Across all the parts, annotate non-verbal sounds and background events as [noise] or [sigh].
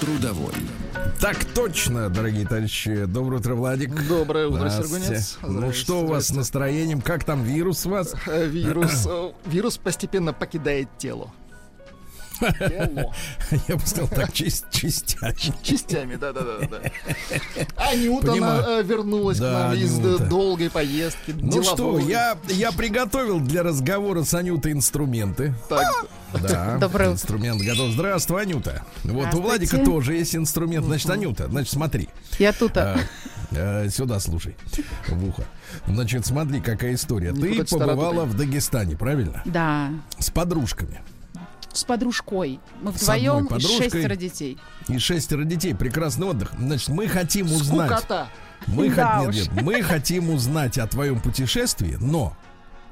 Трудовой. Так точно, дорогие товарищи. Доброе утро, Владик. Доброе утро. Сергунец. Ну что у вас с настроением? Как там вирус у вас? Э, Вирус, э, вирус постепенно покидает тело. Тело. Я бы сказал так, частями. Частями, да-да-да. да. [laughs] Анюта Понимаю. она, э, вернулась к нам из э, долгой поездки. Ну что, я, я приготовил для разговора с Анютой инструменты. Так, Да, Доброе инструмент готов. Здравствуй, Анюта. Вот у. Владика тоже есть инструмент. Значит, Анюта, значит, смотри. Я тут. А, э, Сюда слушай, в ухо. Значит, смотри, какая история. Ты побывала в Дагестане, правильно? Да. С подружками. С подружкой. Мы С вдвоем и шестеро детей. И шестеро детей. Прекрасный отдых. Значит, мы хотим узнать. скукота. Мы, Да хот- нет, нет, мы хотим узнать о твоем путешествии, но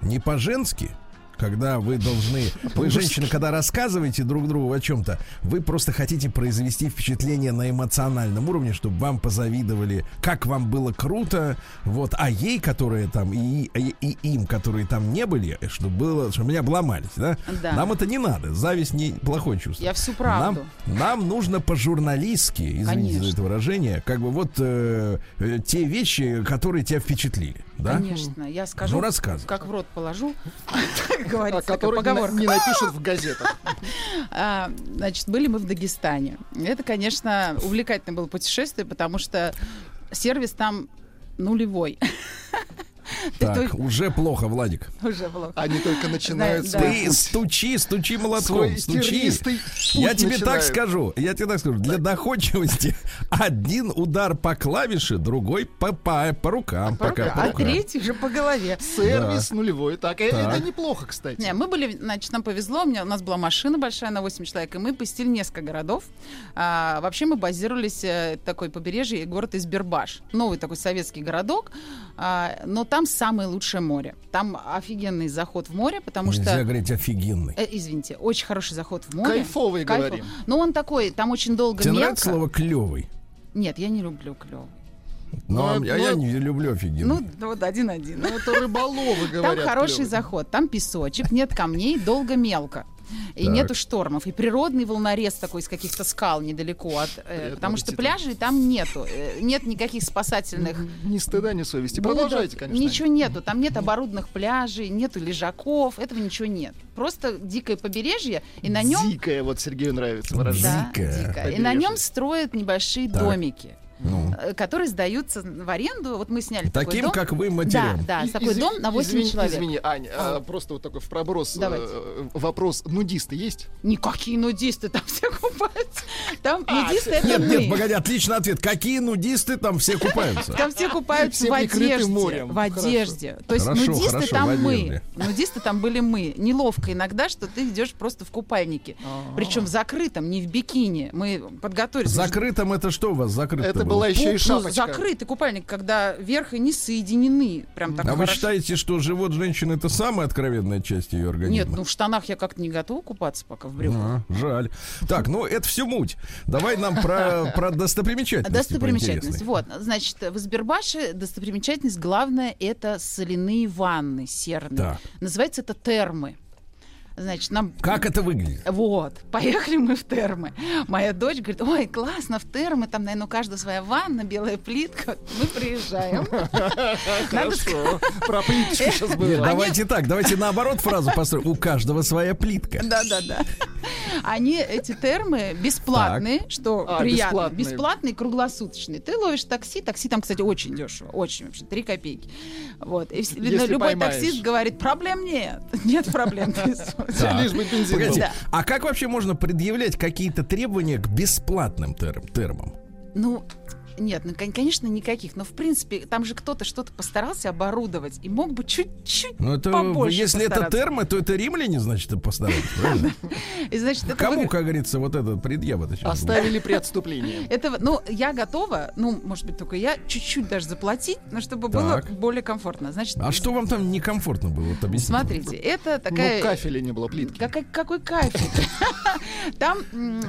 не по-женски, когда вы должны... Вы, женщины, когда рассказываете друг другу о чем-то, вы просто хотите произвести впечатление на эмоциональном уровне, чтобы вам позавидовали, как вам было круто, вот, а ей, которые там, и, и, и им, которые там не были, чтобы было, чтобы меня обломались, да? Да. Нам это не надо. Зависть не плохое чувство. Я всю правду. Нам, нам нужно по-журналистски, извините за Конечно. это выражение, как бы вот э, э, те вещи, которые тебя впечатлили, да? Конечно. Я скажу. Ну. Как в рот положу. [laughs] А говорится, который не, поговорка. не напишут в газетах. [laughs] А, Значит, были мы в Дагестане. Это, конечно, увлекательное было путешествие, потому что сервис там нулевой. [laughs] Так, уже плохо, Владик. Уже плохо. Они только начинают. Ты стучи, стучи молотком, стучи. Я тебе так скажу, я тебе так скажу. Для доходчивости [laughs] один удар по клавише, другой по, по, по рукам. пока по А третий уже по голове. Сервис нулевой. Так, Так. это неплохо, кстати. Не, мы были, значит, нам повезло, у, меня, у нас была машина большая на 8 человек, и мы посетили несколько городов. А, вообще мы базировались, э, такой побережье, город Избербаш. Новый такой советский городок, а, но там самое лучшее море. Там офигенный заход в море, потому Нельзя что... говорить офигенный. Э, извините, очень хороший заход в море. Кайфовый, Кайфо- говорим. Но он такой, там очень долго Тебе мелко. нравится слово клевый? Нет, я не люблю клёв. Ну, а Ну, я ну, не люблю офигенный. Ну, вот один-один. Ну, это рыболовы Там говорят. хороший клёвый. заход, там песочек, нет камней, долго мелко. И Так. нету штормов. И природный волнорез такой из каких-то скал недалеко от... э, потому что пляжей там нету. э, нет никаких спасательных... Ни стыда, ни совести. Продолжайте, конечно. Ничего нету. Там нет оборудованных пляжей, нету лежаков. Этого ничего нет. Просто дикое побережье, и на нем... Дикое, вот Сергею нравится выражение. Да, Дикое. дикое. И на нем строят небольшие Так. домики, Ну. э, которые сдаются в аренду. Вот мы сняли такой Таким, дом. как вы, Да, матерям. да, И- такой изв- дом на 8 извини, человек. Извини, Ань, а, А. просто вот такой в проброс э, Давайте. вопрос. Нудисты есть? Никакие нудисты там все купаются. Там А, нудисты это Нет, мы. нет, погоди, отличный ответ. Какие нудисты там все купаются? Там все купаются Все в одежде. морем. В Хорошо. одежде. То есть Хорошо, нудисты хорошо, там мы. Нудисты там были мы. Неловко иногда, что ты идешь просто в купальнике. Причем в закрытом, не в бикини. Мы подготовились. Закрытым это что у вас закрыто Это? Была еще и Ну, шапочка. закрытый купальник, когда верх и низ соединены. Прям так А вы хорошо. считаете, что живот женщины это самая откровенная часть ее организма? Нет, ну в штанах я как-то не готова купаться пока в брюках. А, жаль. Так, ну это все муть. Давай нам про, про [laughs] достопримечательности. Достопримечательность. Вот, значит, в Избербаше достопримечательность главная это соляные ванны серные. Так. Называется это термы. Значит, нам Как это выглядит? вот, [laughs] поехали мы в термы. Моя дочь говорит, ой, классно, в термы, там, наверное, у каждого своя ванна, белая плитка. Мы приезжаем. [laughs] Хорошо. Про плиточку [laughs] сейчас Нет, было. давайте так, давайте наоборот фразу построим. У каждого своя плитка. Да, да, да. Они, эти термы, бесплатные, что А, приятно. бесплатные. Круглосуточные. Ты ловишь такси, такси там, кстати, очень дешево. Очень вообще, 3 копейки. Вот. И любой таксист говорит, проблем нет. Нет проблем. Так. [laughs] Лишь бы бензин был. Да. а как вообще можно предъявлять какие-то требования к бесплатным терм- термам? Ну, Нет, ну, кон- конечно, никаких. Но, в принципе, там же кто-то что-то постарался оборудовать и мог бы чуть-чуть Ну, это, побольше если это термо, то это римляне, значит, постарались, [laughs] значит, Кому, как говорится, вот это предъява-то сейчас будет? Оставили при отступлении. [laughs] Это, ну, я готова, ну, может быть, только я, чуть-чуть даже заплатить, но чтобы было более комфортно. Значит, А что вам там некомфортно было? Вот смотрите, это Ну, такая... кафеля не было, плитки. Какой, какой кафель? [laughs] Там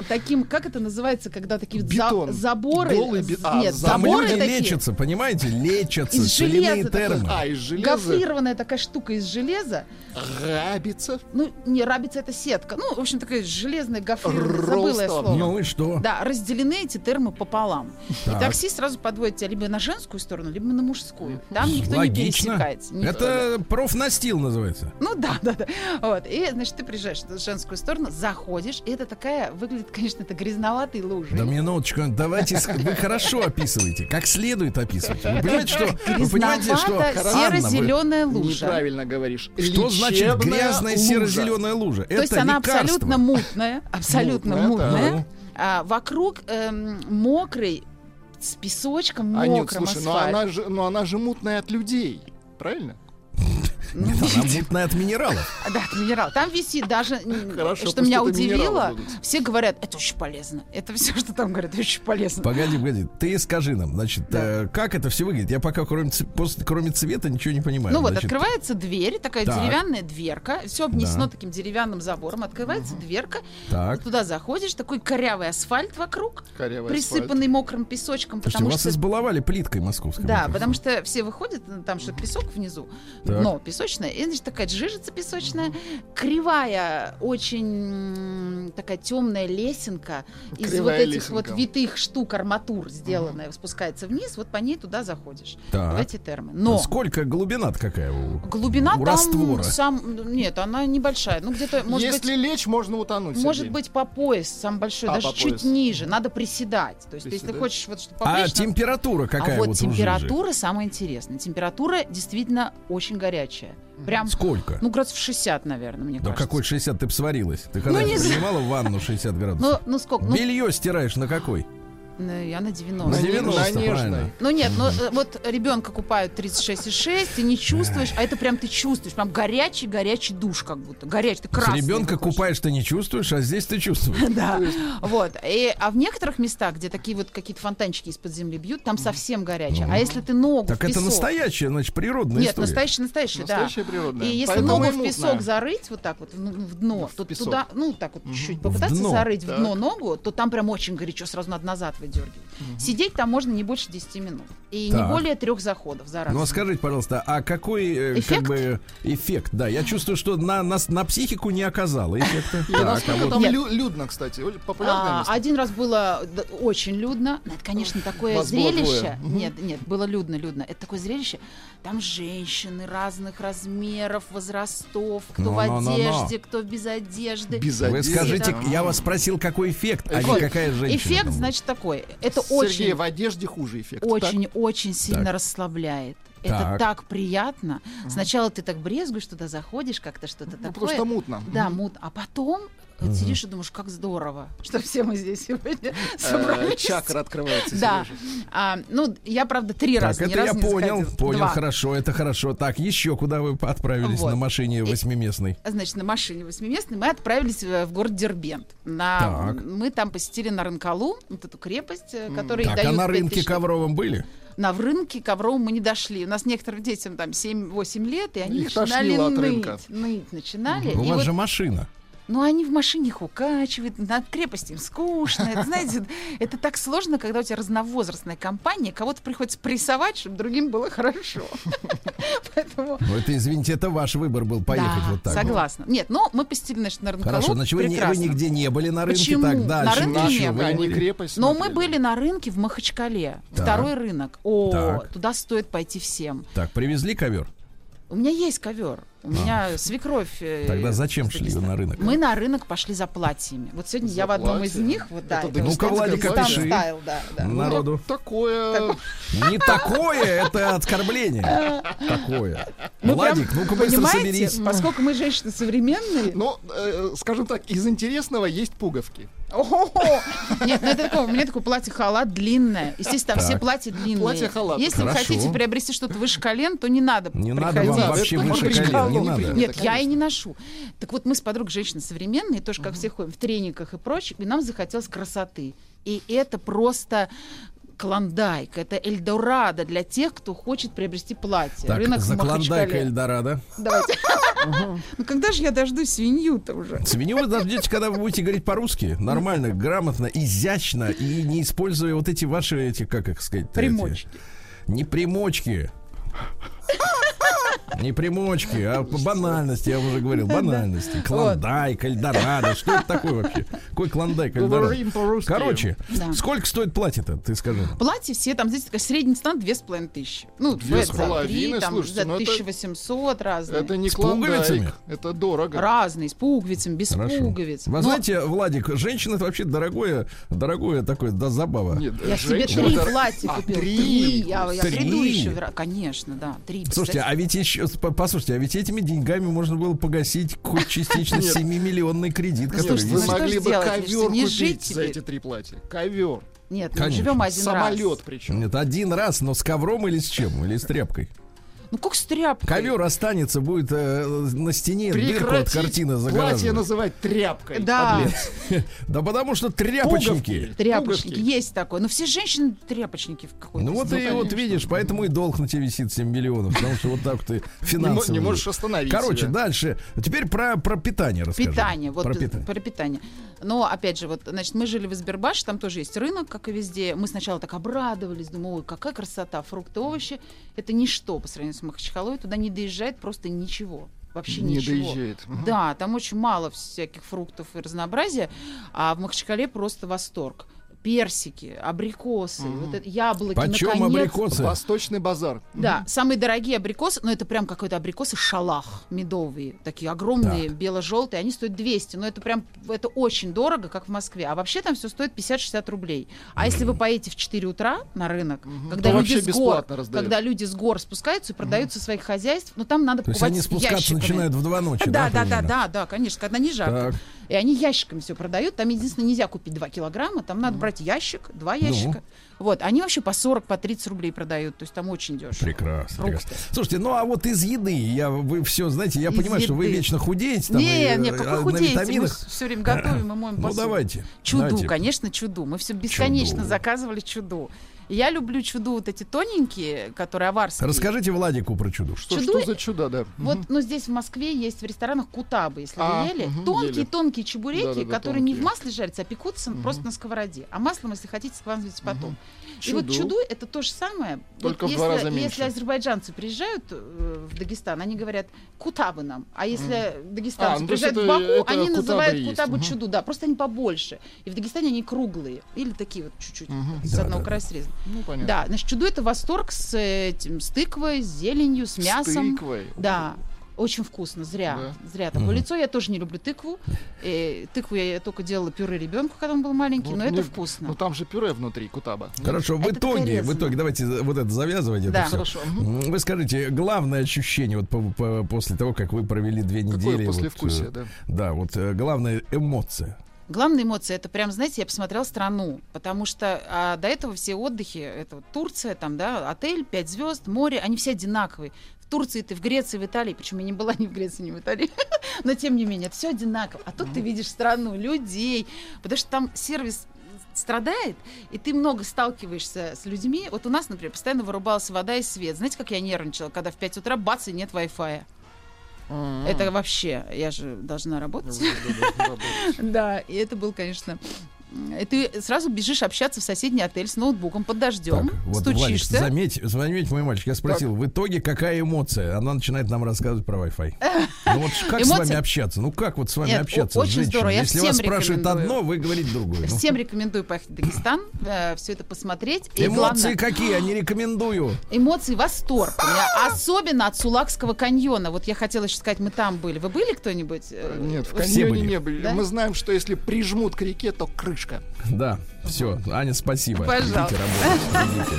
таким, как это называется, когда такие Бетон. заборы... Голый бе- а, Нет, Там заборы люди такие. лечатся, понимаете? Лечатся. Из железа термы. А, из железа. Гофрированная такая штука из железа. Рабица. Ну, не рабица, это сетка. Ну, в общем, такая железная гофрированная. Забыла я слово. Ну и что? Да, разделены эти термы пополам. И Так. такси сразу подводит тебя либо на женскую сторону, либо на мужскую. Там никто не Логично. пересекается. Никто, да. Это профнастил называется. Ну да, да, да. Вот. И, значит, ты приезжаешь в женскую сторону, заходишь, и это такая, выглядит, конечно, это грязноватой лужей. Да минуточку, давайте, вы хорошо описываете, как следует описывайте. Вы понимаете, что, вы понимаете, что серо-зеленая лужа. Неправильно говоришь. что значит грязная серо-зеленая лужа? То есть она абсолютно мутная, абсолютно Мутная. А, вокруг эм, мокрый, с песочком, Анют, мокрым слушай, но асфальт. она, же, но она же мутная от людей. Правильно? Ну, Нет, она мутная от минералов. [laughs] Да, от минерал. Там висит даже, Хорошо, что меня удивило, все говорят, это очень полезно. Это все, что там говорят, очень полезно. Погоди, погоди, ты скажи нам, значит, э, как это все выглядит? Я пока кроме, после- кроме цвета ничего не понимаю. Ну вот, Значит, открывается дверь, такая Так. деревянная дверка, все обнесено Да. таким деревянным забором, открывается дверка, Так. туда заходишь, такой корявый асфальт вокруг, Корявый присыпанный мокрым песочком, Слушайте, потому вас что... избаловали плиткой московской. Да, потому что все выходят, ну, там что песок внизу, Так. дно песочное, и значит такая жижица песочная, кривая, очень такая темная лесенка из вот Кривая этих вот лесенка. витых штук арматур сделанная, спускается вниз, вот по ней туда заходишь, Так. в эти термы. Но Сколько глубина какая у, глубина у там раствора? сам, нет, она небольшая, ну где-то может Если быть. лечь, можно утонуть. Может Сергей. быть, по пояс, сам большой, А, даже чуть пояс. ниже. Надо приседать. То есть, если Приседать. ты хочешь, вот, чтобы А поплечь, надо- температура какая а вот, вот температура самое интересное. Температура действительно очень горячая. Прям, Сколько? ну, градусов 60, наверное, мне да кажется. какой 60 ты б сварилась? Ты когда Ну, не принимала ванну 60 Ну, градусов? ну сколько? Ну, Белье стираешь на какой? Я на 90. На не- 90, на нежной. Ну нет, ну э, вот ребенка купают 36,6, ты не чувствуешь, а это прям ты чувствуешь, прям горячий-горячий душ как будто, горячий, ты красный. ребенка купаешь, ты не чувствуешь, а здесь ты чувствуешь. [laughs] Да, вот. И, а в некоторых местах, где такие вот какие-то фонтанчики из-под земли бьют, там совсем горячее. А если ты ногу Так это настоящая, значит, природная Нет, история. настоящий, настоящий, да. Настоящая природная. И если ногу в песок зарыть, вот так вот, в, ну, дно, то туда, ну, так вот чуть-чуть В попытаться зарыть в дно ногу, то там прям очень горячо, сразу надо назад выдергивать. Сидеть там можно не больше 10 минут. И Так. не более трех заходов за раз. Ну, а скажите, пожалуйста, а какой э, как Эффект? бы эффект? Да, я чувствую, что на, на, на психику не оказало эффекта. Так, а там людно, кстати. Популярное А, один раз было очень людно. Ну, Это, конечно, такое зрелище. Нет, нет, было людно, людно. Это такое зрелище. Там женщины разных размеров, возрастов, кто в Ну-ну-ну-ну. одежде, кто без одежды. Без Вы одежды. скажите, Да. я вас спросил, какой эффект, а не какая женщина. Эффект, значит, такой. Это Сергей, очень, в одежде хуже эффект. очень, очень сильно Так. расслабляет. Так. Это так приятно. Сначала ты так брезгуешь, туда заходишь, как-то что-то Так? Ну, такое. просто мутно. Да, мут. А потом вот сидишь и думаешь, как здорово, что все мы здесь сегодня Э, собрались. Чакра открывается. Да. А, ну, я, правда, три Так, раза ни это я разу не понял, понял, Два. хорошо, это хорошо. Так, еще куда вы отправились Вот. на машине восьмиместной? Значит, на машине восьмиместной мы отправились э, в город Дербент. На, Так. Мы там посетили на Рынкалу, вот эту крепость, э, которой Так, а дают на 5000 рынке ковровом были? На в рынке ковровом мы не дошли. У нас некоторым детям там 7-8 лет, и они Их начинали ныть. Ныть начинали. У и вас вот же машина. Ну, они в машине их укачивают, над крепостью им скучно. Это, знаете, это так сложно, когда у тебя разновозрастная компания, кого-то приходится прессовать, чтобы другим было хорошо. [laughs] Поэтому... Ну, это, извините, это ваш выбор был поехать Да, вот так. согласна. Нет, но мы посетили, значит, на рынке. Хорошо, значит, вы, не- вы нигде не были на рынке, Почему? так На дальше. рынке не были. Они были. крепость Но мы были на рынке в Махачкале. Так. Второй рынок. О, Так. туда стоит пойти всем. Так, привезли ковер? У меня есть ковер. У меня свекровь. э, А. Тогда зачем шли вы на рынок? Мы на рынок пошли за платьями. Вот сегодня За я в одном из них. Вот, да, Это это Ну-ка, вот Владик, Узбекистан опиши. стайл, да, да. Ну, народу. Такое... Не такое, это оскорбление. Такое. Ну, Владик, ну-ка быстро соберись. Поскольку мы женщины современные, Ну, э, скажем так, из интересного есть пуговки. Нет, ну это такое, у меня такое платье-халат длинное. Естественно, там все платья длинные. Платье-халат. Если вы хотите приобрести что-то выше колен, то не надо Не надо приходить. вам вообще это выше колен, не надо. Нет, я и не ношу. Так вот, мы с подругой женщины современные, тоже как все ходим в трениках и прочее, и нам захотелось красоты. И это просто клондайк, это Эльдорадо для тех, кто хочет приобрести платье. Так, Рынок за клондайка Махачкале. Эльдорадо. Давайте. [laughs] Ну когда же я дождусь свинью-то уже? Свинью вы дождетесь, когда вы будете говорить по-русски. Нормально, грамотно, изящно и не используя вот эти ваши, эти, как их сказать Примочки. Не примочки. [laughs] Не примочки, а по банальности, я уже говорил, банальности. Клондайк, Эльдорадо. Что это такое вообще? Какой клондайк, Эльдорадо? Короче, сколько стоит платье-то, ты скажи? Платье все, там, здесь такая средняя цена две с половиной тысячи. Ну, Две с за половиной, там, слушайте, за ну это- 1800 разные. Это не клондайк, это дорого. Разные, с пуговицами, без пуговиц. Вы знаете, Владик, женщина это вообще дорогое, дорогое такое, да, забава. Нет, я себе три платья А, купила. три? Я, приду еще. Конечно, да. Три. Слушайте, а ведь еще, по- послушайте, а ведь этими деньгами можно было погасить хоть частично Нет. 7-миллионный кредит, который Вы могли бы ковер купить за эти три платья. Ковер. Нет, мы живем один Самолет раз. причем. Нет, один раз, но с ковром или с чем? Или с тряпкой? Ну как с тряпкой? Ковер останется, будет э, на стене дырку от Прекратить картины платье загораживать. называть тряпкой. Да. подлец. [laughs] Да потому что тряпочники. Пуговки. Тряпочники. Пуговки. есть такое. Но все женщины тряпочники в какой-то Ну вот и вот видишь, поэтому и долг на тебе висит 7 миллионов, потому что вот так ты финансово. не можешь остановить Короче, себя. дальше. Теперь про, про питание расскажи. Питание, вот Про питание. про питание. Но опять же, вот, значит, мы жили в Избербаше, там тоже есть рынок, как и везде. Мы сначала так обрадовались, думаю, ой, какая красота, фрукты, овощи. Это ничто по сравнению с Махачкалой, туда не доезжает просто ничего. Вообще Не ничего. доезжает. Да, там очень мало всяких фруктов и разнообразия, а в Махачкале просто восторг. Персики, абрикосы, Мгм. вот это, яблоки, Почем наконец. абрикосы? Восточный базар. Да, самые дорогие абрикосы, но это прям какой-то абрикосы шалах медовые, такие огромные, бело-желтые, они стоят 200, но это прям, это очень дорого, как в Москве. А вообще там все стоит 50-60 рублей. А если вы поедете в 4 утра на рынок, когда То люди с гор, раздают. когда люди с гор спускаются и продают со своих хозяйств, ну там надо То покупать они спускаться ящиками. начинают в два ночи, Да, да, да, да, да, конечно, когда не жарко. Так. И они ящиками все продают. Там единственное нельзя купить 2 килограмма, там надо брать ящик, два Ну. ящика. Вот, они вообще по 40, по 30 рублей продают, то есть там очень дешево. Прекрасно, прекрасно. Слушайте, ну а вот из еды, я вы все, знаете, я Из понимаю, что вы еды. вечно худеете там Не, и, не, э, как вы на худеете, мы все время готовим и [laughs] моем Ну посуду. давайте. Чуду, давайте. конечно, чуду. Мы все бесконечно Чуду. заказывали чуду. Я люблю чуду вот эти тоненькие, которые аварские. Расскажите Владику про чудо. Что, Чудо- что за чудо, да? Вот, ну, здесь в Москве есть в ресторанах кутабы, если А, вы ели. мгм, Тонкие-тонкие чебуреки, Да-да-да, которые не в тонкие. масле жарятся, а пекутся просто на сковороде. А маслом, если хотите, складывайте потом. И Чуду. вот чуду это то же самое. Только Вот в два если, раза меньше. Если азербайджанцы приезжают э, в Дагестан, они говорят кутабы нам. А если дагестанцы А, ну, приезжают в это- Баку, это они называют есть. кутабы Мгм. чуду. Да, просто они побольше. И в Дагестане они круглые. Или такие вот чуть-чуть Мгм. с Да, одного да, края срезаны. Ну, понятно. Да, значит, чуду это восторг с этим, с тыквой, с зеленью, с мясом. С тыквой. Да, очень вкусно, зря. Да. Зря такое лицо. Я тоже не люблю тыкву. Э, тыкву я только делала пюре ребенку, когда он был маленький, Ну, но это ну, вкусно. Ну там же пюре внутри, кутаба. Хорошо, в Это итоге, в итоге, давайте вот это завязывайте. Да. Это. Хорошо. Вы скажите, главное ощущение вот по- по- после того, как вы провели две недели. Какое вот, послевкусие, э, да. Да, вот э, главная эмоция. Главная эмоция это прям, знаете, я посмотрела страну, потому что а, до этого все отдыхи, это вот Турция, там, да, отель, пять звезд, море, они все одинаковые. Турции ты, в Греции, в Италии, причем я не была ни в Греции, ни в Италии, [laughs] но тем не менее, это все одинаково. А тут ты видишь страну, людей, потому что там сервис страдает, и ты много сталкиваешься с людьми. Вот у нас, например, постоянно вырубалась вода и свет. Знаете, как я нервничала, когда в 5 утра бац, и нет Wi-Fi. М. Это вообще, я же должна работать. [laughs] Да, и это был, конечно... И ты сразу бежишь общаться в соседний отель с ноутбуком под дождем, Так, вот, Владик, стучишься. заметь, заметь, мой мальчик, я спросил, в итоге какая эмоция? Она начинает нам рассказывать про Wi-Fi. Ну вот как с Эмоции- вами общаться? Ну как вот с вами Нет, общаться? с очень женщиной? здорово, я Если всем вас спрашивают одно, вы говорите другое. Ну, Всем рекомендую поехать в Дагестан, все это посмотреть. И Эмоции главное, какие? Я не рекомендую. эмоции восторг. Особенно от Сулакского каньона. Вот я хотела еще сказать, мы там были. Вы были кто-нибудь? Э, Нет, в каньоне не были. Да? Мы знаем, что если прижмут к реке, то крышка. Да, все. Аня, спасибо. Пожалуйста. Идите работать. Идите.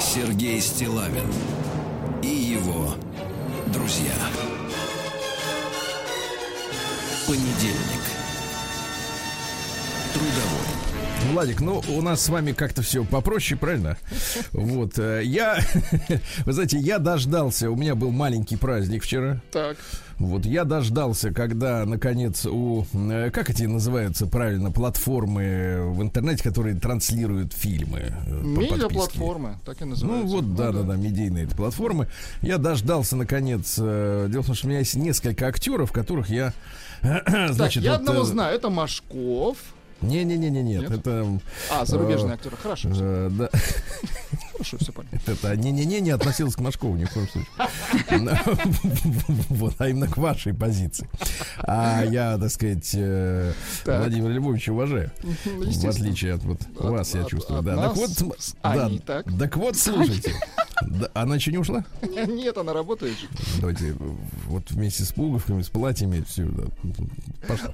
Сергей Стилавин и его друзья. Понедельник. Трудовой. Владик, ну у нас с вами как-то все попроще, правильно? Вот, э, я, [laughs] вы знаете, я дождался, у меня был маленький праздник вчера. Так. Вот я дождался, когда, наконец, у, э, как эти называются правильно, платформы в интернете, которые транслируют фильмы. э. Медиаплатформы, так и Ну называются. вот, да, да, да, медийные платформы. Я дождался, наконец. Дело в том, что у меня есть несколько актеров, которых я, [clears throat] Так, значит, я вот, одного знаю, это Машков. Не-не-не-не, нет, Нет? это, А, зарубежный актер. Хорошо, всё, э, да, [laughs] хорошо, все понятно. это не-не-не не относилось к Машкову ни в коем случае. [laughs] Вот, а именно к вашей позиции. А я, так сказать, э, Так. Владимира Львовича уважаю. Ну, В отличие от вот От- вас, я чувствую. Да, так вот, слушайте. Она еще не ушла? [laughs] Нет, она работает. Давайте вот вместе с пуговками, с платьями, все.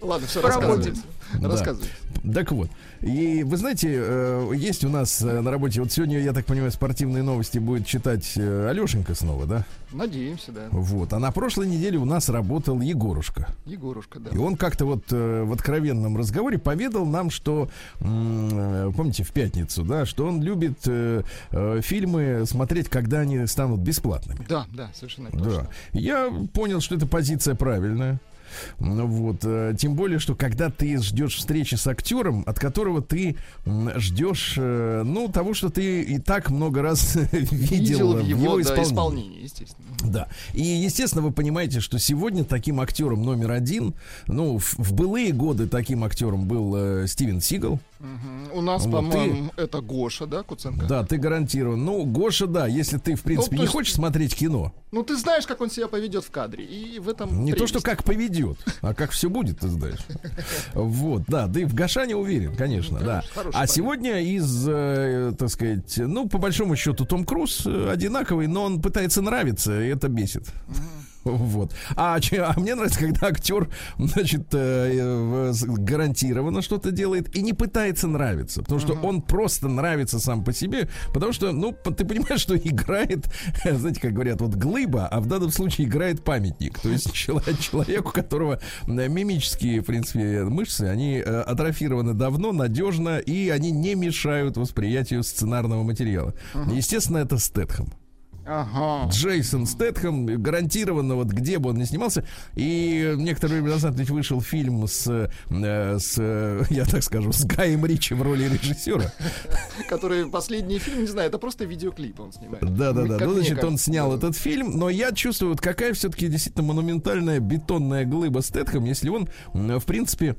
Ладно, все, рассказывайте. Рассказывайте. Так вот, и вы знаете, э, есть у нас э, на работе, вот сегодня, я так понимаю, спортивные новости будет читать э, Алешенька снова, да? Надеемся, да. Вот. А на прошлой неделе у нас работал Егорушка. Егорушка, да. И он как-то вот э, в откровенном разговоре поведал нам, что, э, помните, в пятницу, да, что он любит э, э, фильмы смотреть, когда они станут бесплатными. Да, да, совершенно Да. точно. Я понял, что эта позиция правильная. Ну Вот, э, тем более, что когда ты ждешь встречи с актером, от которого ты ждешь, э, ну, того, что ты и так много раз [laughs] видел, в в его, его да, исполнении. исполнении, естественно. Да. И, естественно, вы понимаете, что сегодня таким актером номер один, ну, в, в былые годы таким актером был э, Стивен Сигал. У нас, Вот по-моему, это Гоша, да, Куценко? Да, ты гарантирован. Ну, Гоша, да, если ты, в принципе, то не есть- хочешь смотреть кино, Ну, ты знаешь, как он себя поведет в кадре. И в этом не то, что прелесть. как поведет, а как все будет, ты знаешь. Вот, да, да и в Гоша не уверен, конечно, Ну, да. хороший А парень. сегодня из, э, так сказать, ну, по большому счету, Том Круз э, одинаковый, но он пытается нравиться, и это бесит. Вот. А, а мне нравится, когда актер, значит, э, э, гарантированно что-то делает и не пытается нравиться. Потому что он просто нравится сам по себе. Потому что, ну, ты понимаешь, что играет, [laughs] знаете, как говорят, вот глыба, а в данном случае играет памятник. То есть человек, человек у которого э, мимические, в принципе, мышцы, они атрофированы давно, надежно, и они не мешают восприятию сценарного материала. Естественно, это Стэтхэм. Ага. Джейсон Стэтхэм, гарантированно, вот где бы он ни снимался. И некоторое время назад ведь вышел фильм с, э, с э, [laughs] я так скажу, с Гаем Ричи в роли режиссера. Который последний фильм, не знаю, это просто видеоклип он снимает. Да-да-да. Ну, мне значит, он снял этот фильм, но я чувствую, вот какая все-таки действительно монументальная бетонная глыба Стэтхэм, если он, в принципе,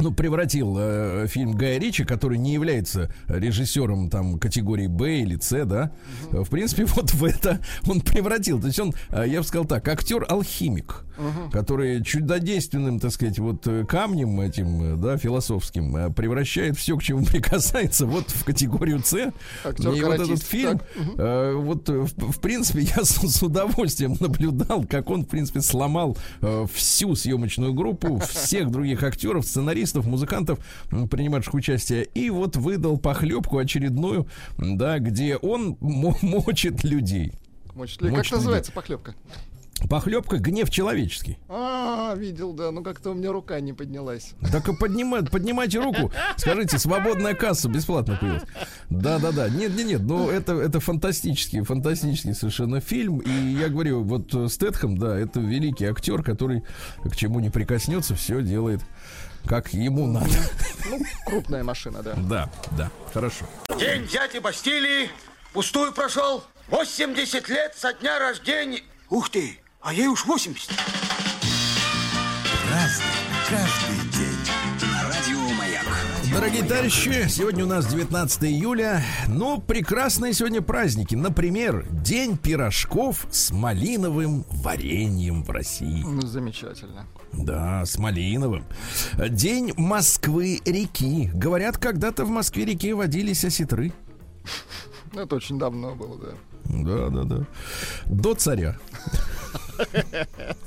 ну, превратил э, фильм Гая Ричи, который не является режиссером там категории Б или С, да, в принципе, [laughs] вот в это он превратил. То есть он, э, я бы сказал так, актер-алхимик, который чудодейственным, так сказать, вот э, камнем этим, э, да, философским э, превращает все, к чему [laughs] прикасается, вот в категорию С. И вот этот фильм. Э, вот, в, в принципе, [laughs] я с, с удовольствием наблюдал, как он, в принципе, сломал э, всю съемочную группу, всех других актеров, сценаристов, музыкантов, принимавших участие, и вот выдал похлебку очередную, да, где он мо- [laughs] мочит людей. Мочит Мочит Как называется похлебка? Похлебка гнев человеческий. А, видел, да. Ну как-то у меня рука не поднялась. Так и поднимай, поднимайте руку, скажите, свободная касса бесплатно появилась. Да-да-да, нет-нет-нет, ну это, это фантастический, фантастический совершенно фильм. И я говорю, вот Стэтхэм, да, это великий актер, который к чему не прикоснется, все делает как ему надо. Ну, крупная машина, да. Да, да, хорошо. День дяди Бастилии пустую прошел. 80 лет со дня рождения. Ух ты, а ей уж 80. Разный, каждый день. На радио Маяк. Дорогие товарищи, сегодня у нас 19 июля. Ну, прекрасные сегодня праздники. Например, День пирожков с малиновым вареньем в России. Ну, замечательно. Да, с малиновым. День Москвы-реки. Говорят, когда-то в Москве-реке водились осетры. [laughs] Это очень давно было, да. Да, да, да. До царя.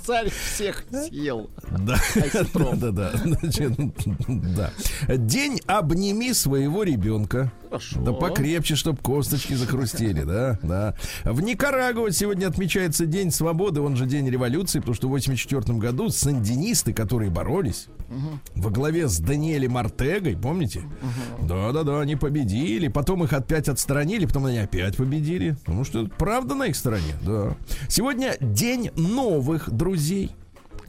Царь всех съел. Да, да, да, да. Значит, да. День обними своего ребенка. Хорошо. Да покрепче, чтоб косточки захрустели, да, да. В Никарагуа сегодня отмечается День свободы, он же День революции, потому что в 84 году сандинисты, которые боролись, во главе с Даниэлем Артегой, помните? Да-да-да, они победили, потом их опять отстранили, потом они опять победили, потому что правда на их стороне, да. Сегодня День новых друзей.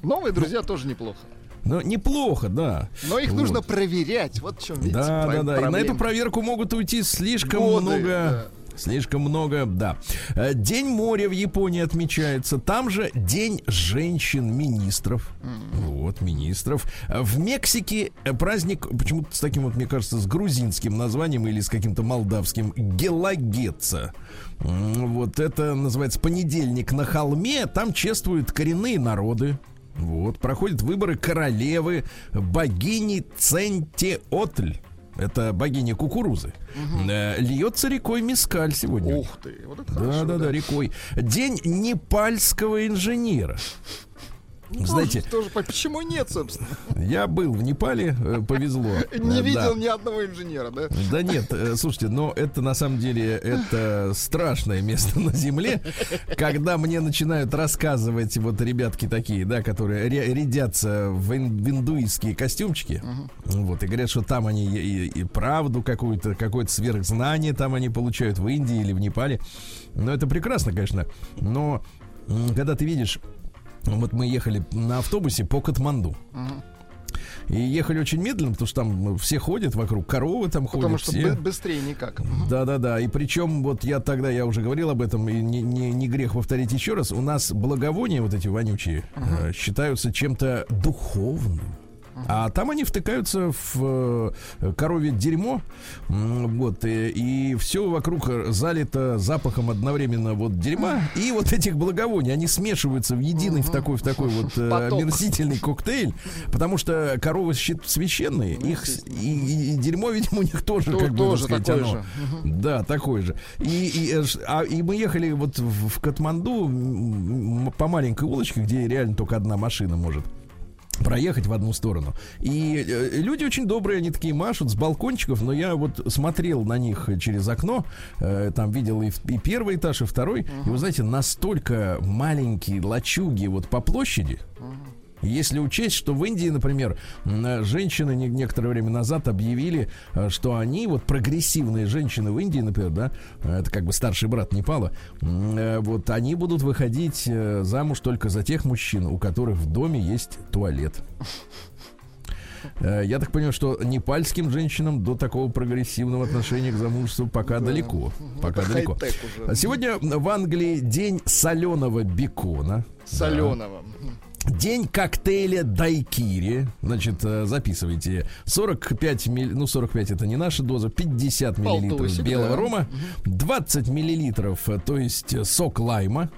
Новые друзья тоже неплохо. Ну, неплохо, да. Но их Вот. нужно проверять. Вот в чем видите. Да, да, да. И на эту проверку могут уйти слишком Годы, много. Слишком много, да. Э, День моря в Японии отмечается. Там же День женщин-министров. Вот, министров. Э, В Мексике э, праздник, почему-то с таким вот, мне кажется, с грузинским названием или с каким-то молдавским, Гелагеца. М, Вот это называется понедельник на холме. Там чествуют коренные народы. Вот, проходят выборы королевы богини Центеотль. Это богиня кукурузы. Э, Льется рекой Мискаль сегодня. Ух ты, вот это да, хорошо, да, да, рекой. День непальского инженера. Ну, Знаете, [laughs] тоже, почему нет, собственно? я был в Непале, э, повезло. [laughs] Не Э, видел да. ни одного инженера, да? Да нет, э, слушайте, но это на самом деле это страшное место на Земле, когда мне начинают рассказывать вот ребятки такие, да, которые ря- рядятся в, ин- в индуистские костюмчики, вот и говорят, что там они и, и- правду какую-то, какое-то сверхзнание там они получают в Индии или в Непале. Но это прекрасно, конечно. Но когда ты видишь, вот мы ехали на автобусе по Катманду. И ехали очень медленно, потому что там все ходят вокруг, коровы там Потому ходят, что все. бы- быстрее никак. Да-да-да. И причем, вот я тогда, я уже говорил об этом, и не, не- не грех повторить еще раз, у нас благовония вот эти вонючие э, считаются чем-то духовным. А там они втыкаются в э, коровье дерьмо, вот, и, и все вокруг залито запахом одновременно вот дерьма и вот этих благовоний. Они смешиваются в единый, в такой, в такой вот э, омерзительный коктейль, потому что коровы священные, их с- и, и- дерьмо, видимо, у них тоже, То- как бы, тоже так сказать, такое оно- же. да, такой же. И, и, э, а, и мы ехали вот в, в Катманду по маленькой улочке, где реально только одна машина может проехать в одну сторону. И э, люди очень добрые, они такие машут с балкончиков, но я вот смотрел на них через окно, э, там видел и, и первый этаж, и второй. И вы знаете, настолько маленькие лачуги вот по площади, если учесть, что в Индии, например, женщины не- некоторое время назад объявили, э, что они, вот прогрессивные женщины в Индии, например, да, э, это как бы старший брат Непала, э, вот они будут выходить замуж только за тех мужчин, у которых в доме есть туалет. Я так понимаю, что непальским женщинам до такого прогрессивного отношения к замужеству пока далеко. Пока Это далеко. уже. Сегодня в Англии день соленого бекона. Соленого. День коктейля дайкири. Значит, э, записывайте. 45 милли... Ну, 45 это не наша доза. 50 миллилитров белого да. рома. 20 миллилитров, э, то есть э, сок лайма.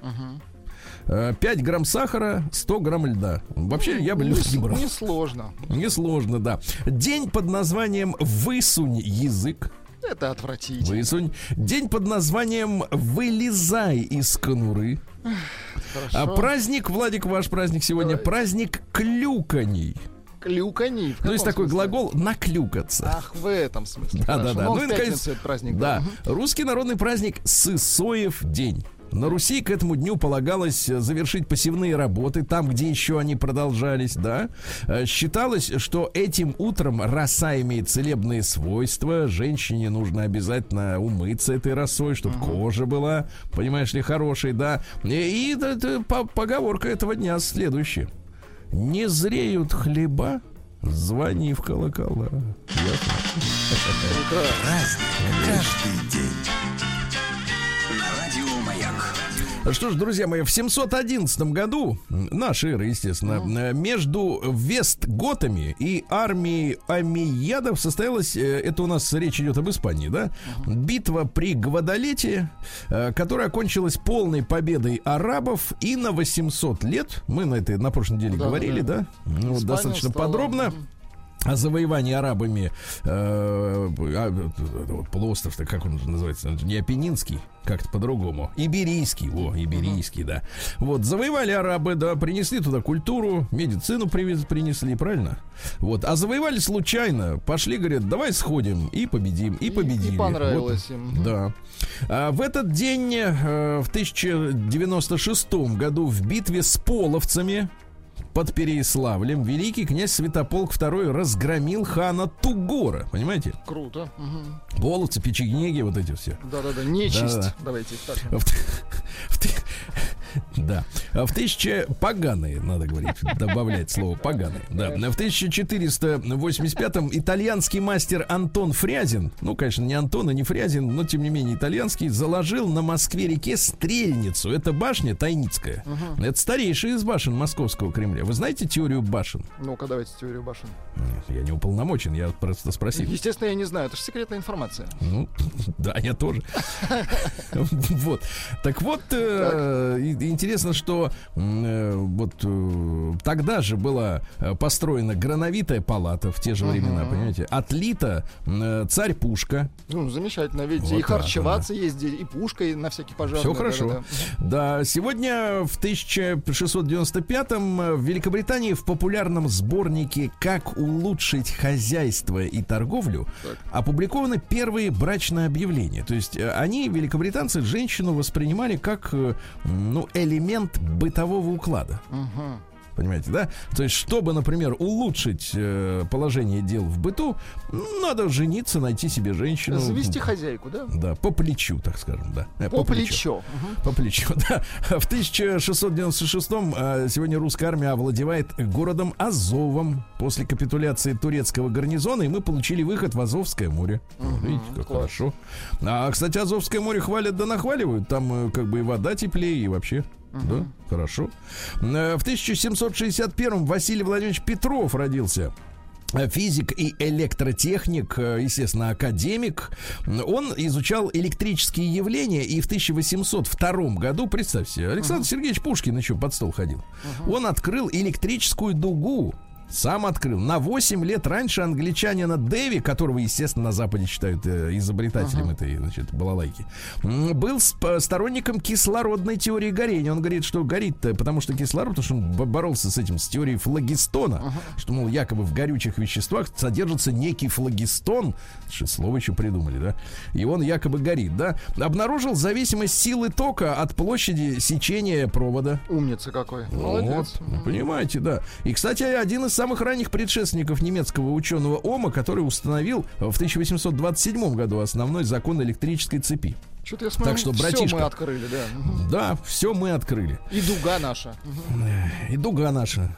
Э, 5 грамм сахара, 100 грамм льда. Вообще, я бы легкий брал. Несложно. Несложно, да. День под названием «Высунь язык». Это отвратительно. Высунь. День под названием «Вылезай из конуры». А Хорошо. праздник, Владик, ваш праздник сегодня, Давай. праздник клюканий. Клюканий. в Ну, есть такой смысле? глагол «наклюкаться». Ах, в этом смысле. Да, да, Хорошо. да. Ну, Ну и, наконец, праздник. Да, был. русский народный праздник Сысоев день. На Руси к этому дню полагалось э, завершить посевные работы там, где еще они продолжались, да. Э, Считалось, что этим утром роса имеет целебные свойства. Женщине нужно обязательно умыться этой росой, чтобы кожа была, понимаешь ли, хорошей, да. И, и это- это по- поговорка этого дня следующая. Не зреют хлеба, звони в колокола. Ясно? Праздник каждый день. Что ж, друзья мои, в 711 году, нашей эры, естественно, э, между Вестготами и армией Амиядов состоялась, э, это у нас речь идет об Испании, да, битва при Гвадалете, э, которая окончилась полной победой арабов, и на 800 лет, мы на этой на прошлой неделе Да, говорили, да. да, Ну, Испания достаточно стала, подробно, о завоевании арабами э, а, полуостров, как он называется, не Апеннинский, как-то по-другому. Иберийский, о, Иберийский, да. Вот, завоевали арабы, да, принесли туда культуру, медицину привез, принесли, правильно? Вот, а завоевали случайно, пошли, говорят, давай сходим и победим, и победили. И понравилось вот, им. Да. А в этот день, э, в 1096 году, в битве с половцами, под Переяславлем великий князь Святополк II разгромил хана Тугора. Понимаете? Круто. Угу. Половцы, печенеги, вот эти все. Да-да-да, нечисть. Да-да. Давайте так. В, [laughs] в, да. А в тысяча... Поганые, надо говорить, добавлять слово поганые. Да. В 1485-м итальянский мастер Антон Фрязин, ну, конечно, не Антон и не Фрязин, но, тем не менее, итальянский, заложил на Москве-реке стрельницу. Это башня Тайницкая. Угу. Это старейшая из башен Московского Кремля. Вы знаете теорию башен? Ну-ка, давайте теорию башен. Я не уполномочен, я просто спросил. Естественно, я не знаю, это же секретная информация. Ну, [laughs] да, я тоже. [laughs] Вот. Так вот, э, интересно, что э, вот э, тогда же была э, построена грановитая палата в те же времена, понимаете? Отлита царь Пушка. Ну, замечательно, ведь и харчеваться есть, и пушка, и на всякий пожар. Все хорошо. Да, сегодня в 1695-м в Великобритании в популярном сборнике «Как улучшить хозяйство и торговлю» опубликованы первые брачные объявления. То есть они, великобританцы, женщину воспринимали как ну, элемент бытового уклада. Угу. Понимаете, да? То есть, чтобы, например, улучшить э, положение дел в быту, надо жениться, найти себе женщину. Завести хозяйку, да? Да, по плечу, так скажем, да. Э, по, по плечу. плечу. По плечу, [laughs] да. В 1696-м э, сегодня русская армия овладевает городом Азовом после капитуляции турецкого гарнизона, и мы получили выход в Азовское море. Угу, Видите, как класс. хорошо. А, кстати, Азовское море хвалят да нахваливают. Там э, как бы и вода теплее, и вообще да, хорошо. Э, в 1761 Василий Владимирович Петров родился физик и электротехник, э, естественно, академик. Он изучал электрические явления и в 1802 году, представьте, Александр uh-huh. Сергеевич Пушкин еще под стол ходил. Uh-huh. Он открыл электрическую дугу сам открыл. На 8 лет раньше англичанина Дэви, которого, естественно, на Западе считают э, изобретателем uh-huh. этой, значит, балалайки, был сторонником кислородной теории горения. Он говорит, что горит-то, потому что кислород, потому что он боролся с этим, с теорией флагистона, uh-huh. что, мол, якобы в горючих веществах содержится некий флагистон, что слово еще придумали, да, и он якобы горит, да. Обнаружил зависимость силы тока от площади сечения провода. Умница какой. Молодец. Вот, понимаете, да. И, кстати, один из самых ранних предшественников немецкого ученого Ома, который установил в 1827 году основной закон электрической цепи. Что-то я смотрю, так что, братишка, все мы открыли, да. Да, все мы открыли. И дуга наша. И дуга наша.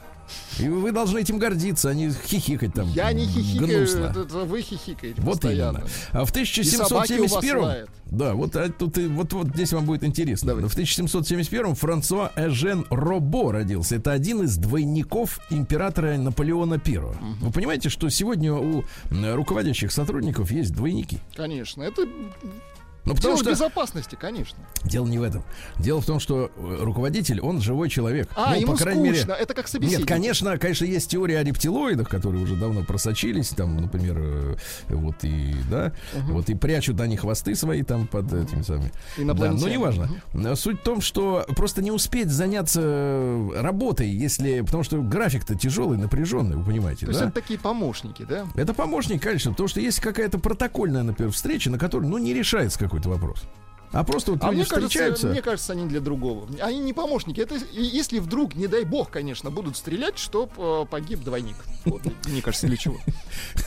И вы должны этим гордиться, а не хихикать там. Я не хихикаю, гнусно. Это, это вы хихикаете Вот постоянно. именно. А в 1771 да, вот а тут вот, вот здесь вам будет интересно. Давайте. В 1771 Франсуа Эжен Робо родился. Это один из двойников императора Наполеона I. Угу. Вы понимаете, что сегодня у руководящих сотрудников есть двойники? Конечно, это ну, потому Дело что... безопасности, конечно. Дело не в этом. Дело в том, что э, руководитель, он живой человек. А, ну, ему по крайней скучно. Мере... Это как собеседник. Нет, конечно, конечно, есть теория о рептилоидах, которые уже давно просочились, там, например, э, вот и, да, угу. вот и прячут они хвосты свои там под этими самыми. Да, но неважно. Угу. Суть в том, что просто не успеть заняться работой, если, потому что график-то тяжелый, напряженный, вы понимаете, То да? есть это такие помощники, да? Это помощник, конечно, потому что есть какая-то протокольная, например, встреча, на которой, ну, не решается какой-то вопрос. А просто вот а мне встречаются. Кажется, мне кажется, они для другого. Они не помощники. Это если вдруг, не дай бог, конечно, будут стрелять, чтоб э, погиб двойник. Вот, мне кажется, для чего.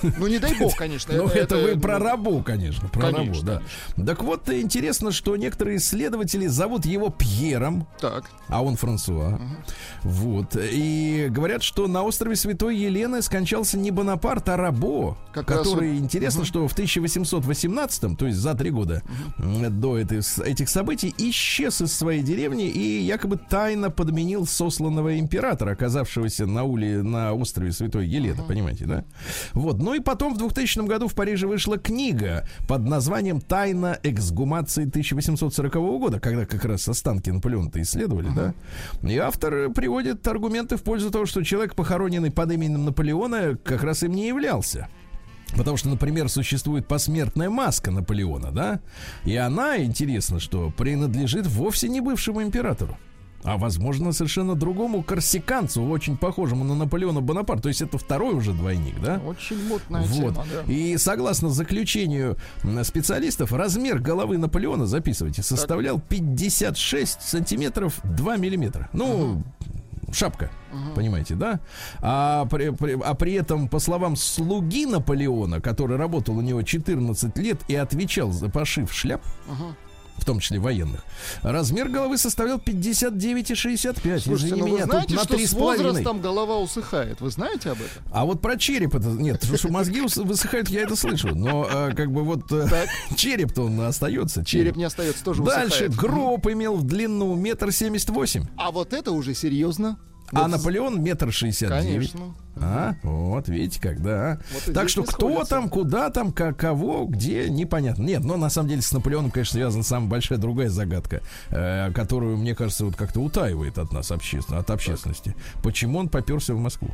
Ну, не дай бог, конечно. Ну, это, вы про рабу, конечно. Про рабу, да. Так вот, интересно, что некоторые исследователи зовут его Пьером. Так. А он Франсуа. Вот. И говорят, что на острове Святой Елены скончался не Бонапарт, а Рабо. который, интересно, что в 1818, то есть за три года до этой моменты с этих событий исчез из своей деревни и якобы тайно подменил сосланного императора, оказавшегося на уле на острове Святой Елены, понимаете, да? Вот. Ну и потом в 2000 году в Париже вышла книга под названием «Тайна эксгумации 1840 года», когда как раз останки Наполеона-то исследовали, да? И автор приводит аргументы в пользу того, что человек, похороненный под именем Наполеона, как раз им не являлся. Потому что, например, существует посмертная маска Наполеона, да? И она, интересно, что принадлежит вовсе не бывшему императору. А возможно, совершенно другому корсиканцу, очень похожему на Наполеона Бонапарта. То есть это второй уже двойник, да? Очень мутная Вот. тема, да. И согласно заключению специалистов, размер головы Наполеона, записывайте, составлял 56 сантиметров 2 миллиметра. Ну, шапка, понимаете, да? А при, при- а при этом, по словам слуги Наполеона, который работал у него 14 лет и отвечал за пошив шляп, в том числе военных, размер головы составлял 59,65. Слушайте, ну вы меня, знаете, тут на что три с возрастом голова усыхает? Вы знаете об этом? А вот про череп это нет, что, мозги высыхают, я это слышу. Но э, как бы вот э, [laughs] череп-то он остается. Череп не остается, тоже Дальше усыхает. гроб имел в длину метр семьдесят восемь, А вот это уже серьезно. А Наполеон метр шестьдесят девять. Конечно. А, вот, видите, когда. Вот так что кто сходятся. там, куда там, как, кого, где, непонятно. Нет, но на самом деле с Наполеоном, конечно, связана самая большая другая загадка, э, которую, мне кажется, вот как-то утаивает от нас общественно, от общественности. Почему он поперся в Москву?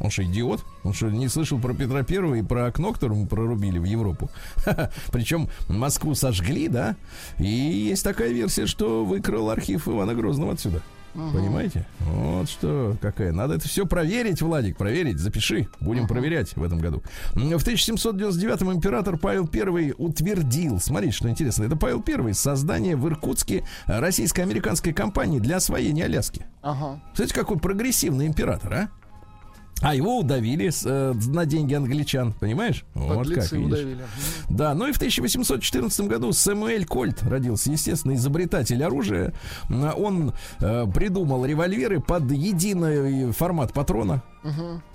Он что, идиот? Он что, не слышал про Петра Первого и про окно, мы прорубили в Европу? [laughs] Причем Москву сожгли, да? И есть такая версия, что выкрал архив Ивана Грозного отсюда. Понимаете? Вот что, какая. Надо это все проверить, Владик, проверить. Запиши. Будем проверять в этом году. В 1799-м император Павел I утвердил, смотрите, что интересно, это Павел I, создание в Иркутске российско-американской компании для освоения Аляски. Ага. Смотрите, какой прогрессивный император, а? А его удавили с, э, на деньги англичан, понимаешь? Вот как, видишь. удавили. Да, ну и в 1814 году Сэмюэль Кольт родился, естественно, изобретатель оружия. Он э, придумал револьверы под единый формат патрона.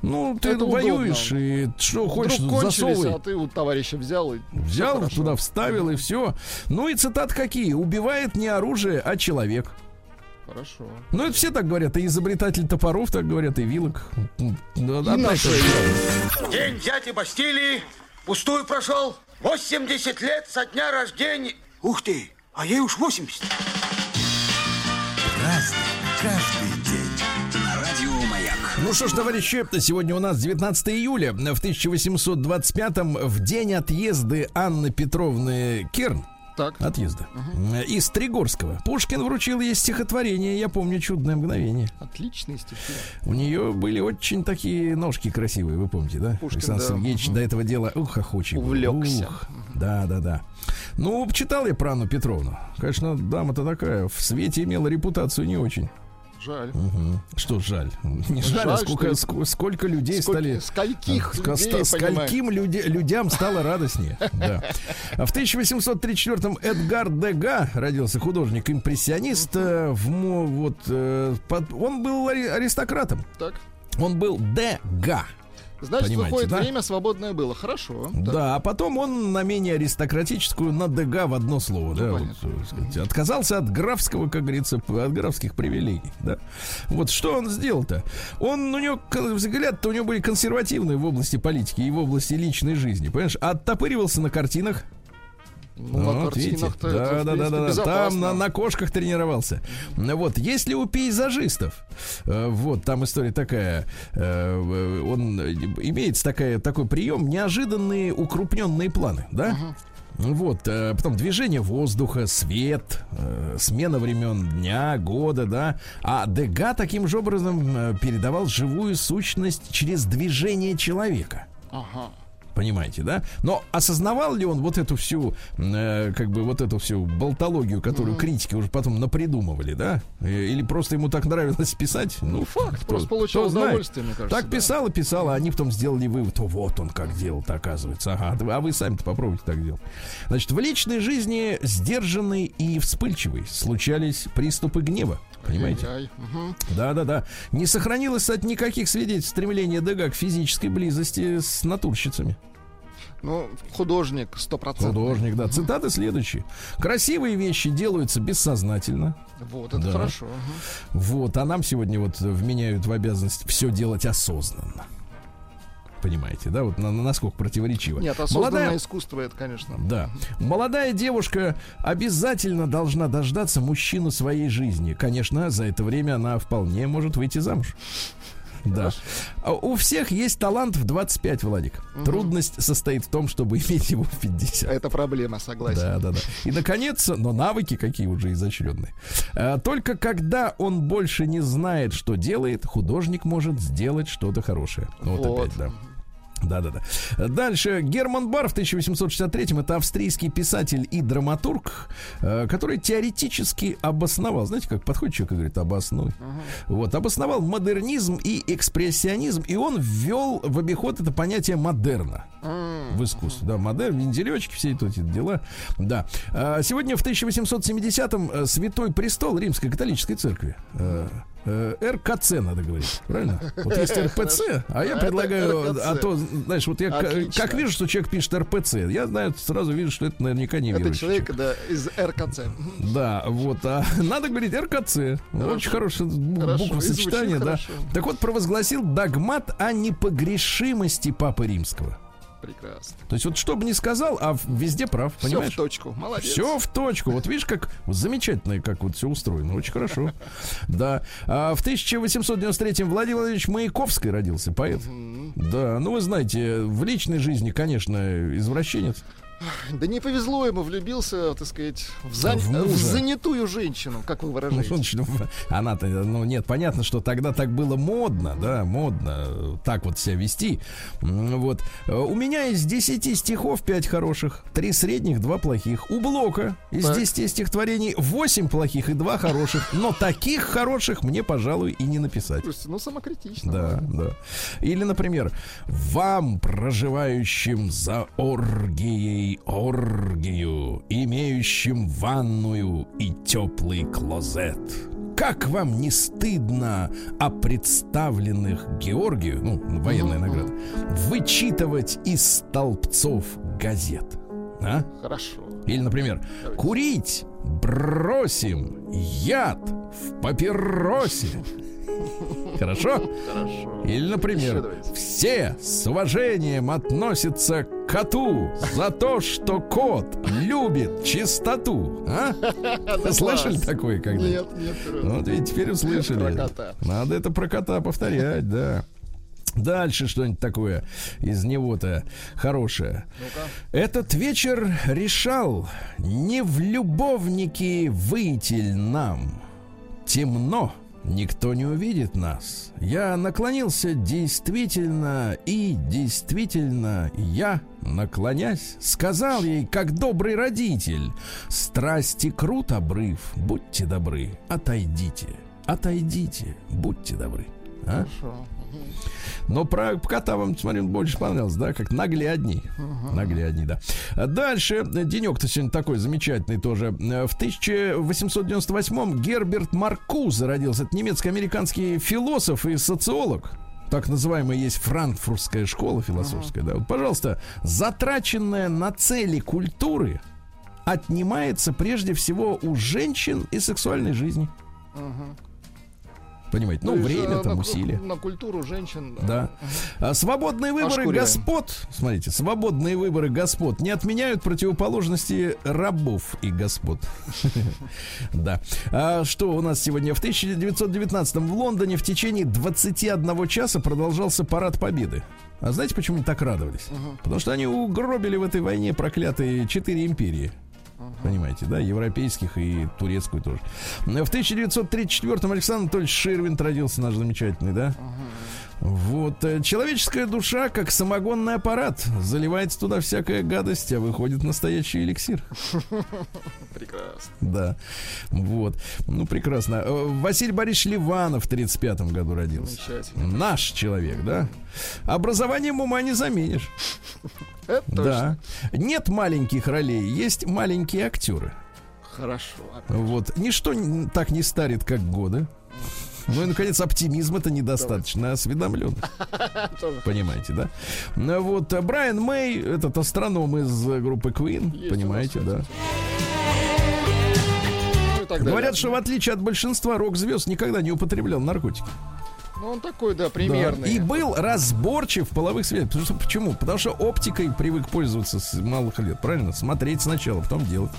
Ну, ты Это воюешь, и что хочешь, Вдруг засовывай. а ты у товарища взял и Взял, туда вставил, и все. Ну и цитат какие? Убивает не оружие, а человек. Хорошо. Ну, это все так говорят, и изобретатель топоров так говорят, и вилок. Ну, и же. День дяди Бастилии пустую прошел. 80 лет со дня рождения. Ух ты, а ей уж 80. Разный, каждый день. На радио Маяк. Ну что ж, товарищи, сегодня у нас 19 июля. В 1825-м, в день отъезды Анны Петровны Керн, Так. отъезда, э, из Тригорского, Пушкин вручил ей стихотворение «Я помню чудное мгновение». Отличные стихи. У нее были очень такие ножки красивые, вы помните, да? Пушкин, Александр да. Сергеевич до этого дела, ух, охочий. Увлекся. Ух, Да, да, да. Ну, читал я про Анну Петровну. Конечно, дама-то такая, в свете имела репутацию не очень. Жаль. Мгм. Что жаль? Не жаль, а Жаль, сколько, что- ск- сколько людей Сколько- стали... скольких Ска- людей, скольким люде- людям стало радостнее. [laughs] Да. А В 1834-м Эдгар Дега родился художник-импрессионист. э, в вот, э, он был ари- аристократом. Так. Он был Дега. Значит, Понимаете, выходит, да? время свободное было. Хорошо. Так. Да, а потом он на менее аристократическую на Дега в одно слово, да, вот, Ну, понятно. э, сказать, отказался от графского, как говорится, от графских привилегий, да. Вот что он сделал-то? Он, у него, взгляд-то у него были консервативные в области политики и в области личной жизни, понимаешь? Оттопыривался на картинах, Ну, на вот, видите? да, это, да, да, да, да. Там на, на кошках тренировался. Вот, если у пейзажистов, э, вот там история такая, э, э, он имеется такая, такой прием, неожиданные укрупненные планы, да? Вот, э, потом движение воздуха, свет, э, смена времен дня, года, да. А Дега таким же образом э, передавал живую сущность через движение человека. Ага. Понимаете, да? Но осознавал ли он вот эту всю, э, как бы вот эту всю болтологию, которую критики уже потом напридумывали, да? Э, Или просто ему так нравилось писать? Ну, Факт, кто- просто получал удовольствие, мне кажется. Так да. писал и писал, а они потом сделали вывод, вот он как делал-то, оказывается. Ага, а вы сами-то попробуйте так делать. Значит, в личной жизни сдержанный и вспыльчивый случались приступы гнева. Понимаете? Ай-яй. Мгм. Да, да, да. Не сохранилось, кстати, никаких свидетельств стремления Дега к физической близости с натурщицами. Ну, художник, сто процентов. Художник, да. Цитаты следующие. Красивые вещи делаются бессознательно. Вот, это Да. хорошо. Вот, а нам сегодня вот вменяют в обязанность все делать осознанно. Понимаете, да? Вот на, на- насколько противоречиво. Нет, осознанное Молодая- искусство это, конечно. Да. Молодая девушка обязательно должна дождаться мужчину своей жизни. Конечно, за это время она вполне может выйти замуж. Да. А У всех есть талант в 25, Владик. Трудность состоит в том, чтобы иметь его в 50. Это проблема, согласен. Да, да, да. И, наконец, но навыки какие уже изощренные. А, Только когда он больше не знает, что делает, художник может сделать что-то хорошее. Вот, Вот. опять, да. Да, да, да. Дальше Герман Бар в 1863-м это австрийский писатель и драматург, э, который теоретически обосновал, знаете, как подходит человек и говорит, обоснуй. Вот, обосновал модернизм и экспрессионизм, и он ввел в обиход это понятие модерна в искусстве. Да, модерн, менделечки, все эти дела. Да. А, Сегодня в 1870-м э, Святой Престол Римской католической церкви. Э, РКЦ надо говорить, правильно? [laughs] Вот есть РПЦ, а я Это предлагаю, а то, знаешь, вот я как вижу, что человек пишет РПЦ, я знаю, сразу вижу, что это наверняка не Это верующий человек, да, из РКЦ. [laughs] да, вот. А [laughs] надо говорить РКЦ. Очень хорошее буквосочетание, да. Так вот, провозгласил догмат о непогрешимости Папы Римского. Прекрасно. То есть вот что бы ни сказал, а везде прав, Все понимаешь? в точку. Молодец. Все в точку. Вот видишь, как замечательно, как вот все устроено. Очень хорошо. Да. А в 1893-м Владимир Владимирович Маяковский родился, поэт. Да, ну вы знаете, в личной жизни, конечно, извращенец. Да не повезло ему, влюбился, так сказать, в, зан- В в занятую женщину, как вы Ну, слушай, ну, она-то, ну, нет, понятно, что тогда так было модно, да, модно э, так вот себя вести. Вот. Э, У меня из 10 стихов 5 хороших, 3 средних, 2 плохих. У Блока из Так. 10 стихотворений 8 плохих и 2 хороших. Но таких хороших мне, пожалуй, и не написать. Слушайте, ну самокритично. Да, да. Или, например, вам, проживающим за оргией оргию, имеющим ванную и теплый клозет. Как вам не стыдно о представленных Георгию, ну, военная награда, вычитывать из столбцов газет? А? Хорошо. Или, например, курить бросим яд в папиросе. [laughs] Хорошо? Хорошо. Или, например, все с уважением относятся к коту за то, что кот любит чистоту. А? [laughs] Слышали такое когда Нет, нет. Ну, Вот ведь теперь услышали. Надо это про кота повторять, да. Дальше что-нибудь такое из него-то хорошее. Этот вечер решал, не в любовники выйти нам. Темно, никто не увидит нас. Я наклонился действительно и действительно я, наклонясь, сказал ей, как добрый родитель, страсти крут обрыв, будьте добры, отойдите, отойдите, будьте добры. А? Хорошо. Но про кота вам, смотрю, больше понравилось, да? Как наглядней. Наглядней, да. А Дальше. Денек-то сегодня такой замечательный тоже. Э, В 1898-м Герберт Маркузе родился. Это немецко-американский философ и социолог. Так называемая есть франкфуртская школа философская, да. Вот, пожалуйста, затраченная на цели культуры отнимается прежде всего у женщин и сексуальной жизни. Понимаете? Ну, есть, время, там, на, усилия. На культуру женщин. Да. А Свободные выборы Ошкуряем. господ, смотрите, свободные выборы господ не отменяют противоположности рабов и господ. [laughs] Да. А что у нас сегодня? В 1919 в Лондоне в течение 21 часа продолжался парад победы. А знаете, почему они так радовались? Потому что они угробили в этой войне проклятые четыре империи. Понимаете, да, европейских и турецкую тоже. В 1934-м Александр Анатольевич Ширвин родился, наш замечательный, да? Вот. э, Человеческая душа, как самогонный аппарат, заливается туда всякая гадость, а выходит настоящий эликсир. Прекрасно. Да. Вот. Ну, прекрасно. Э, Василий Борисович Ливанов в 35 году родился. Наш человек, да? Образованием ума не заменишь. Это точно. Да. Нет маленьких ролей, есть маленькие актеры. Хорошо. Вот. Ничто так не старит, как годы. Ну и, наконец, оптимизм это недостаточно осведомлен. [laughs] Понимаете, да? Ну Вот а Брайан Мэй, этот астроном из э, группы Queen, понимаете, да? Ну. Говорят, что в отличие от большинства рок-звезд никогда не употреблял наркотики. Ну, он такой, да, Да. примерный. И был разборчив в половых связях. Потому что, почему? Потому что оптикой привык пользоваться с малых лет, правильно? Смотреть сначала, потом делать.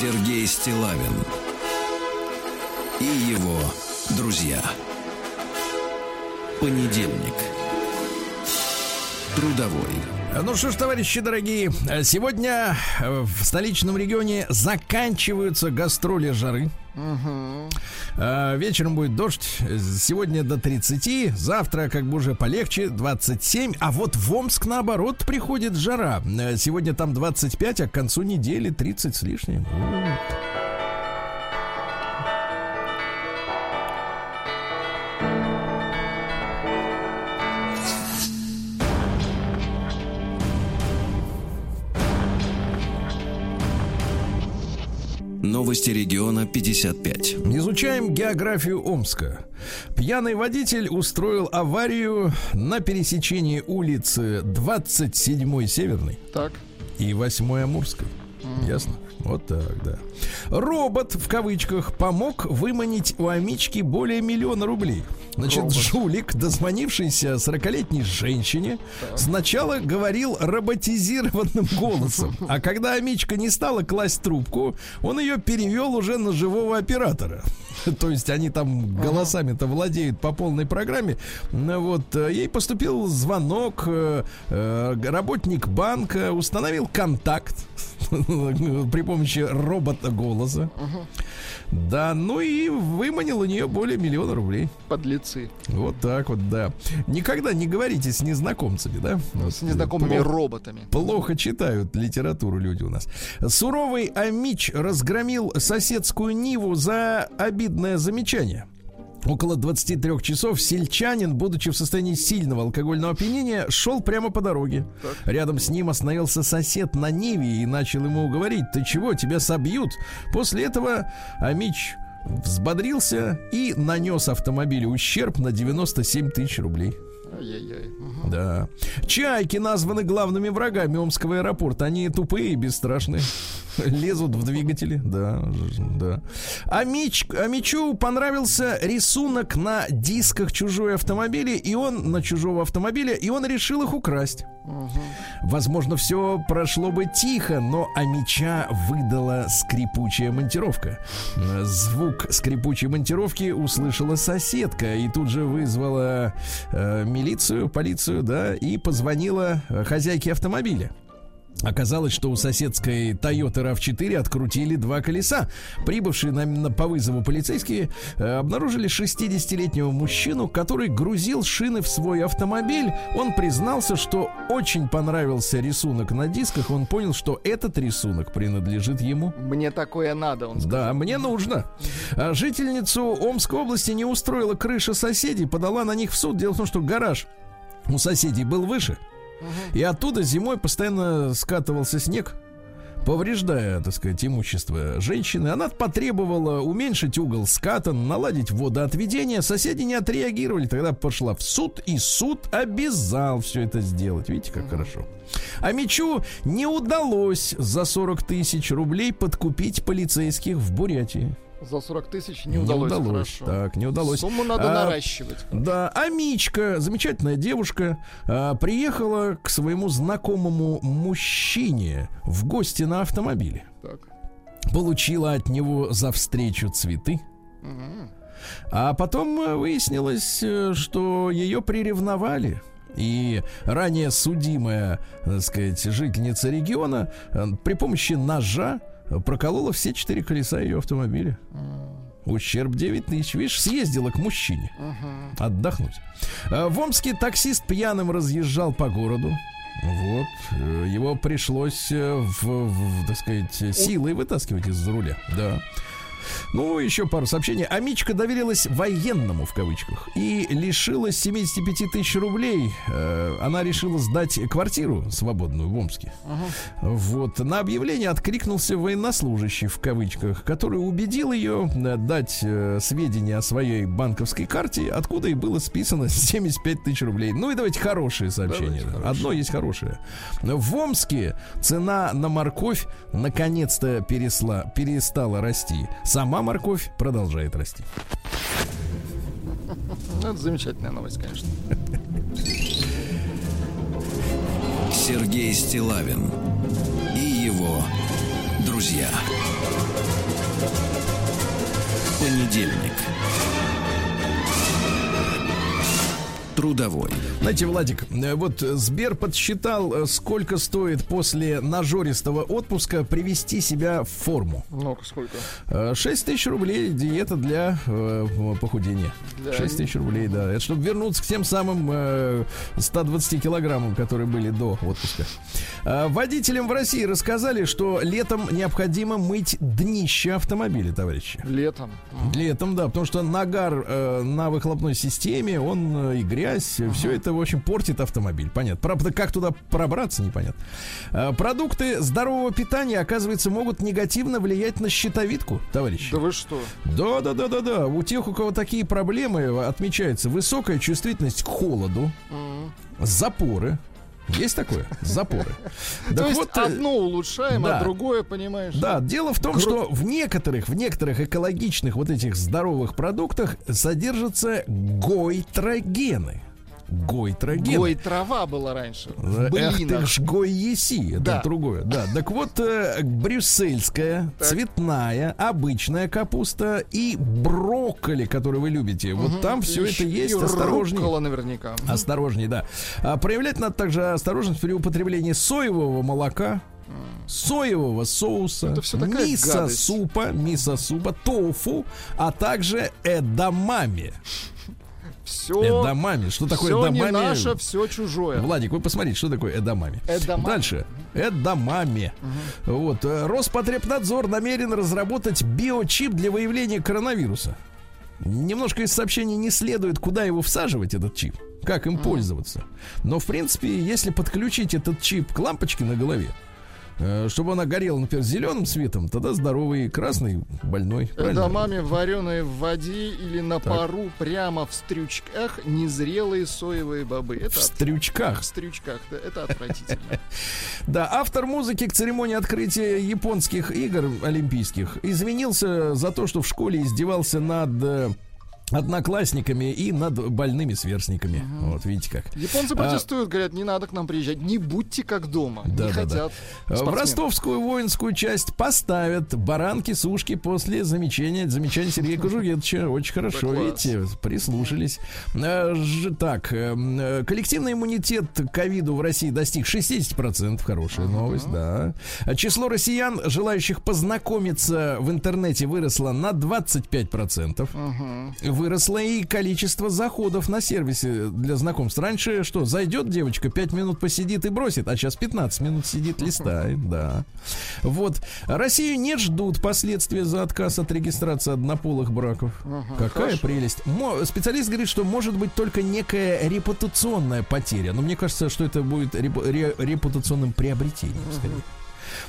Сергей Стилавин и его друзья. Понедельник. Трудовой. Ну что ж, товарищи дорогие, сегодня э, в столичном регионе заканчиваются гастроли жары. А, Вечером будет дождь. Сегодня до 30, завтра как бы уже полегче, 27. А вот в Омск наоборот приходит жара. Э, Сегодня там 25, а к концу недели 30 с лишним. У. Новости региона 55. Изучаем географию Омска. Пьяный водитель устроил аварию на пересечении улицы 27 Северной Так. и 8 Амурской. Ясно? Вот так, да. Робот, в кавычках, помог выманить у Амички более миллиона рублей. Значит, Робот. жулик, дозвонившийся 40-летней женщине, сначала говорил роботизированным голосом. А когда Амичка не стала класть трубку, он ее перевел уже на живого оператора. [laughs] То есть они там голосами-то владеют по полной программе. Ну Вот э, ей поступил звонок, э, э, работник банка установил контакт [laughs] при помощи робота голоса. Да, ну и выманил у нее более миллиона рублей. Подлецы. Вот так вот, да. Никогда не говорите с незнакомцами, да? Вот, С незнакомыми плохо- роботами. Плохо читают литературу люди у нас. Суровый Амич разгромил соседскую Ниву за обидное замечание. Около 23 часов сельчанин, будучи в состоянии сильного алкогольного опьянения, шел прямо по дороге. Рядом с ним остановился сосед на Ниве и начал ему говорить, ты чего, тебя собьют. После этого Амич взбодрился и нанес автомобилю ущерб на 97 тысяч рублей. Ай-яй-яй. Мгм. Да. Чайки названы главными врагами Омского аэропорта. Они тупые и бесстрашные. Лезут в двигатели. Да, да. А, Мич, а Мичу понравился рисунок на дисках чужой автомобиля, и он на чужого автомобиля, и он решил их украсть. Возможно, все прошло бы тихо, но Амича выдала скрипучая монтировка. Звук скрипучей монтировки услышала соседка и тут же вызвала э, милицию, полицию, да, и позвонила э, хозяйке автомобиля. Оказалось, что у соседской Toyota RAV4 открутили два колеса. Прибывшие на, на- по вызову полицейские э, обнаружили 60-летнего мужчину, который грузил шины в свой автомобиль. Он признался, что очень понравился рисунок на дисках. Он понял, что этот рисунок принадлежит ему. Мне такое надо, он сказал. Да, мне нужно. А жительницу Омской области не устроила крыша соседей, подала на них в суд. Дело в том, что гараж у соседей был выше, и оттуда зимой постоянно скатывался снег повреждая, так сказать, имущество женщины. Она потребовала уменьшить угол ската, наладить водоотведение. Соседи не отреагировали. Тогда пошла в суд, и суд обязал все это сделать. Видите, как хорошо. А Мичу не удалось за 40 тысяч рублей подкупить полицейских в Бурятии. За 40 тысяч не удалось. Хорошо. Так, не удалось. Сумму надо А, наращивать. Да, а Мичка, замечательная девушка, а, приехала к своему знакомому мужчине в гости на автомобиле. Так. Получила от него за встречу цветы. А потом э, выяснилось, э, что ее приревновали. И ранее судимая, так сказать, жительница региона э, при помощи ножа э, проколола все четыре колеса ее автомобиля. Ущерб 9 тысяч. Видишь, съездила к мужчине отдохнуть. А В Омске таксист пьяным разъезжал по городу. Вот. э, Его пришлось, э, в, в- так сказать, силой вытаскивать из-за руля. Да. Ну, еще пару сообщений. Амичка доверилась военному, в кавычках, и лишилась 75 тысяч рублей. Э, Она решила сдать квартиру свободную в Омске. Вот. На объявление откликнулся военнослужащий, в кавычках, который убедил ее э, дать э, сведения о своей банковской карте, откуда и было списано [laughs] 75 тысяч рублей. Ну и давайте хорошие сообщения. Давайте хорошие. Одно есть хорошее. В Омске цена на морковь наконец-то пересла, перестала расти. Сама морковь продолжает расти. Ну, это замечательная новость, конечно. Сергей Стилавин и его друзья. Понедельник. Трудовой. Знаете, Владик, э, вот Сбер подсчитал, э, сколько стоит после нажористого отпуска привести себя в форму. Ну, сколько? Э, 6 тысяч рублей диета для э, похудения. Для- 6 тысяч рублей, да. Это чтобы вернуться к тем самым э, 120 килограммам, которые были до отпуска. Э, водителям в России рассказали, что летом необходимо мыть днище автомобиля, товарищи. Летом. Летом, да, потому что нагар э, на выхлопной системе, он э, и грязь, все это, в общем, портит автомобиль. Понятно. Правда, как туда пробраться, непонятно. Э, продукты здорового питания, оказывается, могут негативно влиять на щитовидку, товарищи. Да вы что? Да, да, да, да, да. У тех, у кого такие проблемы, отмечается высокая чувствительность к холоду, М. запоры. Есть такое? Запоры. [laughs] То есть вот, э, одно улучшаем, да. а другое, понимаешь? да, дело в том, Гру- что в некоторых, в некоторых экологичных вот этих здоровых продуктах содержатся гойтрогены. Гойтрогены. Гой трава была раньше. Э, Эх ты былинах. ж гой еси, это Да. другое. Да, так вот, э, брюссельская, Так. цветная, обычная капуста и брокколи, который вы любите. Вот там все И это есть. руккола наверняка. Осторожней, да. А проявлять надо также осторожность при употреблении соевого молока, соевого соуса, Это такая гадость. мисо-супа, мисо-супа, тофу, а также эдамами. Все, Эдамами. Что такое все эдамами? наше, все чужое. Владик, вы посмотрите, что такое эдамами. Эдамами. Дальше. Эдамами. Вот. э, Роспотребнадзор намерен разработать биочип для выявления коронавируса. Немножко из сообщений не следует, куда его всаживать, этот чип. Как им пользоваться. Но, в принципе, если подключить этот чип к лампочке на голове, чтобы она горела, например, зеленым светом, тогда здоровый красный больной. Правильно? Эдамами, вареные в воде или на пару прямо в стрючках незрелые соевые бобы. Это В от- стрючках. в стрючках, да, это отвратительно. [laughs] Да, автор музыки к церемонии открытия японских игр олимпийских извинился за то, что в школе издевался над э, одноклассниками и над больными сверстниками. Вот видите как. Японцы А- протестуют, говорят, не надо к нам приезжать, не будьте как дома. Да, не да, хотят. В спортсмены. ростовскую воинскую часть поставят баранки, сушки после замечания, замечания Сергея Кужугетовича. Очень хорошо, Да видите, прислушались. Ж- Так, э, э, коллективный иммунитет к ковиду в России достиг 60%. Хорошая новость, да. А Число россиян, желающих познакомиться в интернете, выросло на 25%. Выросло и количество заходов на сервисе для знакомств. Раньше что, зайдет девочка, 5 минут посидит и бросит, а сейчас 15 минут сидит, листает, да. Вот. Россию не ждут последствия за отказ от регистрации однополых браков. Какая хорошо. прелесть. Мо- специалист говорит, что может быть только некая репутационная потеря. Но мне кажется, что это будет репу- ре- репутационным приобретением, скорее.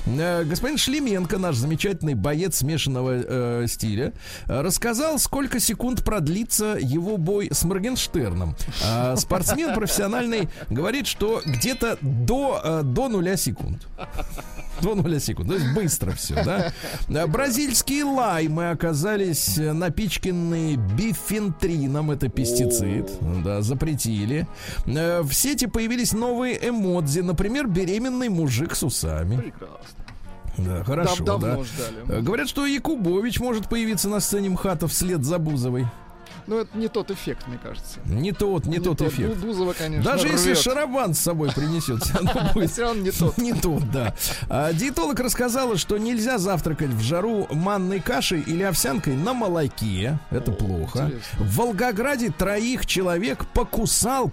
Господин Шлеменко, наш замечательный боец смешанного э, стиля, э, рассказал, сколько секунд продлится его бой с Моргенштерном. А спортсмен профессиональный говорит, что где-то до, э, до нуля секунд. До нуля секунд. То есть быстро все, да? Бразильские лаймы оказались э, напичканы бифентрином. Это пестицид. Да, запретили. Э, В сети появились новые эмодзи. Например, беременный мужик с усами. Прекрасно. Да, хорошо, Дав- давно да. ждали. Э, Говорят, что Якубович может появиться на сцене МХАТа вслед за Бузовой. Ну, это не тот эффект, мне кажется. Не тот, не, тот, эффект. Бу- Бузова, конечно, Даже если рвет. шарабан с собой принесет, всё равно [laughs] будет Всё равно не тот. Не тот, да. А, диетолог рассказала, что нельзя завтракать в жару манной кашей или овсянкой на молоке. Это плохо. интересно. В Волгограде троих человек покусал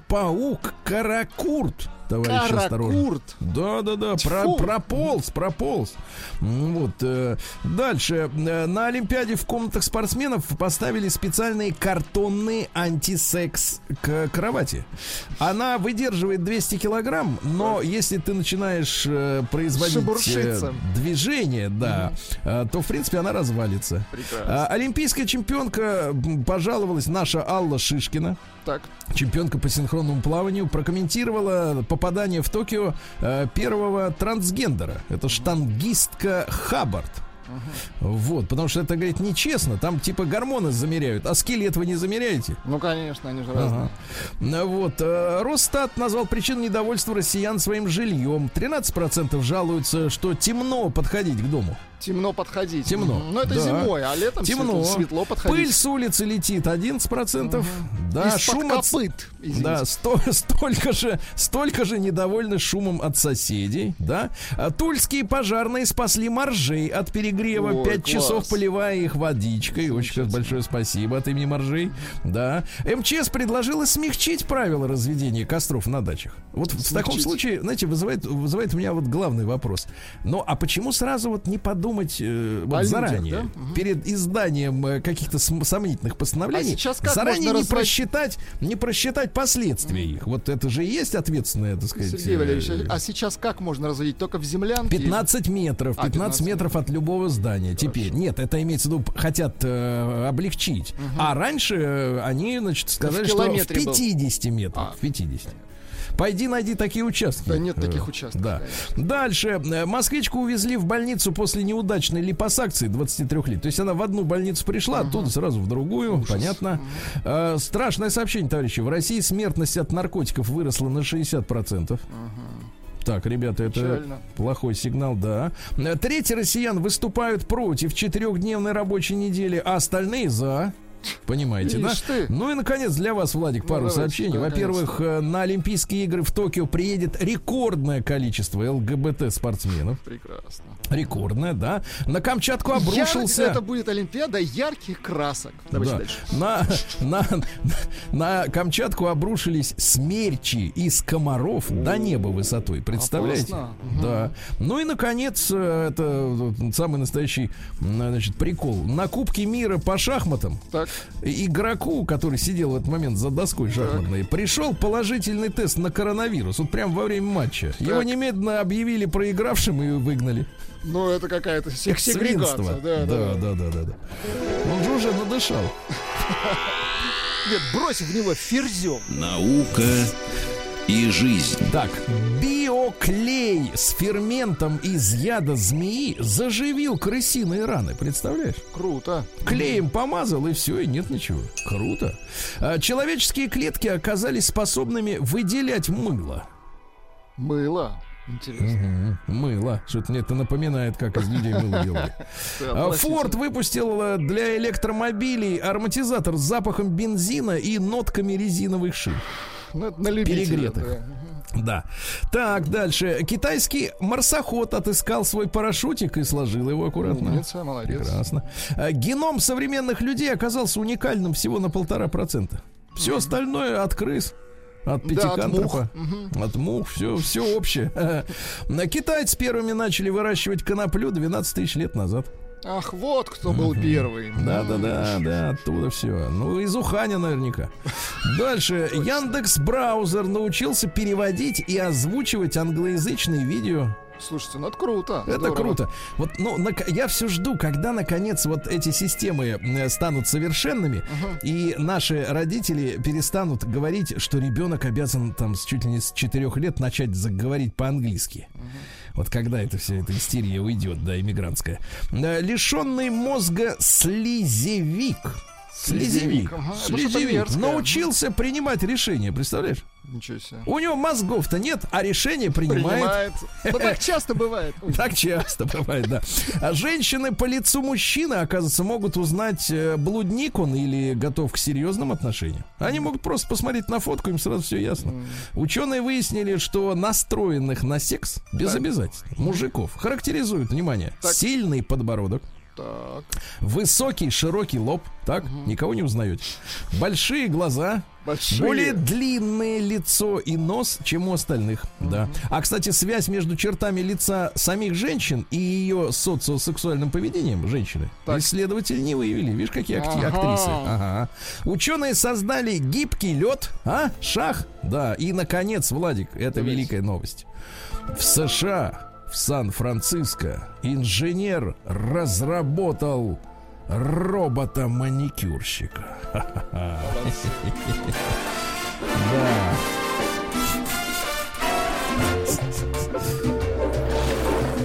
паук каракурт. осторожно. Да, да, да, про- Тьфу. прополз, прополз. М, Вот. э, Дальше. Э, На Олимпиаде в комнатах спортсменов поставили специальные картонные антисекс к кровати. Она выдерживает 200 килограмм, но если ты начинаешь э, производить э, движение, да, э, то, в принципе, она развалится. Прекрасно. А, Олимпийская чемпионка пожаловалась, наша Алла Шишкина Так. чемпионка по синхронному плаванию, прокомментировала попадание в Токио э, первого трансгендера. Это штангистка Хаббард. Вот, потому что это, говорит, нечестно. Там типа гормоны замеряют. А скелет вы не замеряете? Ну, конечно, они же разные. Ага. Вот. э, Росстат назвал причиной недовольства россиян своим жильем. 13% жалуются, что темно подходить к дому. Темно подходить. Темно, Мгм. Ну, это да. зимой, а летом Темно. светло, подходить. Пыль с улицы летит 11%. Да, Из-под шум от... копыт. извините. Да, сто- [laughs] столько же, столько же недовольны шумом от соседей, да. А Тульские пожарные спасли моржей от перегрева. Ой, Пять класс. часов поливая их водичкой. Очень большое спасибо от имени моржей. Да. МЧС предложила смягчить правила разведения костров на дачах. Вот в таком Смягчить. случае, знаете, вызывает, вызывает у меня вот главный вопрос. Ну, а почему сразу вот не подумать э, вот людях, заранее, да? Перед изданием э, каких-то сомнительных постановлений, А сейчас как заранее не разводить- просчитать, не просчитать последствия их. Вот это же и есть ответственное, так сказать. Сергей Валерьевич, э, а сейчас как можно разводить? Только в землянке? 15 метров, А, 15 15 метров от любого здания. Теперь, нет, это имеется в виду, хотят э, облегчить. А раньше э, они, значит, сказали, что в километре был. 50 метров. А. В 50. Пойди найди такие участки. Да нет таких Э, участков, Да. Дальше. Э, Москвичку увезли в больницу после неудачной липосакции 23 лет. То есть она в одну больницу пришла, оттуда сразу в другую. Понятно. Э, Страшное сообщение, товарищи. В России смертность от наркотиков выросла на 60%. Так, ребята, это Печально. плохой сигнал, да. Треть россиян выступают против четырехдневной рабочей недели, а остальные за. Понимаете, да? Ишь ты. Ну и, наконец, для вас, Владик, пару давайте, сообщений. Во-первых, э, на Олимпийские игры в Токио приедет рекордное количество ЛГБТ-спортсменов. Прекрасно. Рекордное, да. На Камчатку Яр- обрушился... Это будет Олимпиада ярких красок. Давайте Да. дальше. На, на, на Камчатку обрушились смерчи из комаров до неба высотой. Представляете? Опасно. Да. Ну и, наконец, э, это самый настоящий значит, прикол. На Кубке мира по шахматам Так, игроку, который сидел в этот момент за доской шахматной, пришел положительный тест на коронавирус. Вот прямо во время матча. Его немедленно объявили проигравшим и выгнали. ну это какая-то сегрегация. Да, да, да. да, да, да, да. Он же уже надышал. Нет, брось в него ферзем. Наука и жизнь. Так, биоклей с ферментом из яда змеи заживил крысиные раны. Представляешь? Круто. Клеем помазал и все, и нет ничего. Круто. А, Человеческие клетки оказались способными выделять мыло. Мыло. Интересно. Мгм. Мыло. Что-то мне это напоминает, как из людей мыло делали. [laughs] А, Форд выпустил э, для электромобилей ароматизатор с запахом бензина и нотками резиновых шин. Ну, это на любителя, перегретых. да. Да. Так, дальше. Китайский марсоход отыскал свой парашютик и сложил его аккуратно. Умница, молодец. Прекрасно. А, Геном современных людей оказался уникальным всего на полтора процента. Все остальное от крыс. От Да, от мух. пятикантропа, от мух, все, все общее. [laughs] Китайцы первыми начали выращивать коноплю 12 тысяч лет назад. Ах, вот кто был первый. Да, да, да, да, оттуда все. Ну, из Уханя наверняка. Дальше. [laughs] Яндекс браузер научился переводить и озвучивать англоязычные видео. Слушайте, ну это круто. Это здорово. круто. Вот, ну, нак- я все жду, когда наконец вот эти системы э, станут совершенными, и наши родители перестанут говорить, что ребенок обязан там с чуть ли не с 4 лет начать заговорить по-английски. Вот когда это все, эта истерия уйдет, да, иммигрантская. Э, Лишенный мозга слизевик. Слизевик. Слизевик, Слизевик. Научился принимать решения, представляешь? Ничего себе. У него мозгов-то нет, а решения принимает. Принимает. Да так [laughs] часто бывает. [laughs] Так часто бывает, да. А женщины по лицу мужчины, оказывается, могут узнать, э, блудник он или готов к серьезным отношениям. Они могут просто посмотреть на фотку, им сразу все ясно. Ученые выяснили, что настроенных на секс без обязательств мужиков характеризует, внимание, сильный подбородок, Так. Высокий, широкий лоб, так, никого не узнаете. Большие глаза, Большие. более длинное лицо и нос, чем у остальных, да. А, кстати, связь между чертами лица самих женщин и ее социосексуальным поведением женщины Так. исследователи не выявили. Видишь, какие акти- Ага. актрисы. Ага. Ученые создали гибкий лед, а, шах, да. И, наконец, Владик, это Давайте. великая новость. В США, в Сан-Франциско, инженер разработал робота-маникюрщика. Да.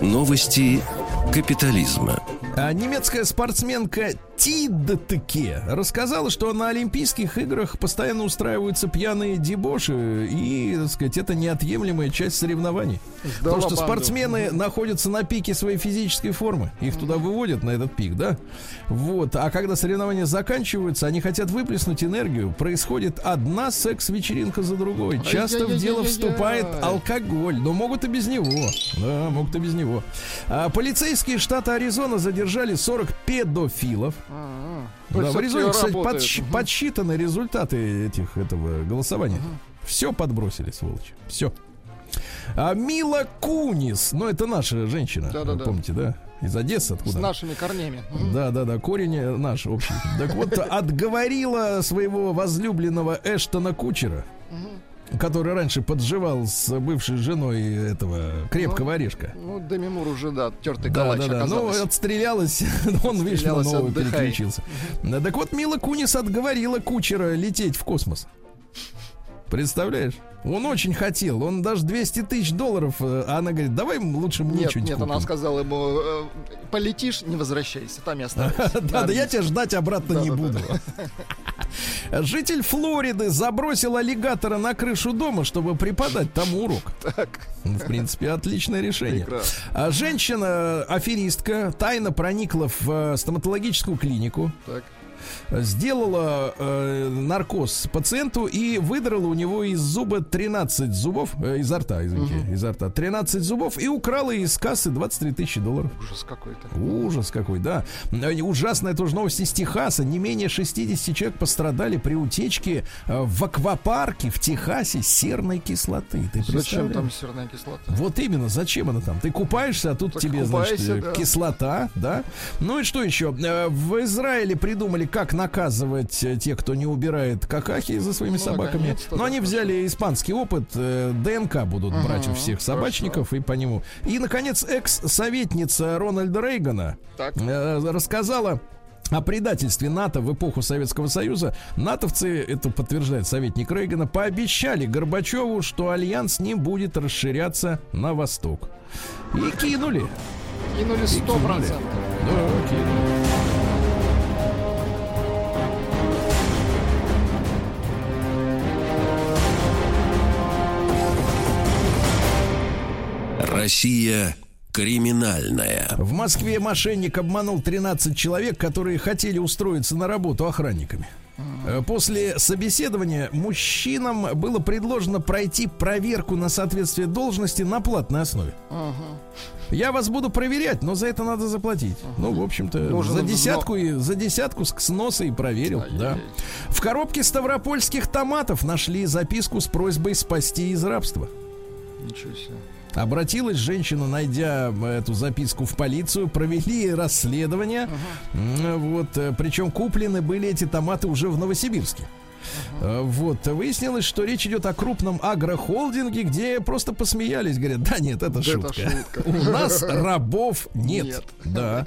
Новости капитализма. А немецкая спортсменка Тидтке рассказала, что на Олимпийских играх постоянно устраиваются пьяные дебоши, и, так сказать, это неотъемлемая часть соревнований. Сдала Потому что банду. спортсмены находятся на пике своей физической формы. Их туда выводят, на этот пик, да? Вот. А когда соревнования заканчиваются, они хотят выплеснуть энергию. Происходит одна секс-вечеринка за другой. Часто в дело вступает алкоголь. Но могут и без него. Да, могут и без него. А полицейские штата Аризона задержали 40 педофилов. А, Да, в Аризоне, кстати, подсч- Мгм. подсчитаны результаты этих этого голосования. Все подбросили, сволочи. Все. А Мила Кунис, ну это наша женщина, Да-да-да. помните, да? Из Одессы, С откуда? нашими корнями. Да, да, да, корень э, наш общий. Так вот, [laughs] отговорила своего возлюбленного Эштона Кучера, который раньше подживал с бывшей женой этого крепкого орешка. Ну, Деми Мур уже, да, тертый Да, калач да, да. Ну, отстрелялась. [laughs] Он, видишь, на новую отдыхай. переключился. Так вот, Мила Кунис отговорила Кучера лететь в космос. Представляешь? Он очень хотел, он даже 200 тысяч долларов, э, а она говорит, давай лучше мне Нет, нет, она купим». сказала ему, э, полетишь, не возвращайся, там и [laughs] оставайся. Да, да, я тебя ждать обратно не буду. [laughs] Житель Флориды забросил аллигатора на крышу дома, чтобы преподать тому урок. Так, Ну, В принципе, отличное решение. прекрасно. А Женщина, аферистка, тайно проникла в э, стоматологическую клинику, Так. Сделала э, наркоз пациенту и выдрала у него из зуба 13 зубов, э, изо рта, извините, изо рта, 13 зубов и украла из кассы 23 тысячи долларов. Ужас какой-то. Ужас какой, да. Э, Ужасная тоже новость из Техаса. Не менее 60 человек пострадали при утечке э, в аквапарке в Техасе серной кислоты. Ты Зачем там серная кислота? Вот именно, зачем она там? Ты купаешься, а тут Так тебе, значит, купайся, э, да. кислота, да? Ну и что еще? Э, В Израиле придумали, как наказывать э, тех, кто не убирает какахи за своими Ну, собаками. Но они хорошо. взяли испанский опыт, э, ДНК будут Ага, брать у всех хорошо. собачников и по нему. И, наконец, экс-советница Рональда Рейгана Так. э, рассказала о предательстве НАТО в эпоху Советского Союза. НАТОвцы, это подтверждает советник Рейгана, пообещали Горбачеву, что альянс не будет расширяться на восток. И кинули. Кинули сто процентов. Да, кинули. Россия криминальная. В Москве мошенник обманул 13 человек, которые хотели устроиться на работу охранниками. Э, После собеседования мужчинам было предложено пройти проверку на соответствие должности на платной основе. Я вас буду проверять, но за это надо заплатить. Ну, в общем-то, Нужен за десятку, и, за десятку с с носа и проверил. Да. В коробке ставропольских томатов нашли записку с просьбой спасти из рабства. Ничего себе. Обратилась женщина, найдя эту записку в полицию, провели расследование. М, Вот, э, причем куплены были эти томаты уже в Новосибирске. Э, Вот, выяснилось, что речь идет о крупном агрохолдинге, где просто посмеялись, говорят, да нет, это Да это шутка. шутка. У нас рабов нет. Нет. [laughs] Да.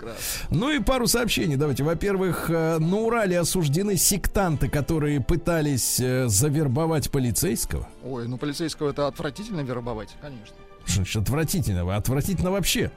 Ну и пару сообщений. Давайте. Во-первых, э, на Урале осуждены сектанты, которые пытались завербовать полицейского. Ой, ну полицейского это отвратительно вербовать, конечно. Значит отвратительно? Отвратительно вообще.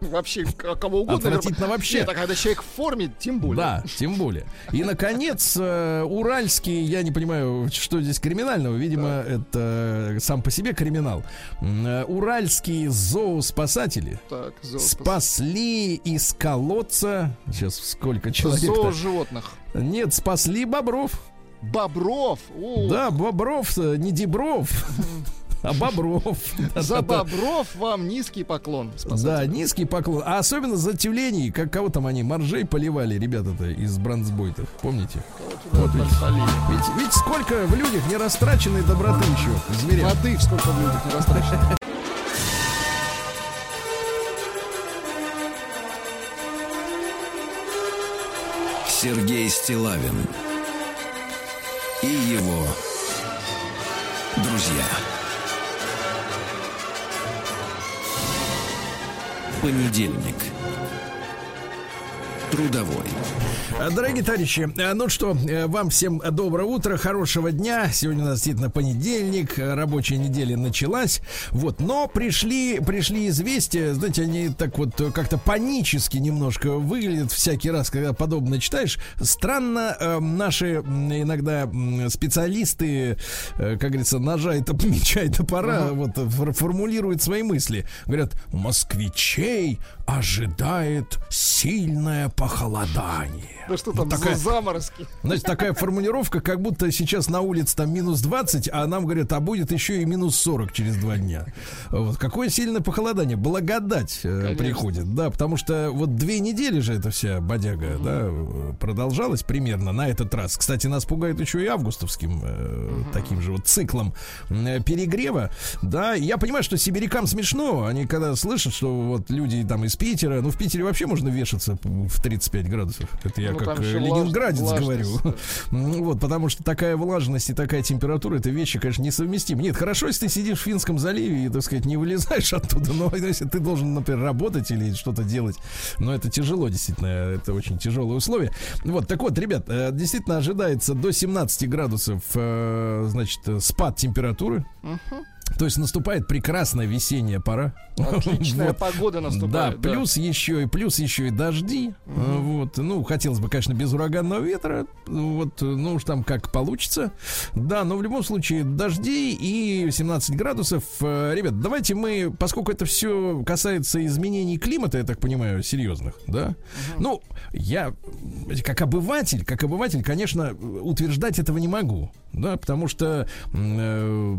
Вообще, к- кого угодно. Отвратительно вербовать. вообще. Нет, а когда человек в форме, тем более. Да, тем более. И, наконец, э, уральский, я не понимаю, что здесь криминального, видимо, это сам по себе криминал. Э, Уральские зооспасатели Так, зоо- спасли из колодца, сейчас сколько человек зоо животных. Нет, спасли бобров. Бобров. О, Да, бобров, э, не дебров. А бобров. [laughs] За бобров вам низкий поклон. Да, низкий поклон. А особенно за тюленей, как кого там они, моржей поливали, ребята-то из брандсбойтов. Помните? Вот. Ведь, ведь сколько в людях не растраченной доброты еще, зверя. Воды сколько в людях не растрачено. Сергей Стилавин и его друзья. Понедельник. Трудовой. Дорогие товарищи, а, ну что, э, вам всем доброе утро, хорошего дня. Сегодня у нас действительно понедельник, э, рабочая неделя началась. Вот, но пришли, пришли известия, знаете, они так вот э, как-то панически немножко выглядят всякий раз, когда подобное читаешь. Странно, э, наши иногда специалисты, э, как говорится, ножа и топ- меча и топора вот фор- формулируют свои мысли. Говорят, москвичей ожидает сильное похолодание. Да что Вот там такая- за заморозки? Значит, такая формулировка, как будто сейчас на улице там минус 20, а нам говорят, а будет еще и минус 40 через два дня. Вот. Какое сильное похолодание. Благодать э, Конечно. приходит. Да, потому что вот две недели же эта вся бодяга, да, э, продолжалась примерно на этот раз. Кстати, нас пугает еще и августовским э, таким же вот циклом э, перегрева. Да, я понимаю, что сибирякам смешно. Они когда слышат, что вот люди там из Питера, ну в Питере вообще можно вешаться в 35 градусов. Это я Ну, как э, ленинградец влажность, говорю. да. [laughs] Вот, потому что такая влажность и такая температура, это вещи, конечно, несовместимы. Нет, хорошо, если ты сидишь в Финском заливе и, так сказать, не вылезаешь [laughs] оттуда, но если ты должен, например, работать или что-то делать, но это тяжело, действительно, это очень тяжелые условия. Вот, так вот, ребят, э, действительно ожидается до 17 градусов, э, значит, спад температуры. То есть наступает прекрасная весенняя пора. Отличная Вот. погода Да, наступает. плюс еще и плюс еще и дожди. А, Вот, ну, хотелось бы, конечно, без ураганного ветра. Вот, ну уж там как получится. Да, но в любом случае дожди и 17 градусов. Э, Ребят, давайте мы, поскольку это все касается изменений климата, я так понимаю, серьезных, да. Ну, я как обыватель, как обыватель, конечно, утверждать этого не могу, да, потому что, э,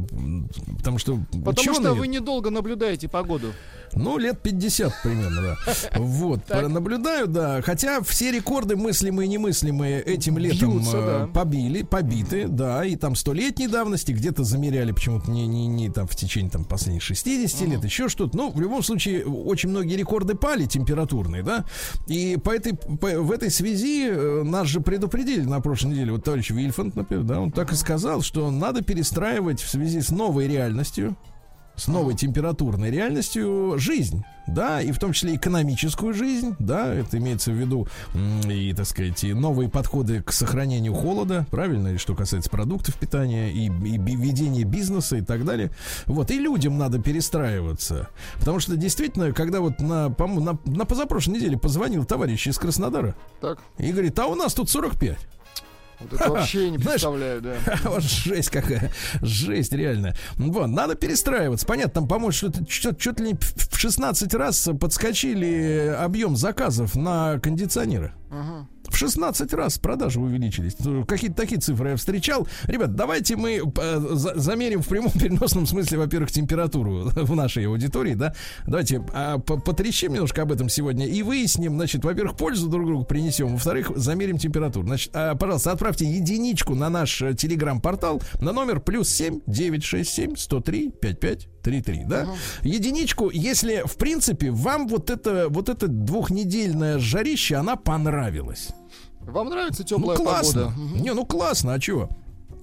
потому что Потому что ученые- вы недолго наблюдаете погоду. Ну, лет 50 примерно, да. Вот, наблюдаю, да. Хотя все рекорды мыслимые и немыслимые этим летом Бьются, э, да. побили, побиты, да. И там столетней давности где-то замеряли почему-то не, не, не там в течение там последних 60 лет, еще что-то. Ну, в любом случае, очень многие рекорды пали температурные, да. И по этой, по- в этой связи э, нас же предупредили на прошлой неделе, вот товарищ Вильфанд, например, да, он так и сказал, что надо перестраивать в связи с новой реальностью, с новой температурной реальностью жизнь, да, и в том числе экономическую жизнь, да, это имеется в виду и, так сказать, и новые подходы к сохранению холода, правильно, и что касается продуктов питания, и, и ведения бизнеса и так далее. Вот, и людям надо перестраиваться, потому что действительно, когда вот на, на, на позапрошлой неделе позвонил товарищ из Краснодара Так, и говорит, а у нас тут 45. Вот это вообще не [laughs] представляю, да. [laughs] Вот жесть какая. Жесть, реально. Вот, надо перестраиваться. Понятно, там, по-моему, что-то чуть ли не в 16 раз подскочили объем заказов на кондиционеры. Ага. В 16 раз продажи увеличились. Ну, Какие-то такие цифры я встречал. Ребят, давайте мы э, за- замерим в прямом переносном смысле, во-первых, температуру [laughs] в нашей аудитории, да. Давайте а, по- потрещим немножко об этом сегодня и выясним, значит, во-первых, пользу друг другу принесем, во-вторых, замерим температуру. Значит, а, пожалуйста, отправьте единичку на наш э, телеграм-портал на номер плюс 7 967 103 5533, да. Единичку, если, в принципе, вам вот это, вот это двухнедельное жарище, она понравилась. Вам нравится Ну, теплая классно. погода? Мгм. Не, ну классно, а чего?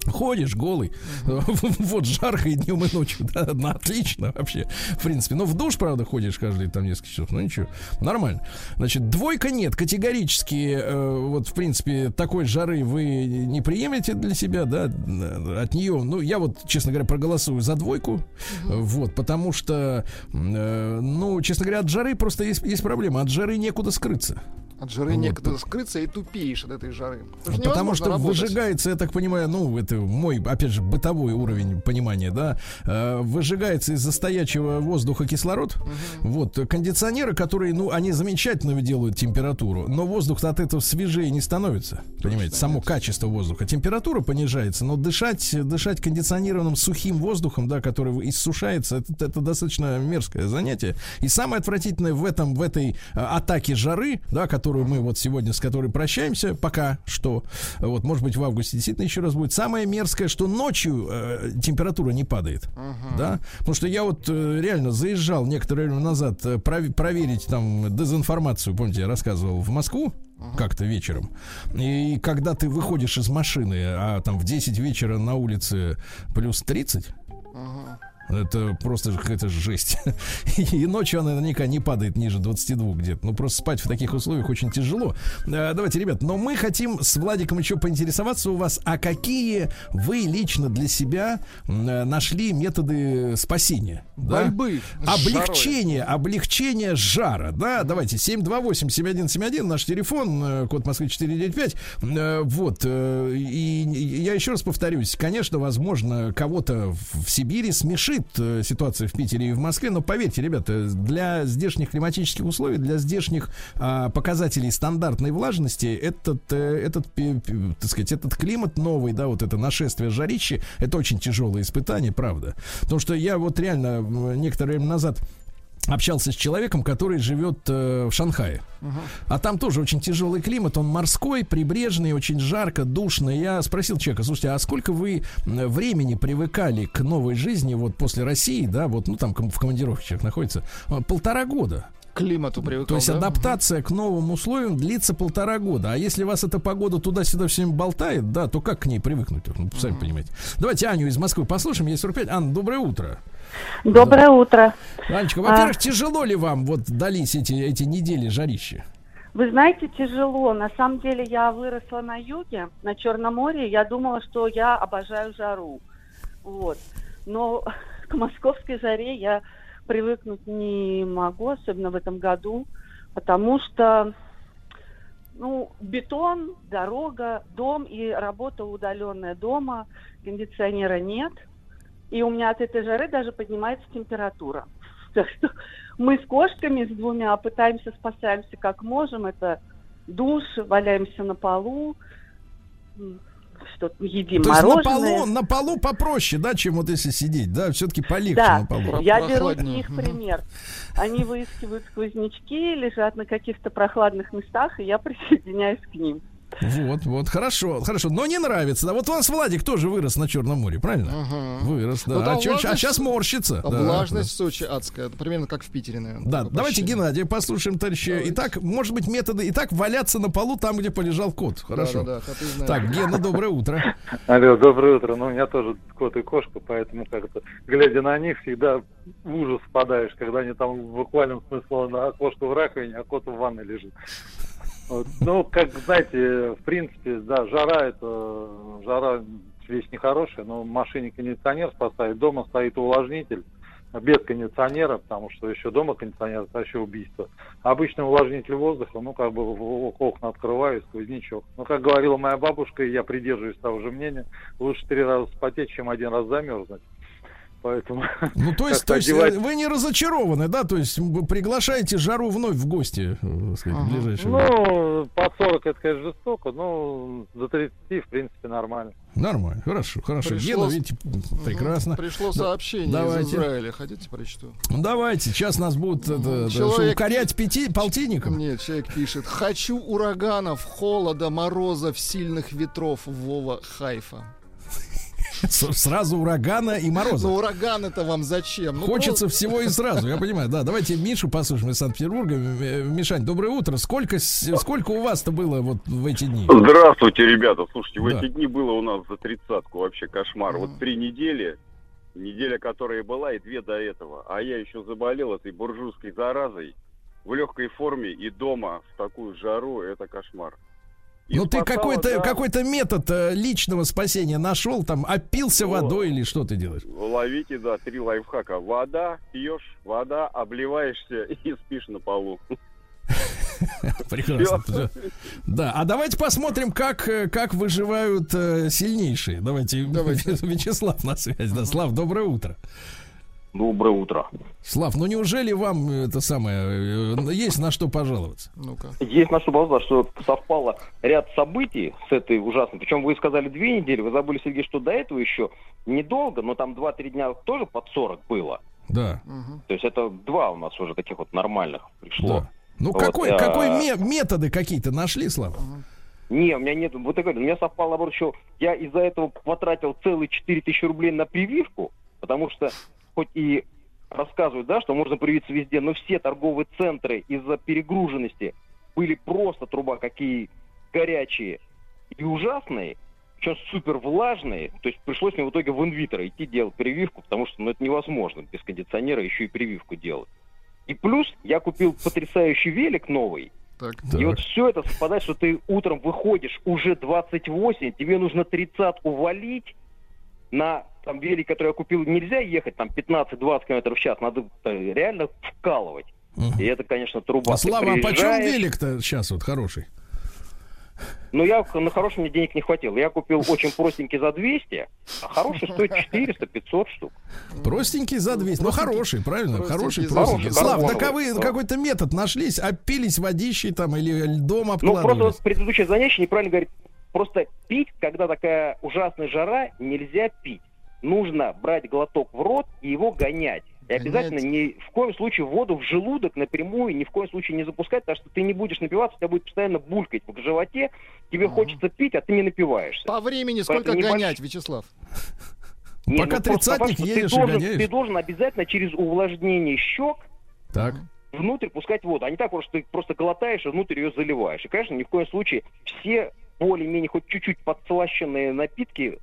Ходишь голый, [laughs] вот жарко и днем, и ночью, да, [laughs] ну, отлично вообще, в принципе. Но в душ, правда, ходишь каждые там несколько часов, ну ничего, нормально. Значит, двойка нет, категорически, э, вот, в принципе, такой жары вы не приемлете для себя, да, от нее, ну, я вот, честно говоря, проголосую за двойку, вот, потому что, э, ну, честно говоря, от жары просто есть, есть проблема, от жары некуда скрыться. От жары Вот. некогда скрыться и тупеешь от этой жары. Это же Потому что работать. выжигается, я так понимаю, ну, это мой, опять же, бытовой уровень понимания, да, э, выжигается из-за стоячего воздуха кислород. Вот, э, кондиционеры, которые, ну, они замечательно делают температуру, но воздух от этого свежее не становится. Понимаете, само качество воздуха. Температура понижается, но дышать, дышать кондиционированным сухим воздухом, да, который иссушается, это, это достаточно мерзкое занятие. И самое отвратительное в этом, в этой э, атаке жары, да, которую мы вот сегодня с которой прощаемся, пока что, вот, может быть, в августе действительно еще раз будет. Самое мерзкое, что ночью э, температура не падает, да, потому что я вот э, реально заезжал некоторое время назад э, прове- проверить там дезинформацию, помните, я рассказывал в Москву, как-то вечером. И когда ты выходишь из машины, а там в 10 вечера на улице плюс 30, это просто какая-то жесть. [laughs] И ночью она наверняка не падает ниже 22 где-то. Ну, просто спать в таких условиях очень тяжело. Э, Давайте, ребят, но мы хотим с Владиком еще поинтересоваться у вас, а какие вы лично для себя э, нашли методы спасения? да? Борьбы жарой. Облегчение, облегчение жара, да, давайте, 728-7171, наш телефон, э, код Москвы 495, Э, вот, и я еще раз повторюсь, конечно, возможно, кого-то в в Сибири смешит э, ситуация в Питере и в Москве, но поверьте, ребята, для здешних климатических условий, для здешних а, показателей стандартной влажности, этот, э, этот, так сказать, этот климат новый, да, вот это нашествие жарищи, это очень тяжелое испытание, правда. Потому что я вот реально некоторое время назад общался с человеком, который живет э, в Шанхае. А там тоже очень тяжелый климат, он морской, прибрежный, очень жарко, душно. Я спросил человека, слушайте, а сколько вы времени привыкали к новой жизни вот после России, да, вот, ну там в командировке человек находится? «А, Полтора года. Климату привыкал, То есть да? адаптация к новым условиям длится полтора года. А если вас эта погода туда-сюда все время болтает, да, то как к ней привыкнуть? Ну, сами понимаете. Давайте Аню из Москвы послушаем. Ей 45. Анна, доброе утро. Доброе утро. Анечка, во-первых, тяжело ли вам вот дались эти, эти недели жарища? Вы знаете, тяжело. На самом деле я выросла на юге, на Черном море. Я думала, что я обожаю жару. Вот. Но [laughs] к московской жаре я привыкнуть не могу, особенно в этом году, потому что ну, бетон, дорога, дом и работа удаленная дома, кондиционера нет. И у меня от этой жары даже поднимается температура. [laughs] Так что мы с кошками, с двумя, пытаемся, спасаемся как можем. Это душ, валяемся на полу, м, что-то едим То есть на мороженое. полу, на полу попроще, да, чем вот если сидеть, да, все-таки полегче Да, на полу. я беру с них пример. Они выискивают сквознячки, лежат на каких-то прохладных местах, и я [laughs] присоединяюсь к ним. Вот, вот, хорошо, хорошо. Но не нравится. Да, вот у нас Владик тоже вырос на Черном море, правильно? Мгм. Вырос, да. Ну, там а, чё- а влажность- сейчас морщится. А да, влажность в Сочи адская. Это примерно как в Питере, наверное. Да, давайте. Геннадия послушаем, товарищи. Давайте. Итак, может быть, методы. Итак, валяться на полу там, где полежал кот. Хорошо. Да-да-да, коты знают. Так, Гена, доброе утро. [laughs] Алло, доброе утро. Ну, у меня тоже кот и кошка, поэтому как-то, глядя на них, всегда в ужас впадаешь, когда они там в буквальном смысле на кошку в раковине, а кот в ванной лежит. Ну, как знаете, в принципе, да, жара это жара вещь нехорошая, но в машине кондиционер спасает, дома стоит увлажнитель без кондиционера, потому что еще дома кондиционер, это вообще убийство. Обычный увлажнитель воздуха, ну, как бы окна открываю, сквознячок. Ну, как говорила моя бабушка, и я придерживаюсь того же мнения, лучше три раза спотеть, чем один раз замерзнуть. Поэтому... Ну, то [laughs] есть, то есть одевать- вы не разочарованы, да? То есть вы приглашаете жару вновь в гости, э, сказать, в ближайшее. Ну, под 40 это, конечно, жестоко, но за 30, в принципе, нормально. Нормально, хорошо, хорошо. Пришло Гена, видите, прекрасно. Пришло сообщение давайте. из Израиля. Хотите, прочту? Ну, давайте, сейчас нас будут это, Человек- укорять пяти, полтинником. Нет, человек пишет. Хочу ураганов, холода, морозов, сильных ветров, Вова, Хайфа. Сразу урагана и мороза. Ну, ураган это вам зачем? Ну, Хочется всего и сразу, я понимаю. Да, давайте Мишу послушаем из Санкт-Петербурга. Э, Мишань, доброе утро. Сколько, сколько у вас-то было вот в эти дни? Здравствуйте, ребята. Слушайте, в Да. эти дни было у нас за тридцатку вообще кошмар. Вот три недели, неделя, которая была, и две до этого. А я еще заболел этой буржуйской заразой в легкой форме и дома в такую жару. Это кошмар. Ну ты какой-то да, какой-то метод э, личного спасения нашел, там опился Ну, водой или что ты делаешь? Ловите, да, три лайфхака. Вода, пьешь, вода, обливаешься [laughs] и спишь на полу. [laughs] Прекрасно. Да, а давайте посмотрим, как, э, как выживают э, сильнейшие. Давайте, [laughs] Вячеслав на связь. Да, Слав, доброе утро. Доброе утро. Слав, ну неужели вам э, это самое э, есть на что пожаловаться? Ну-ка. Есть на что базар, что совпало ряд событий с этой ужасной. Причем вы сказали две недели, вы забыли, Сергей, что до этого еще недолго, но там 2-3 дня тоже под 40 было. Да. То есть это два у нас уже таких вот нормальных пришло. Да. Ну Вот, какой, а- какой ме- методы какие-то нашли, Слава? Не, у меня нет, вот я говорю, у меня совпало, наоборот, что я из-за этого потратил целые 4000 рублей на прививку, потому что хоть и рассказывают, да, что можно привиться везде, но все торговые центры из-за перегруженности были просто труба какие горячие и ужасные, причем супер влажные, то есть пришлось мне в итоге в инвитро идти делать прививку, потому что ну, это невозможно без кондиционера еще и прививку делать. И плюс я купил потрясающий велик новый, Так. и вот все это совпадает, что ты утром выходишь уже 28, тебе нужно тридцатку валить на там велик, который я купил, нельзя ехать там 15-20 км в час, надо э, реально вкалывать. И это, конечно, труба. А Слава, а почем велик-то сейчас вот хороший? Ну, я на хороший мне денег не хватило. Я купил очень простенький за 200, а хороший стоит [laughs] 400-500 штук. Простенький за 200. Ну, хороший, правильно? Хороший, Простенький за простенький. 200. Слав, да. какой-то метод нашлись? Опились водищей там или льдом Ну, просто обкладывались? вот предыдущее занятие неправильно говорит. Просто пить, когда такая ужасная жара, нельзя пить. Нужно брать глоток в рот и его гонять. И обязательно ни в коем случае воду в желудок напрямую ни в коем случае не запускать, потому что ты не будешь напиваться, у тебя будет постоянно булькать в животе, тебе хочется пить, а ты не напиваешься. По времени сколько Поэтому гонять, Вячеслав? Не, Пока ну, тридцатник что едешь ты должен, ты должен обязательно через увлажнение щек Так. внутрь пускать воду. А не так, просто ты просто глотаешь и внутрь ее заливаешь. И, конечно, ни в коем случае все более-менее хоть чуть-чуть подслащенные напитки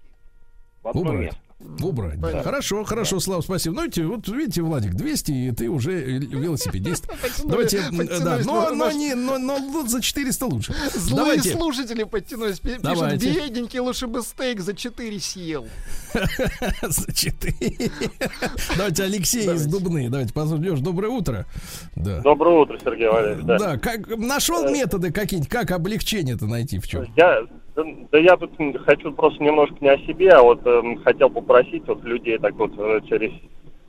в одно Убрать. место. Убрать. да. Хорошо, хорошо, Слава, спасибо. Ну, вот видите, Владик, 200, и ты уже э, велосипедист. [laughs] Давайте, да, но, на но, не, но, но за 400 лучше. Злые Давайте. слушатели подтянулись. Пи- Пишут, Давайте. бедненький, лучше бы стейк за 4 съел. [laughs] За 4. [laughs] Давайте Алексей из Дубны. Давайте послушаем. Леш, доброе утро. Да. Доброе утро, Сергей Валерьевич. Да. Да, как нашел методы какие-нибудь, как облегчение-то найти в чем? Я, да, да я тут хочу просто немножко не о себе, а вот эм, хотел попросить вот людей так вот э, через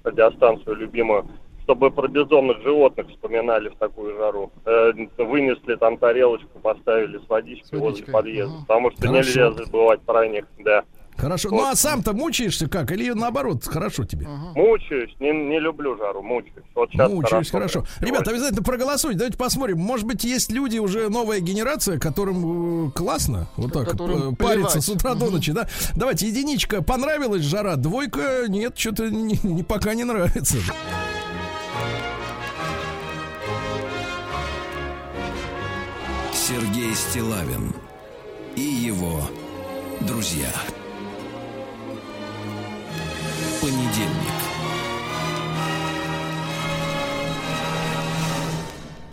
радиостанцию любимую, чтобы про бездомных животных вспоминали в такую жару. Э, вынесли там тарелочку, поставили с водичкой С возле водичкой, подъезда, ага. потому что Хорошо. нельзя забывать про них, да. Хорошо. Ну а сам-то мучаешься как? Или наоборот, хорошо тебе? Мучаюсь, не, не люблю жару, мучаюсь. Вот сейчас Мучаюсь, хорошо. прям. Ребята, обязательно проголосуйте. Давайте посмотрим. Может быть, есть люди, уже новая генерация, которым э, классно вот так Которым э, париться плевать. с утра до ночи, да? Давайте, единичка, понравилась жара, двойка, нет, что-то не, не- пока не нравится. Сергей Стилавин и его друзья. Понедельник.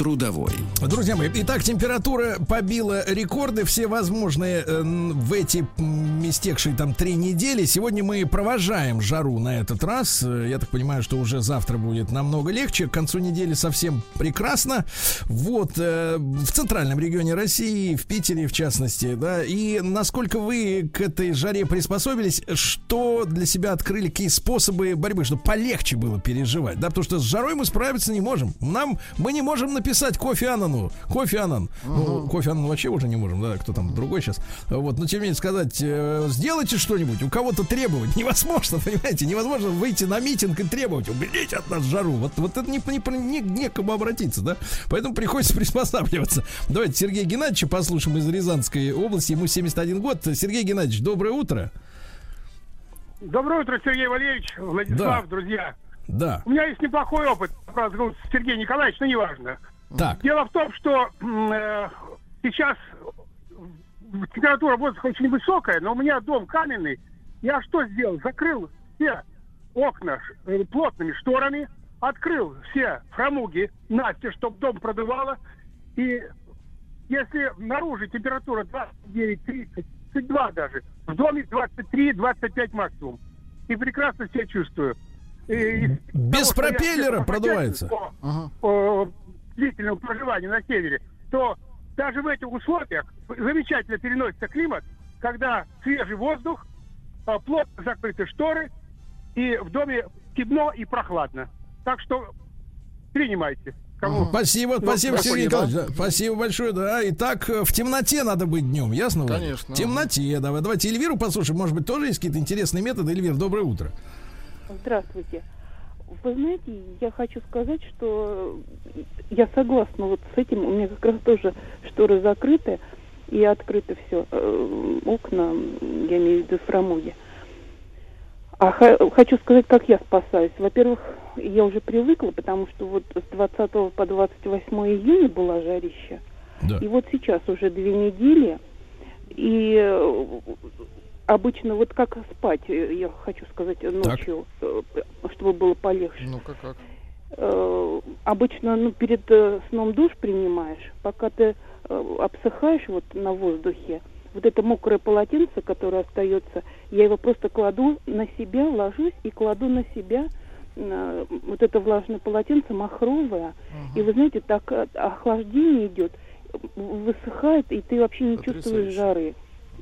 Трудовой. Друзья мои, итак, температура побила рекорды все возможные э, в эти м, истекшие там три недели. Сегодня мы провожаем жару на этот раз. Э, Я так понимаю, что уже завтра будет намного легче. К концу недели совсем прекрасно. Вот, э, в центральном регионе России, в Питере в частности, да. И насколько вы к этой жаре приспособились, что для себя открыли, какие способы борьбы, чтобы полегче было переживать, да, потому что с жарой мы справиться не можем. Нам, мы не можем написать кофе Анану, кофе Анан. Ну, кофе Анан вообще уже не можем, да, кто там другой сейчас. Вот, но тем не менее сказать, э, сделайте что-нибудь, у кого-то требовать [laughs] невозможно, понимаете, невозможно выйти на митинг и требовать, уберите от нас жару. Вот, вот это не, не, не, не к кому обратиться, да, поэтому приходится [laughs] приспосабливаться. Давайте Сергея Геннадьевича послушаем из Рязанской области, ему 71 год. Сергей Геннадьевич, доброе утро. Доброе утро, Сергей Валерьевич, Владислав, Да. друзья. Да, У меня есть неплохой опыт, правда, зовут Сергей Николаевич, но неважно. Так, Дело в том, что э, сейчас температура воздуха очень высокая, но у меня дом каменный. Я что сделал? Закрыл все окна э, плотными шторами, открыл все фрамуги Настя, чтобы дом продувало. И если наружу температура 29, 30, 32 даже, в доме 23-25 максимум. И прекрасно себя чувствую. И Без того, пропеллера продувается? по- Ага. по длительному проживанию на севере. что даже в этих условиях замечательно переносится климат, когда свежий воздух, а, плотно закрыты шторы, и в доме темно и прохладно. Так что принимайте. Кому? Спасибо, Ну, спасибо, Сергей. Николаевич. да, спасибо большое, да. И так э, в темноте надо быть днем, ясно? Конечно. В темноте, давай. Давайте Эльвиру послушаем. Может быть, тоже есть какие-то интересные методы. Эльвир, доброе утро. Здравствуйте. Вы знаете, я хочу сказать, что я согласна вот с этим. У меня как раз тоже шторы закрыты и открыто все. Окна, я имею в виду фрамуги. А хочу сказать, как я спасаюсь. Во-первых, я уже привыкла, потому что вот с 20 по 28 июня была жарища. Да. И вот сейчас уже две недели. И э, обычно вот как спать, э, я хочу сказать, ночью, э, чтобы было полегче. Ну-ка как? Э, обычно ну, перед э, сном душ принимаешь, пока ты э, обсыхаешь вот на воздухе, вот это мокрое полотенце, которое остается, я его просто кладу на себя, ложусь и кладу на себя э, вот это влажное полотенце махровое. И вы знаете, так э, охлаждение идет, высыхает, и ты вообще не чувствуешь жары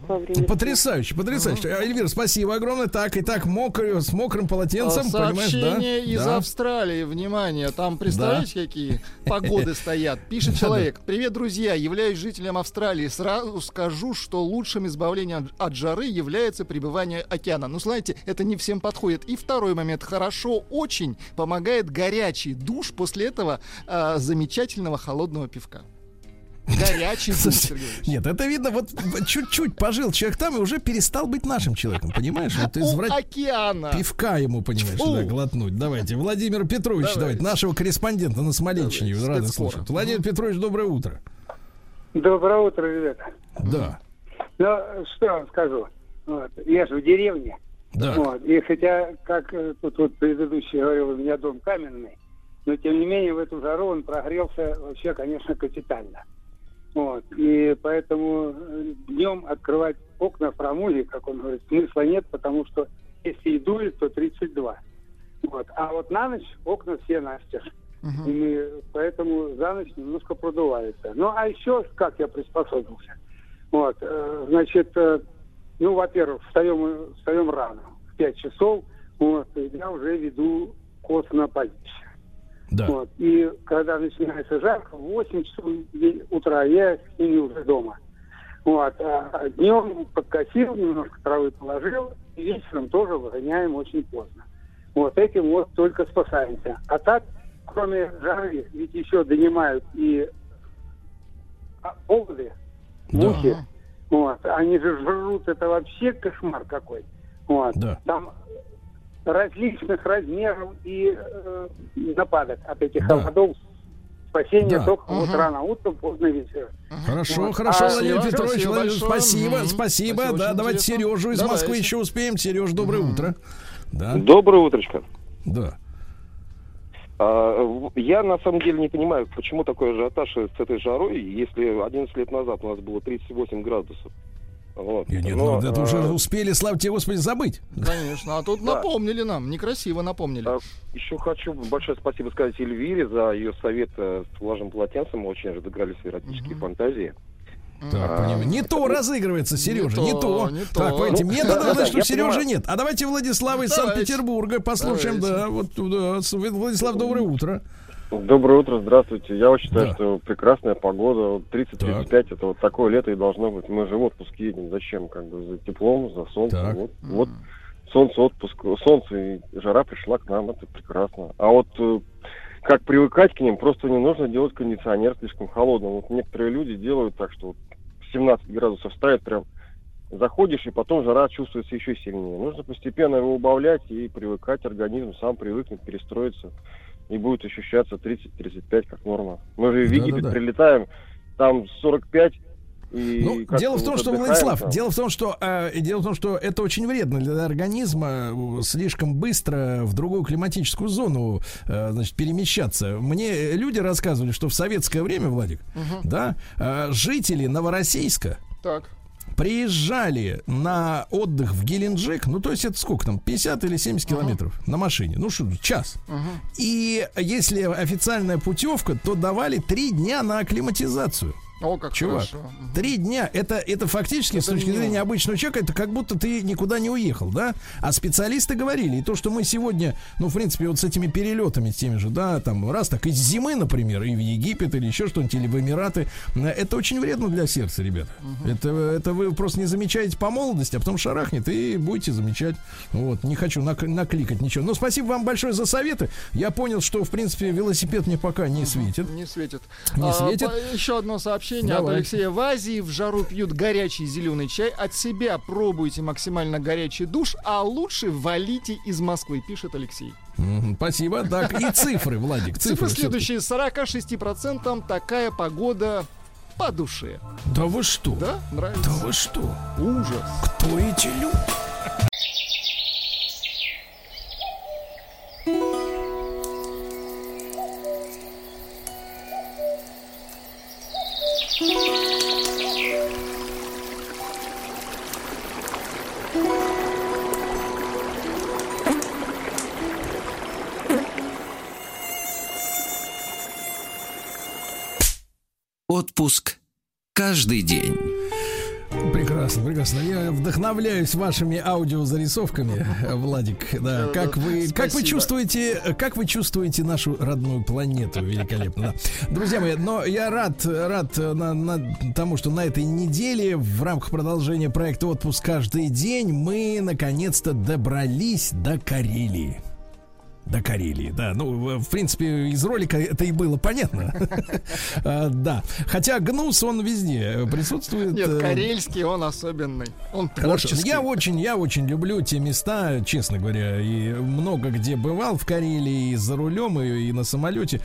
во время сна. Потрясающе, потрясающе. А, Эльвир, спасибо огромное. Так, и так, мокрый, с мокрым полотенцем, А, понимаешь, да? Сообщение из Да. Австралии. Внимание, там представляете, какие погоды стоят. Пишет [laughs] человек. Привет, друзья. Являюсь жителем Австралии. Сразу скажу, что лучшим избавлением от жары является пребывание океана. Ну, знаете, это не всем подходит. И второй момент. Хорошо, очень помогает горячий душ после этого а, замечательного холодного пивка. Горячий Слушайте. Нет, это видно, вот чуть-чуть пожил человек там и уже перестал быть нашим человеком, понимаешь? Вот изврат- океана. Пивка ему, понимаешь, да, глотнуть. Давайте. Владимир Петрович, Давайте. давайте, нашего корреспондента на Смоленщине. Давайте, Рады слушать. Владимир Петрович, доброе утро. Доброе утро, ребята. Да. Ну, что я вам скажу. Вот. Я же в деревне. Да. Вот. И хотя, как э, тут вот предыдущий говорил, у меня дом каменный, но тем не менее в эту жару он прогрелся вообще, конечно, капитально. Вот. И поэтому днем открывать окна в фрамуге, как он говорит, смысла нет, потому что если и дует, то 32. Вот. А вот на ночь окна все настежь. И мы поэтому за ночь немножко продувается. Ну, а еще как я приспособился. Вот, э, значит, э, ну, во-первых, встаем, встаем рано, в 5 часов, вот, и я уже веду кос на позиции. Да. Вот, и когда начинается жарко, в 8 часов утра я с ними уже дома. Вот, а днем подкосил, немножко травы положил, и вечером тоже выгоняем очень поздно. Вот этим вот только спасаемся. А так, кроме жары, ведь еще донимают и оводы, мухи. Вот. Они же жрут, это вообще кошмар какой. Вот. Там различных размеров и э, нападок от этих Да. холодов. Спасение Да. только вот Мгм. рано утром, поздно вечером. Хорошо, Вот. хорошо, А- Владимир Петрович, Спасибо Владимир, спасибо, спасибо. Спасибо, Да, давайте интересно. Сережу из Давайте. Москвы еще успеем. Сереж, доброе утро. Да. Доброе утречко. Да. А, Я на самом деле не понимаю, почему такой ажиотаж с этой жарой, если 11 лет назад у нас было 38 градусов. Вот. Нет, Но, ну, это а, уже успели, слава тебе, Господи, забыть. Конечно, а тут Да. напомнили нам, некрасиво напомнили. А, Еще хочу большое спасибо сказать Эльвире за ее совет э, с влажным полотенцем. Мы очень разыгрались в эротические фантазии. Так, А, понимаю. Не то разыгрывается, Сережа, не, то, то. не Так, то. пойте, Ну, метода, да, да, что понимаю. нет. А давайте Владислава из. Санкт-Петербурга послушаем. Давайте. Да, вот да, с- Владислав, доброе утро. Доброе утро, здравствуйте. Я вот считаю, что прекрасная погода. Вот 30-35 это вот такое лето и должно быть. Мы же в отпуск едем. Зачем? Как бы за теплом, за солнцем. Вот, вот солнце, отпуск, солнце и жара пришла к нам, это прекрасно. А вот э, как привыкать к ним, просто не нужно делать кондиционер слишком холодным. Вот некоторые люди делают так, что вот 17 градусов ставят прям заходишь, и потом жара чувствуется еще сильнее. Нужно постепенно его убавлять и привыкать, организм сам привыкнет, перестроится, и будет ощущаться 30-35 как норма. Мы же в Египет Да-да-да. прилетаем, там 45, и Ну, дело в том, что, Владислав, там. дело в том, что э, дело в том, что это очень вредно для организма слишком быстро в другую климатическую зону, э, значит, перемещаться. Мне люди рассказывали, что в советское время, Владик, Мгм. да, э, жители Новороссийска Так. Приезжали на отдых в Геленджик, ну, то есть это сколько там, 50 или 70 километров на машине, ну, что, час. И если официальная путевка, то давали три дня на акклиматизацию. О, как Чувак, хорошо. три дня, это, это фактически, с точки минимум. зрения обычного человека, это как будто ты никуда не уехал, да? А специалисты говорили, и то, что мы сегодня, ну, в принципе, вот с этими перелетами, с теми же, да, там, раз так из зимы, например, и в Египет, или еще что-нибудь, или в Эмираты, это очень вредно для сердца, ребята. Это, это вы просто не замечаете по молодости, а потом шарахнет, и будете замечать. Вот, не хочу нак- накликать ничего. Но спасибо вам большое за советы. Я понял, что, в принципе, велосипед мне пока не светит. Не светит. Не А, светит. по- еще одно сообщение от Давай. Алексея. В Азии в жару пьют горячий зеленый чай. От себя пробуйте максимально горячий душ, а лучше валите из Москвы, пишет Алексей. Спасибо. Так, и цифры, Владик, Цифры, цифры. следующие. 46% такая погода по душе. Да вы что? Да? Нравится? Да вы что? Ужас. Кто эти люди? Отпуск каждый день. Прекрасно, прекрасно. Я вдохновляюсь вашими аудиозарисовками, [laughs] Владик. Да, как вы, как вы Спасибо. чувствуете, как вы чувствуете нашу родную планету? Великолепно. Друзья мои, но я рад, рад на, на тому, что на этой неделе в рамках продолжения проекта «Отпуск каждый день» мы наконец-то добрались до Карелии. До Карелии, да. Ну, в принципе, из ролика это и было понятно. [laughs] А, Да. Хотя гнус, он везде присутствует. Нет, Э, карельский он особенный. Он Хорошо. творческий. Я очень, я очень люблю те места, честно говоря, и много где бывал в Карелии, и за рулем, и, на самолете.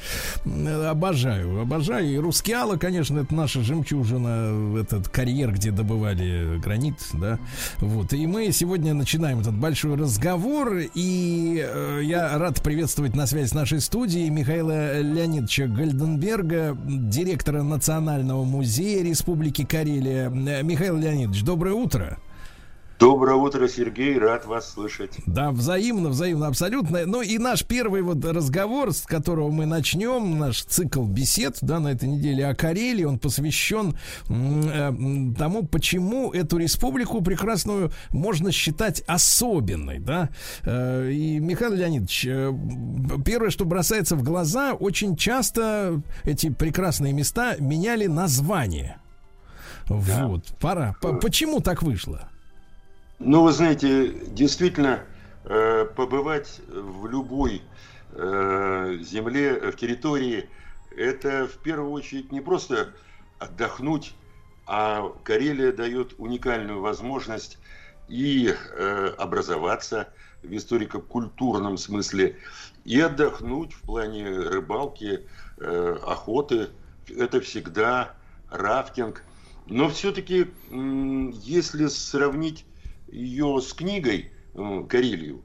Обожаю, обожаю. И Рускеала, конечно, это наша жемчужина, этот карьер, где добывали гранит, да. Вот. И мы сегодня начинаем этот большой разговор, и э, я рад приветствовать на связи с нашей студией Михаила Леонидовича Гальденберга, директора Национального музея Республики Карелия. Михаил Леонидович, доброе утро. Доброе утро, Сергей, рад вас слышать. Да, взаимно, взаимно, абсолютно. Ну и наш первый вот разговор, с которого мы начнем, наш цикл бесед, да, на этой неделе о Карелии, он посвящен э, тому, почему эту республику прекрасную можно считать особенной, да. Э, И, Михаил Леонидович, э, первое, что бросается в глаза, очень часто эти прекрасные места меняли название. Вот, пора. Почему так вышло? Ну, вы знаете, действительно, э, побывать в любой э, земле, э, в территории, это в первую очередь не просто отдохнуть, а Карелия дает уникальную возможность и образоваться в историко-культурном смысле, и отдохнуть в плане рыбалки, охоты. Это всегда рафтинг. Но все-таки, если сравнить ее с книгой э, Карелию,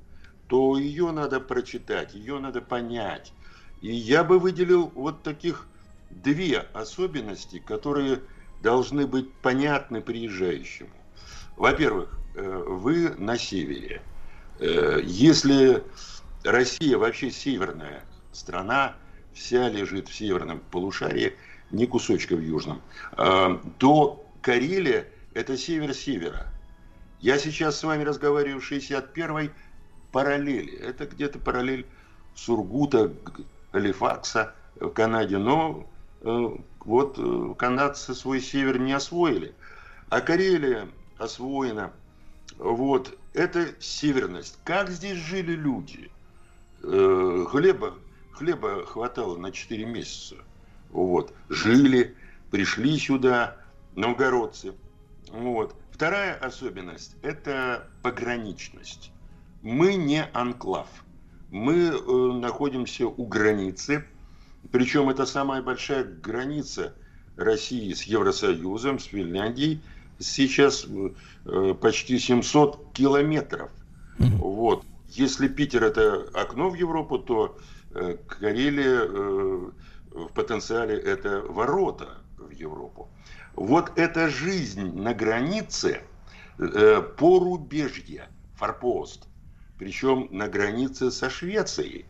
то ее надо прочитать, ее надо понять. И я бы выделил вот таких две особенности, которые должны быть понятны приезжающему. Во-первых, э, вы на севере. Э, Если Россия вообще северная страна, вся лежит в северном полушарии, не кусочка в южном, то Карелия – это север севера. Я сейчас с вами разговариваю в 61-й параллели. Это где-то параллель Сургута, Галифакса в Канаде. Но э, вот э, канадцы свой север не освоили. А Карелия освоена. Вот. Это северность. Как здесь жили люди? Э, хлеба, хлеба хватало на 4 месяца. Вот. Жили, пришли сюда новгородцы. Вот. Вторая особенность – это пограничность. Мы не анклав. Мы э, находимся у границы. Причем это самая большая граница России с Евросоюзом, с Финляндией. Сейчас э, почти 700 километров. Вот. Если Питер это окно в Европу, то э, Карелия э, в потенциале это ворота в Европу. Вот эта жизнь на границе э, порубежья, форпост, причем на границе со Швецией,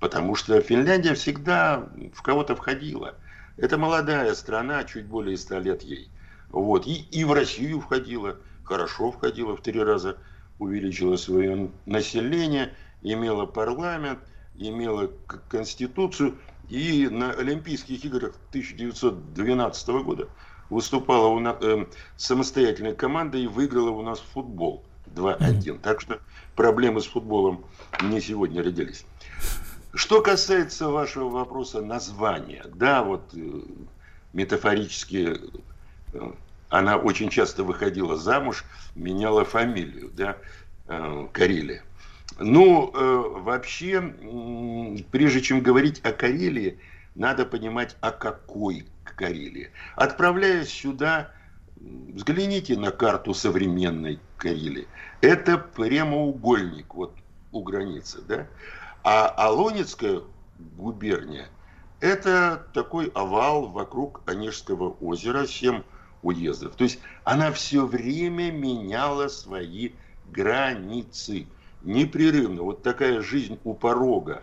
потому что Финляндия всегда в кого-то входила. Это молодая страна, чуть более 100 лет ей. Вот. И, и в Россию входила, хорошо входила, в три раза увеличила свое население, имела парламент, имела конституцию. И на Олимпийских играх 1912 года выступала у нас, э, самостоятельная команда и выиграла у нас футбол 2-1. Так что проблемы с футболом не сегодня родились. Что касается вашего вопроса названия, да, вот э, метафорически э, она очень часто выходила замуж, меняла фамилию, да, э, Карелия. Ну, э, вообще, прежде чем говорить о Карелии, надо понимать, о какой Карелии. Отправляясь сюда, взгляните на карту современной Карелии. Это прямоугольник вот у границы, да? А Алонецкая губерния – это такой овал вокруг Онежского озера, семь уездов. То есть она все время меняла свои границы непрерывно. Вот такая жизнь у порога,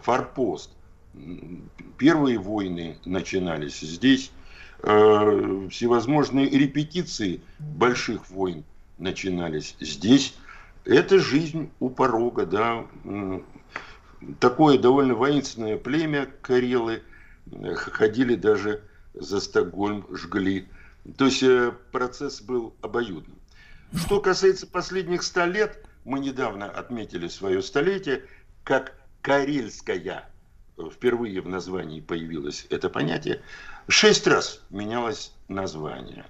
форпост. Первые войны начинались здесь, э, всевозможные репетиции больших войн начинались здесь. Это жизнь у порога, да. Такое довольно воинственное племя Карелы ходили даже за Стокгольм, жгли. То есть э, процесс был обоюдным. Что касается последних ста лет, мы недавно отметили свое столетие, как карельская, впервые в названии появилось это понятие, шесть раз менялось название.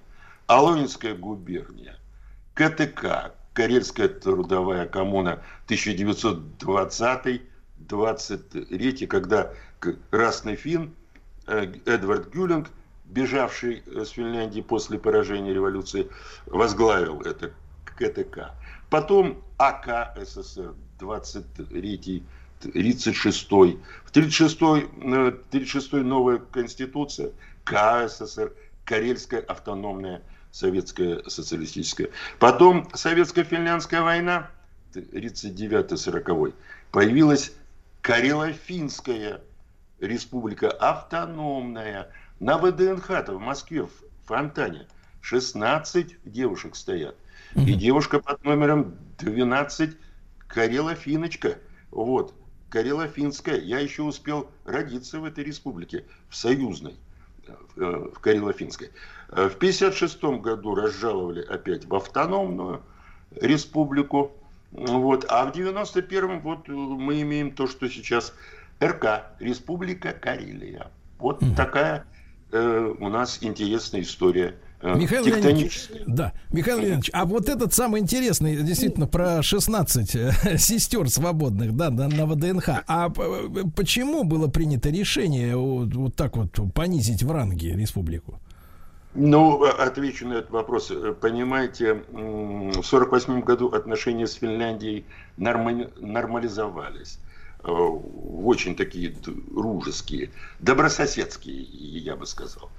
Алонинская губерния, КТК, Карельская трудовая коммуна 1920-23, когда красный фин э, Эдвард Гюлинг, бежавший с Финляндии после поражения революции, возглавил это КТК. Потом АК СССР 23 36 В 36 36 новая конституция, КССР, Карельская автономная советская социалистическая. Потом советско-финляндская война, 39-40, появилась Карело-Финская республика автономная. На ВДНХ-то в Москве, в Фонтане, 16 девушек стоят. И девушка под номером 12 Карела-Финочка. Вот, Карела-Финская. Я еще успел родиться в этой республике, в союзной, э, в Карело-Финской. Э, в 1956 году разжаловали опять в автономную республику. Вот. А в 91-м вот мы имеем то, что сейчас РК, Республика Карелия. Вот такая э, у нас интересная история Э, Михаил Леонидович, да, Михаил Леонидович, а вот этот самый интересный, действительно, про 16 э, [laughs] сестер свободных, да, на, на ВДНХ. А почему было принято решение вот, вот так вот понизить в ранге республику? Ну, отвечу на этот вопрос. Понимаете, в 1948 году отношения с Финляндией нормализовались. Э, очень такие дружеские, добрососедские, я бы сказал.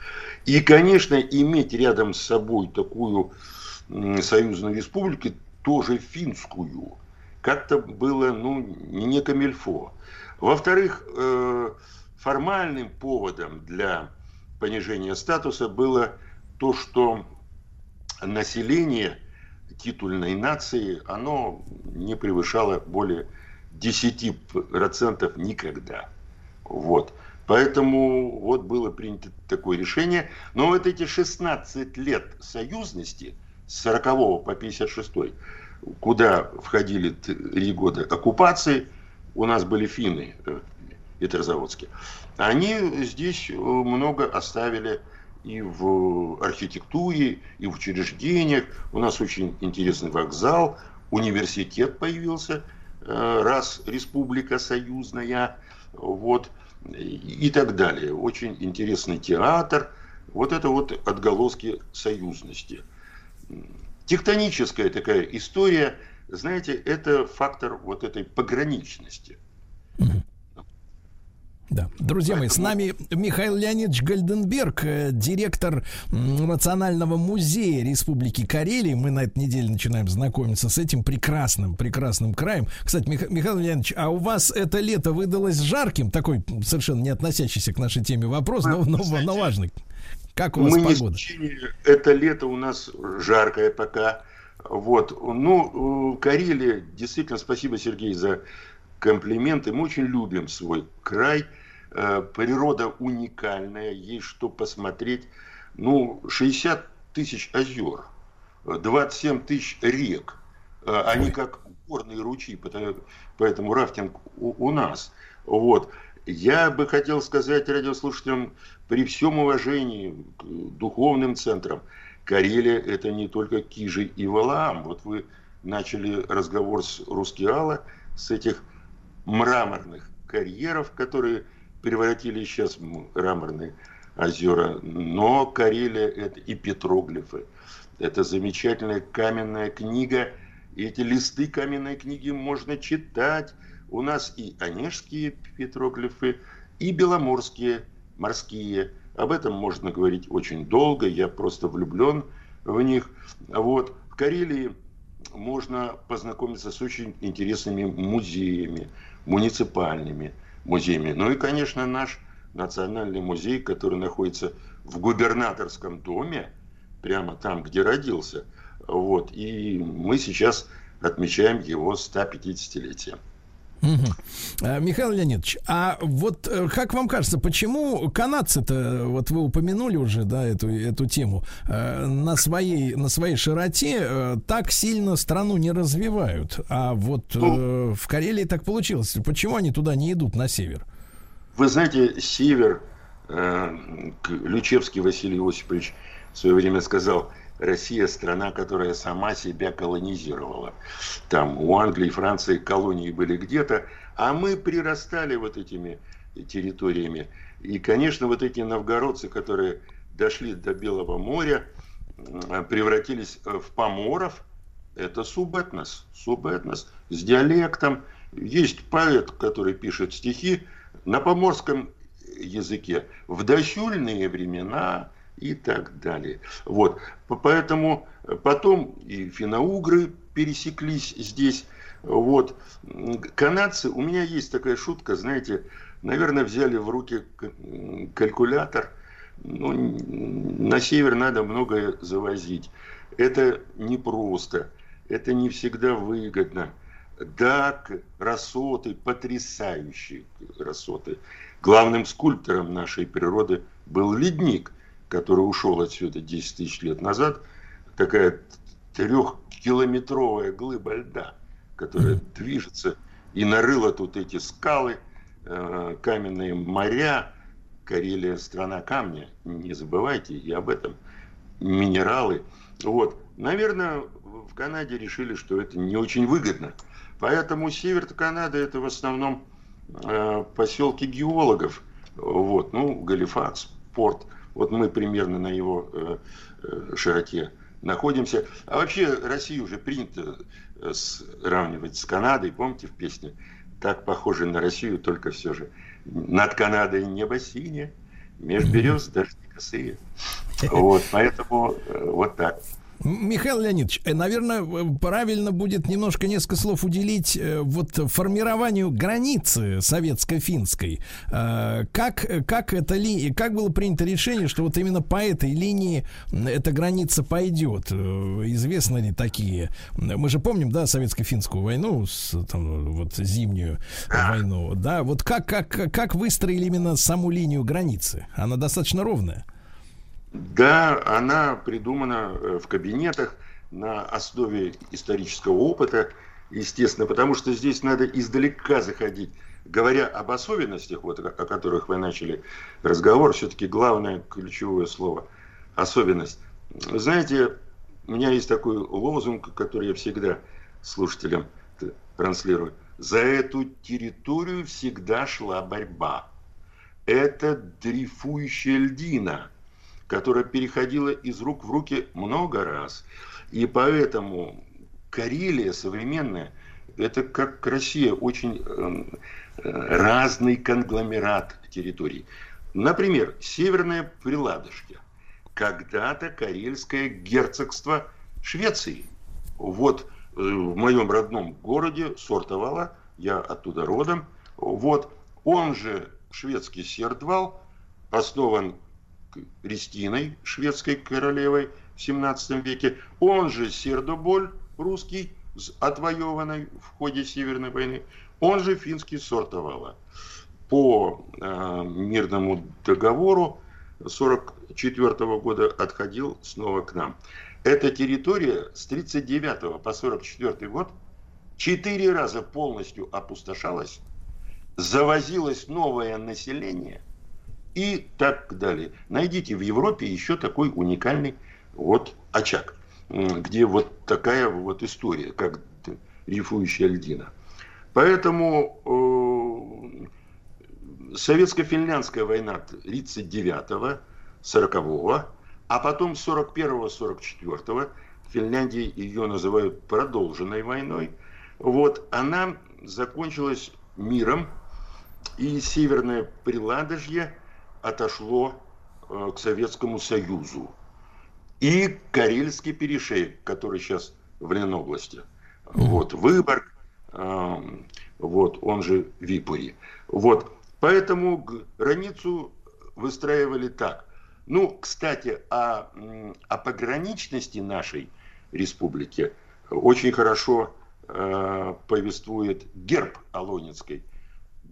И, конечно, иметь рядом с собой такую союзную республику, тоже финскую, как-то было, ну, не камельфо. Во-вторых, э, формальным поводом для понижения статуса было то, что население титульной нации, оно не превышало более 10% никогда. Вот. Поэтому вот было принято такое решение. Но вот эти 16 лет союзности с 40 по 56, куда входили три года оккупации, у нас были финны э, петрозаводские, они здесь много оставили и в архитектуре, и в учреждениях. У нас очень интересный вокзал, университет появился – Э, раз республика союзная, вот, и так далее. Очень интересный театр. Вот это вот отголоски союзности. Тектоническая такая история, знаете, это фактор вот этой пограничности. Да. Друзья мои, с нами Михаил Леонидович Гальденберг, э, директор Национального музея Республики Карелия. Мы на этой неделе начинаем знакомиться с этим прекрасным, прекрасным краем. Кстати, Мих... Михаил Леонидович, а у вас это лето выдалось жарким? Такой совершенно не относящийся к нашей теме вопрос, но, но, но важный. Как у вас Мы погода? Не это лето у нас жаркое пока. Вот. Ну, Карелия, действительно, спасибо, Сергей, за комплименты. Мы очень любим свой край. Э, природа уникальная, есть что посмотреть. Ну, 60 тысяч озер, 27 тысяч рек. Э, они как горные ручьи, поэтому рафтинг у, у нас. Вот. Я бы хотел сказать радиослушателям, при всем уважении к духовным центрам, Карелия это не только Кижи и Валаам. Вот вы начали разговор с Рускеала, с этих мраморных карьеров, которые превратили сейчас мраморные озера. Но Карелия это и петроглифы. Это замечательная каменная книга. И эти листы каменной книги можно читать. У нас и онежские петроглифы, и беломорские, морские. Об этом можно говорить очень долго. Я просто влюблен в них. Вот. В Карелии можно познакомиться с очень интересными музеями муниципальными музеями. Ну и, конечно, наш национальный музей, который находится в губернаторском доме, прямо там, где родился. Вот. И мы сейчас отмечаем его 150-летие. Угу. Михаил Леонидович, а вот э, как вам кажется, почему канадцы-то, вот вы упомянули уже, да, эту, эту тему, э, на своей, на своей широте так сильно страну не развивают, а вот ну, в Карелии так получилось. Почему они туда не идут, на север? Вы знаете, север, Ключевский Василий Осипович в свое время сказал – Россия страна, которая сама себя колонизировала. Там у Англии и Франции колонии были где-то, а мы прирастали вот этими территориями. И, конечно, вот эти новгородцы, которые дошли до Белого моря, превратились в поморов, это субэтнос, субэтнос с диалектом. Есть поэт, который пишет стихи на поморском языке. В досюльные времена и так далее. Вот. Поэтому потом и финоугры пересеклись здесь. Вот. Канадцы, у меня есть такая шутка, знаете, наверное, взяли в руки калькулятор. Ну, на север надо многое завозить. Это непросто, это не всегда выгодно. Да, красоты, потрясающие красоты. Главным скульптором нашей природы был ледник – который ушел отсюда 10 тысяч лет назад, такая трехкилометровая глыба льда, которая mm-hmm. движется и нарыла тут эти скалы, э, каменные моря. Карелия страна камня, не забывайте и об этом. Минералы. Вот. Наверное, в Канаде решили, что это не очень выгодно. Поэтому север Канады это в основном э, поселки геологов. Вот, ну, Галифакс, порт. Вот мы примерно на его э, э, широте находимся. А вообще Россию уже принято э, сравнивать с Канадой. Помните в песне? Так похоже на Россию, только все же над Канадой небо синее, меж [laughs] берез дожди косые. Вот, поэтому вот так. Михаил Леонидович, э, наверное, э, правильно будет немножко несколько слов уделить э, вот формированию границы советско-финской. Как, как, это ли, как было принято решение, что вот именно по этой линии эта граница пойдет? Известны ли такие? Мы же помним, да, советско-финскую войну, там, вот зимнюю войну, да, вот как, как, как выстроили именно саму линию границы? Она достаточно ровная. Да, она придумана э, в кабинетах на основе исторического опыта, естественно, потому что здесь надо издалека заходить. Говоря об особенностях, вот, о которых вы начали разговор, все-таки главное ключевое слово – особенность. Знаете, у меня есть такой лозунг, который я всегда слушателям транслирую. За эту территорию всегда шла борьба. Это дрейфующая льдина – которая переходила из рук в руки много раз. И поэтому Карелия современная это как Россия, очень э, разный конгломерат территорий. Например, Северная Приладожье. Когда-то Карельское герцогство Швеции. Вот э, в моем родном городе Сортовала, я оттуда родом, вот, он же шведский Сердвал, основан Кристиной, шведской королевой в 17 веке, он же Сердоболь, русский, отвоеванной в ходе Северной войны, он же финский Сортовала. По э, мирному договору 1944 года отходил снова к нам. Эта территория с 1939 по 1944 год четыре раза полностью опустошалась, завозилось новое население и так далее. Найдите в Европе еще такой уникальный вот очаг, где вот такая вот история, как рифующая льдина. Поэтому э, советско-финляндская война 39-го, 40-го, а потом 41-го, 44-го, в Финляндии ее называют продолженной войной, вот, она закончилась миром, и Северное Приладожье отошло э, к Советскому Союзу. И Карельский перешейк, который сейчас в Ленобласти. Вот, Выборг, э, вот, он же Випури. Вот, поэтому границу выстраивали так. Ну, кстати, о, о пограничности нашей республики очень хорошо э, повествует герб Алонецкой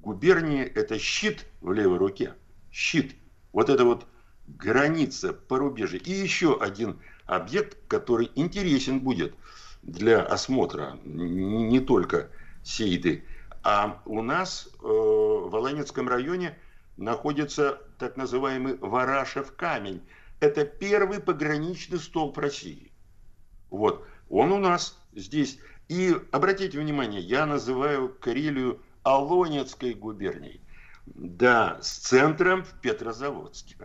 губернии. Это щит в левой руке. Щит. Вот это вот граница порубежья. И еще один объект, который интересен будет для осмотра не только Сейды. А у нас э, в Аланецком районе находится так называемый Варашев камень. Это первый пограничный столб России. Вот. Он у нас здесь. И обратите внимание, я называю Карелию Алонецкой губернией. Да, с центром в Петрозаводске.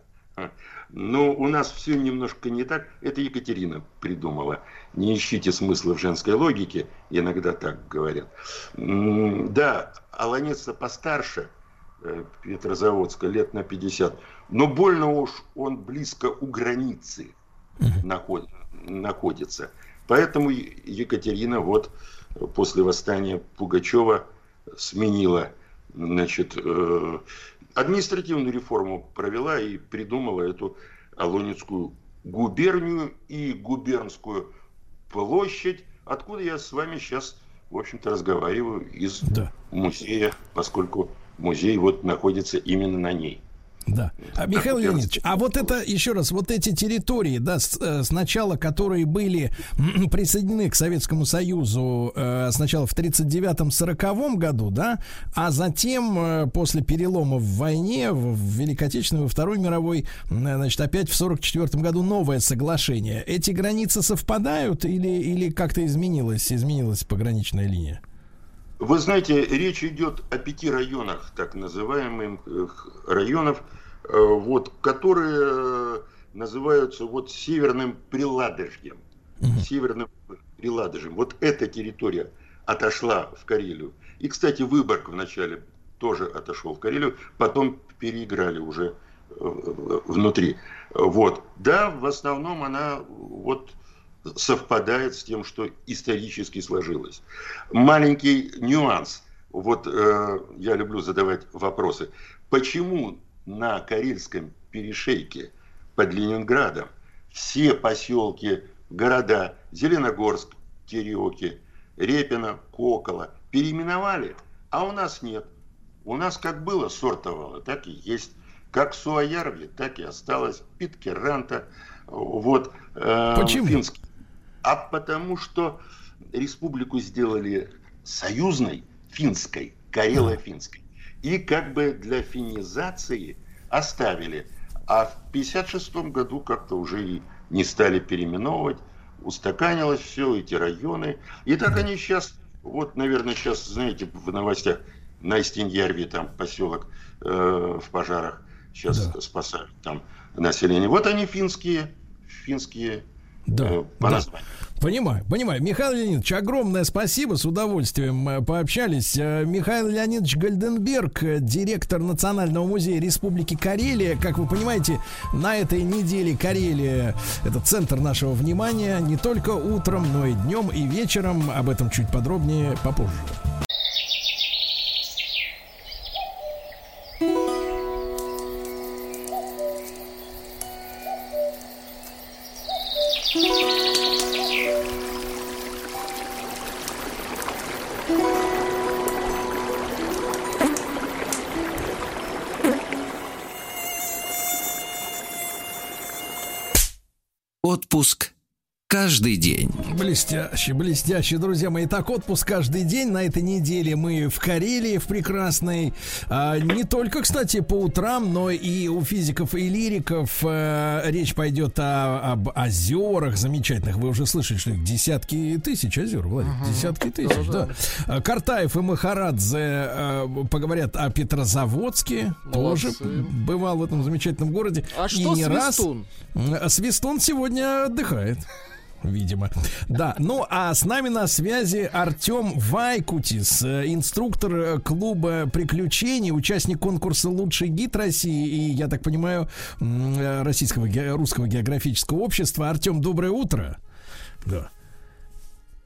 Но у нас все немножко не так. Это Екатерина придумала. Не ищите смысла в женской логике, иногда так говорят. Да, Аланец постарше э, Петрозаводска, лет на 50. Но больно уж он близко у границы находится. Поэтому Екатерина вот после восстания Пугачева сменила значит, э, административную реформу провела и придумала эту Алонецкую губернию и губернскую площадь, откуда я с вами сейчас, в общем-то, разговариваю из да. музея, поскольку музей вот находится именно на ней. Да. А, Михаил Леонидович, а вот это, еще раз, вот эти территории, да, с, э, сначала, которые были присоединены к Советскому Союзу э, сначала в 39-40 году, да, а затем э, после перелома в войне, в, в Великой Отечественной, во Второй мировой, значит, опять в 44 году новое соглашение. Эти границы совпадают или, или как-то изменилась, изменилась пограничная линия? Вы знаете, речь идет о пяти районах, так называемых районов, э, вот, которые называются вот северным приладожьем. Северным приладожем. Вот эта территория отошла в Карелию. И, кстати, Выборг вначале тоже отошел в Карелию, потом переиграли уже э, внутри. Вот. Да, в основном она вот совпадает с тем, что исторически сложилось. Маленький нюанс. Вот э, я люблю задавать вопросы. Почему на Карельском перешейке под Ленинградом все поселки, города Зеленогорск, Тереоки, Репино, Кокола переименовали, а у нас нет. У нас как было сортовало, так и есть. Как Суаярви, так и осталось. Питкеранта, вот. Э, Почему? Финский а потому что республику сделали союзной, финской, карело-финской. И как бы для финизации оставили. А в 1956 году как-то уже и не стали переименовывать, устаканилось все, эти районы. И так они сейчас, вот, наверное, сейчас, знаете, в новостях на Истиньярве, там поселок э, в пожарах, сейчас да. спасают там население. Вот они финские, финские да, э, по да. Понимаю, понимаю. Михаил Леонидович, огромное спасибо, с удовольствием э, пообщались. Э, Михаил Леонидович Гальденберг, э, директор Национального музея Республики Карелия. Как вы понимаете, на этой неделе Карелия — это центр нашего внимания не только утром, но и днем, и вечером. Об этом чуть подробнее попозже. Каждый день. Блестяще, блестяще, друзья мои. Так, отпуск каждый день. На этой неделе мы в Карелии, в прекрасной. А, не только, кстати, по утрам, но и у физиков и лириков а, речь пойдет о, об озерах замечательных. Вы уже слышали, что их десятки тысяч озер, Владимир. Угу. Десятки тысяч, да. да. Картаев и Махарадзе а, поговорят о Петрозаводске. Молодцы. Тоже бывал в этом замечательном городе. А и что не Свистун? Раз. Свистун сегодня отдыхает видимо. Да, ну а с нами на связи Артем Вайкутис, э, инструктор э, клуба приключений, участник конкурса «Лучший гид России» и, я так понимаю, э, российского, русского географического общества. Артем, доброе утро. Да.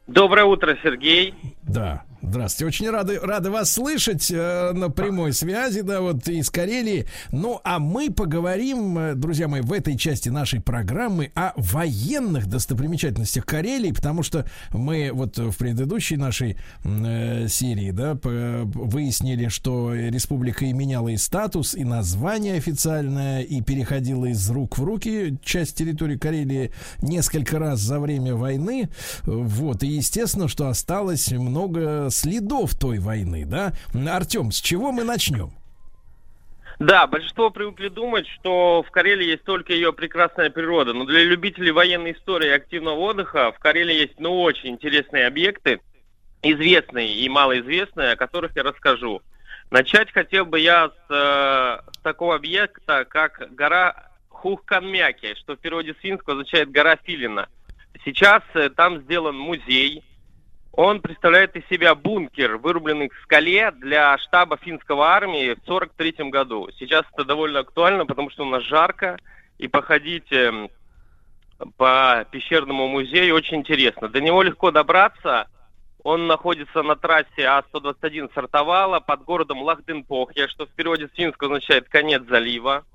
Доброе утро, Сергей. Да. Здравствуйте, очень рады, рады вас слышать э, на прямой связи, да, вот из Карелии. Ну, а мы поговорим, э, друзья мои, в этой части нашей программы о военных достопримечательностях Карелии, потому что мы вот в предыдущей нашей э, серии, да, выяснили, что республика и меняла и статус, и название официальное, и переходила из рук в руки часть территории Карелии несколько раз за время войны. Вот, и естественно, что осталось много следов той войны, да? Артем, с чего мы начнем? Да, большинство привыкли думать, что в Карелии есть только ее прекрасная природа. Но для любителей военной истории и активного отдыха в Карелии есть ну, очень интересные объекты, известные и малоизвестные, о которых я расскажу. Начать хотел бы я с, э, с такого объекта, как гора Хухканмяки, что в переводе с финского означает гора Филина. Сейчас э, там сделан музей, он представляет из себя бункер, вырубленный в скале для штаба финского армии в 1943 году. Сейчас это довольно актуально, потому что у нас жарко, и походить эм, по пещерному музею очень интересно. До него легко добраться. Он находится на трассе А-121 Сартовала под городом Лахденпохья, что в переводе с финского означает «конец залива».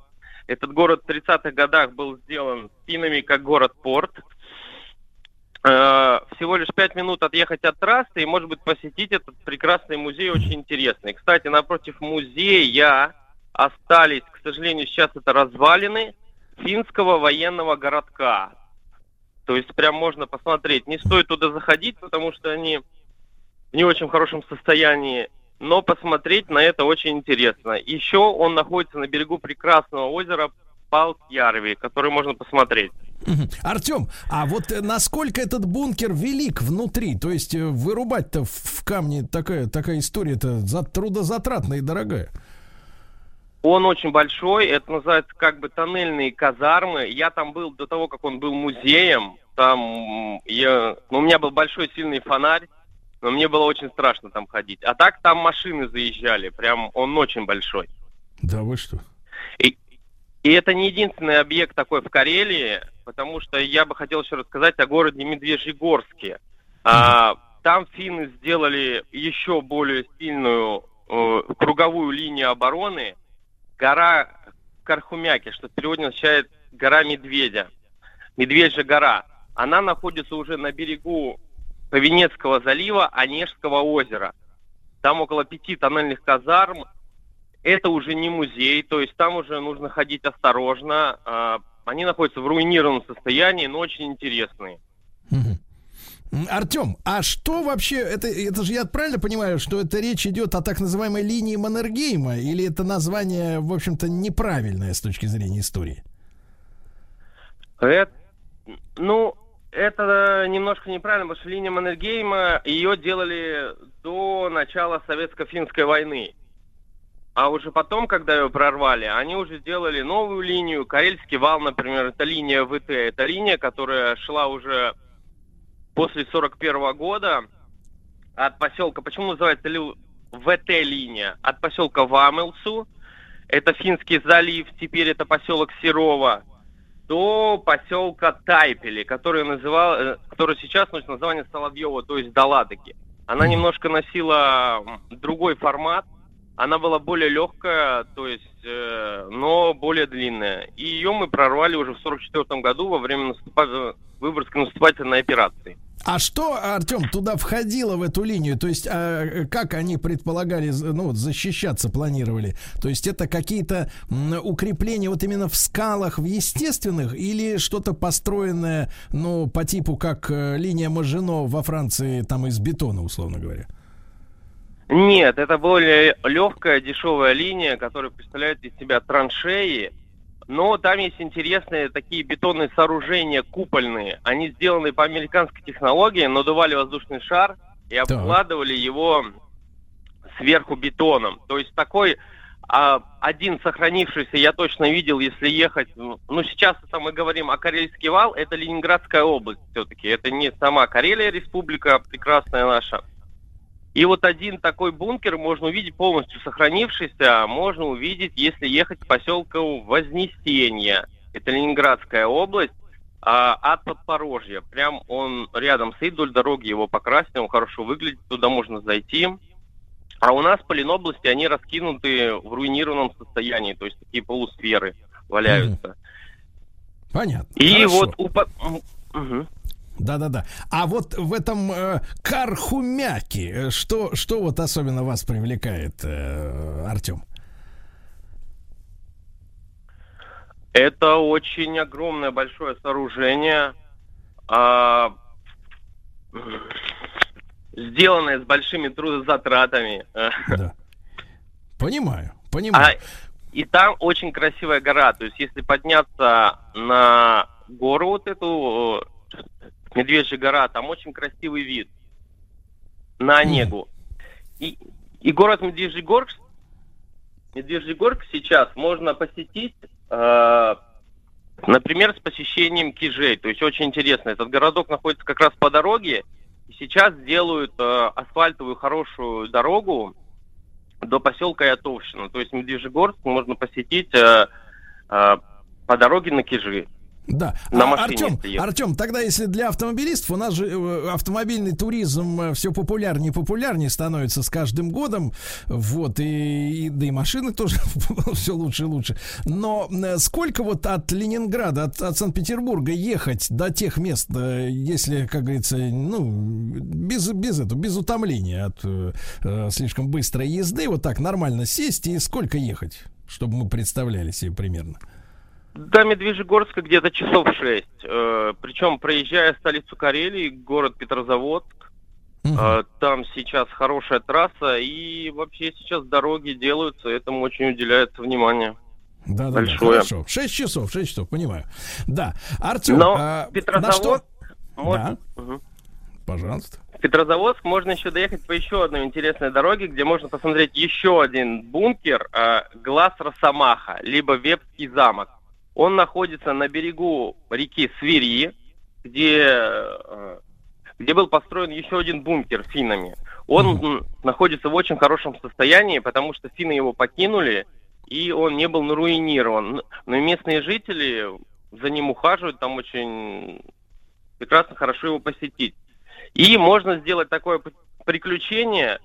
Этот город в 30-х годах был сделан финами как город-порт. Э, всего лишь пять минут отъехать от трассы и, может быть, посетить этот прекрасный музей, очень интересный. Кстати, напротив музея остались, к сожалению, сейчас это развалины финского военного городка. То есть прям можно посмотреть. Не стоит туда заходить, потому что они в не очень хорошем состоянии, но посмотреть на это очень интересно. Еще он находится на берегу прекрасного озера Палкьярви, который можно посмотреть. Артем, а вот э, насколько этот бункер велик внутри? То есть э, вырубать-то в камне такая, такая история-то за трудозатратная и дорогая. Он очень большой, это называется как бы тоннельные казармы. Я там был до того, как он был музеем. Там я, ну, у меня был большой сильный фонарь, но мне было очень страшно там ходить. А так там машины заезжали, прям он очень большой. Да вы что? И, и это не единственный объект такой в Карелии потому что я бы хотел еще рассказать о городе Медвежьегорске. А, там финны сделали еще более сильную э, круговую линию обороны. Гора Кархумяки, что в переводе означает гора Медведя. Медвежья гора. Она находится уже на берегу Повенецкого залива, Онежского озера. Там около пяти тоннельных казарм. Это уже не музей, то есть там уже нужно ходить осторожно, а, они находятся в руинированном состоянии, но очень интересные. Артем, а что вообще, это, это же я правильно понимаю, что это речь идет о так называемой линии Маннергейма, или это название, в общем-то, неправильное с точки зрения истории? Это, ну, это немножко неправильно, потому что линия Маннергейма, ее делали до начала Советско-финской войны. А уже потом, когда ее прорвали, они уже сделали новую линию. Карельский вал, например, это линия ВТ. Это линия, которая шла уже после 41 года от поселка, почему называется ли ВТ-линия, от поселка Вамелсу, это Финский залив, теперь это поселок Серова, до поселка Тайпели, который, называл, э, который сейчас носит название Соловьева, то есть до Ладоги. Она немножко носила другой формат, она была более легкая, то есть, э, но более длинная. И ее мы прорвали уже в 44 году во время наступа... Выборгской наступательной операции. А что, Артем, туда входило в эту линию? То есть, а, как они предполагали, ну, защищаться планировали? То есть, это какие-то укрепления вот именно в скалах, в естественных, или что-то построенное, ну, по типу, как э, линия Мажино во Франции, там, из бетона, условно говоря? Нет, это более легкая, дешевая линия, которая представляет из себя траншеи, но там есть интересные такие бетонные сооружения купольные. Они сделаны по американской технологии, надували воздушный шар и обкладывали его сверху бетоном. То есть такой а, один сохранившийся я точно видел, если ехать. Ну, сейчас это мы говорим о Карельский вал, это Ленинградская область все-таки. Это не сама Карелия республика, прекрасная наша. И вот один такой бункер можно увидеть полностью сохранившийся, а можно увидеть, если ехать к поселку Вознесение. Это Ленинградская область, а, от Подпорожья. Прям он рядом стоит вдоль дороги, его покрасили, он хорошо выглядит, туда можно зайти. А у нас по Ленобласти они раскинуты в руинированном состоянии, то есть такие полусферы валяются. Понятно. И Хорошо. вот у... Угу. Да-да-да. А вот в этом э, Кархумяке, э, что, что вот особенно вас привлекает, э, Артем? Это очень огромное большое сооружение, э, сделанное с большими трудозатратами. Да. Понимаю, понимаю. А, и там очень красивая гора. То есть, если подняться на гору вот эту Медвежья гора, там очень красивый вид на Онегу. И, и город Медвежьегорск, Медвежьегорск сейчас можно посетить, э, например, с посещением Кижей. То есть очень интересно. Этот городок находится как раз по дороге. И сейчас делают э, асфальтовую хорошую дорогу до поселка Ятовщина. То есть Медвежьегорск можно посетить э, э, по дороге на Кижи. Да. На Артем, Артем, тогда если для автомобилистов у нас же э, автомобильный туризм э, все популярнее и популярнее становится с каждым годом, вот и, и да и машины тоже [laughs] все лучше и лучше. Но э, сколько вот от Ленинграда, от, от Санкт-Петербурга ехать до тех мест, если, как говорится, ну без без этого, без утомления от э, слишком быстрой езды, вот так нормально сесть и сколько ехать, чтобы мы представляли себе примерно? До Медвежьегорска где-то часов шесть. Э, причем, проезжая столицу Карелии, город Петрозаводск, э, там сейчас хорошая трасса, и вообще сейчас дороги делаются, этому очень уделяется внимание. Да, да, Большое. да, хорошо. Шесть часов, шесть часов, понимаю. Да. Артем, Но а, Петрозаводск... Что... Можно... Да. Угу. Пожалуйста. В Петрозаводск можно еще доехать по еще одной интересной дороге, где можно посмотреть еще один бункер, э, Глаз Росомаха, либо Вепский замок. Он находится на берегу реки Свири, где, э, где был построен еще один бункер финнами. Он mm-hmm. находится в очень хорошем состоянии, потому что финны его покинули, и он не был наруинирован. Но местные жители за ним ухаживают, там очень прекрасно, хорошо его посетить. И можно сделать такое приключение,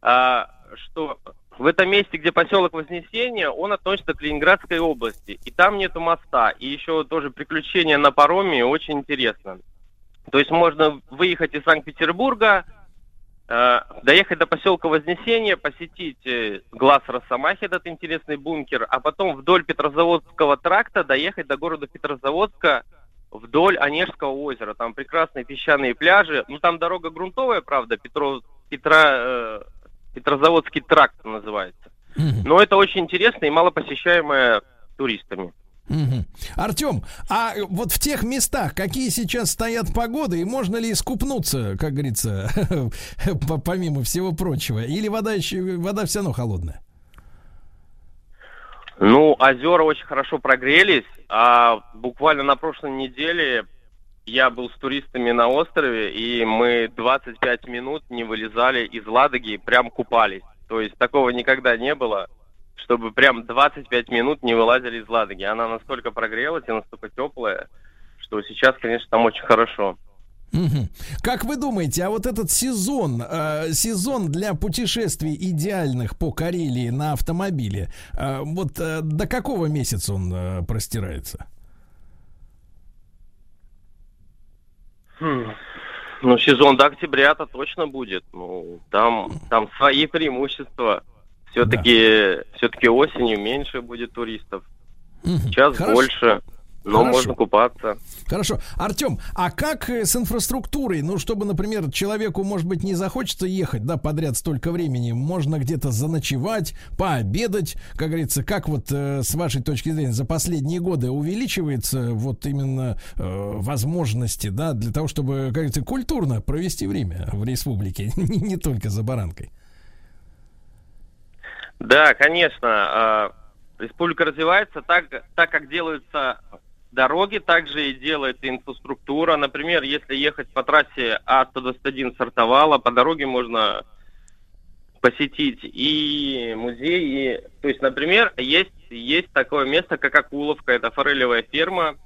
а, что в этом месте, где поселок Вознесения, он относится к Ленинградской области. И там нету моста. И еще тоже приключения на пароме очень интересно. То есть можно выехать из Санкт-Петербурга, э, доехать до поселка Вознесения, посетить э, Глаз Росомахи, этот интересный бункер, а потом вдоль Петрозаводского тракта доехать до города Петрозаводска вдоль Онежского озера. Там прекрасные песчаные пляжи. Ну, там дорога грунтовая, правда, Петро, Петра, э, Петрозаводский тракт называется. Угу. Но это очень интересно и мало посещаемое туристами. Угу. Артем, а вот в тех местах, какие сейчас стоят погоды, и можно ли искупнуться, как говорится, [laughs] помимо всего прочего, или вода еще, вода все равно холодная? Ну, озера очень хорошо прогрелись, а буквально на прошлой неделе я был с туристами на острове, и мы 25 минут не вылезали из Ладоги, прям купались. То есть такого никогда не было, чтобы прям 25 минут не вылазили из Ладоги. Она настолько прогрелась и настолько теплая, что сейчас, конечно, там очень хорошо. Как вы думаете, а вот этот сезон, э, сезон для путешествий идеальных по Карелии на автомобиле, э, вот э, до какого месяца он э, простирается? Ну, сезон до октября-то точно будет. Ну, там, там свои преимущества. Все-таки, да. все-таки осенью меньше будет туристов. Угу. Сейчас Хорошо. больше. Но Хорошо. можно купаться. Хорошо. Артем, а как э, с инфраструктурой? Ну, чтобы, например, человеку, может быть, не захочется ехать, да, подряд столько времени, можно где-то заночевать, пообедать, как говорится, как вот э, с вашей точки зрения за последние годы увеличивается вот именно э, возможности, да, для того, чтобы, как говорится, культурно провести время в республике, [laughs] не, не только за баранкой? Да, конечно. А, республика развивается так, так как делаются дороги также и делается инфраструктура. Например, если ехать по трассе А121 Сартовала, по дороге можно посетить и музей, и... то есть, например, есть, есть такое место, как Акуловка, это форелевая ферма,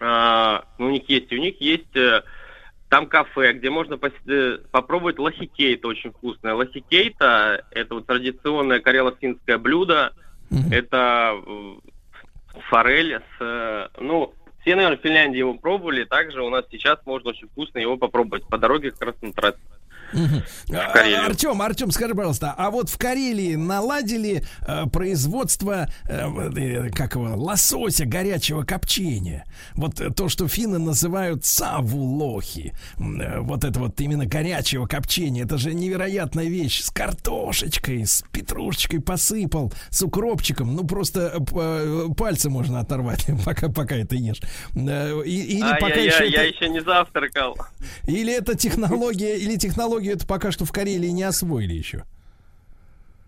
а, у них есть, у них есть э, там кафе, где можно пос... Э, попробовать лохикейта, очень вкусное. Лохикейта – это вот традиционное карело-финское блюдо, mm-hmm. это форель с... Э, ну, все, наверное, в Финляндии его пробовали, также у нас сейчас можно очень вкусно его попробовать. По дороге как раз на трассе. А, Артем, Артем, скажи, пожалуйста, а вот в Карелии наладили э, производство, э, э как его, лосося горячего копчения. Вот э, то, что финны называют савулохи. Э, вот это вот именно горячего копчения. Это же невероятная вещь. С картошечкой, с петрушечкой посыпал, с укропчиком. Ну, просто э, пальцы можно оторвать, [laughs] пока, пока это ешь. Или а, пока я, еще я, это... я еще не завтракал. Или это технология, или технология технологию это пока что в Карелии не освоили еще.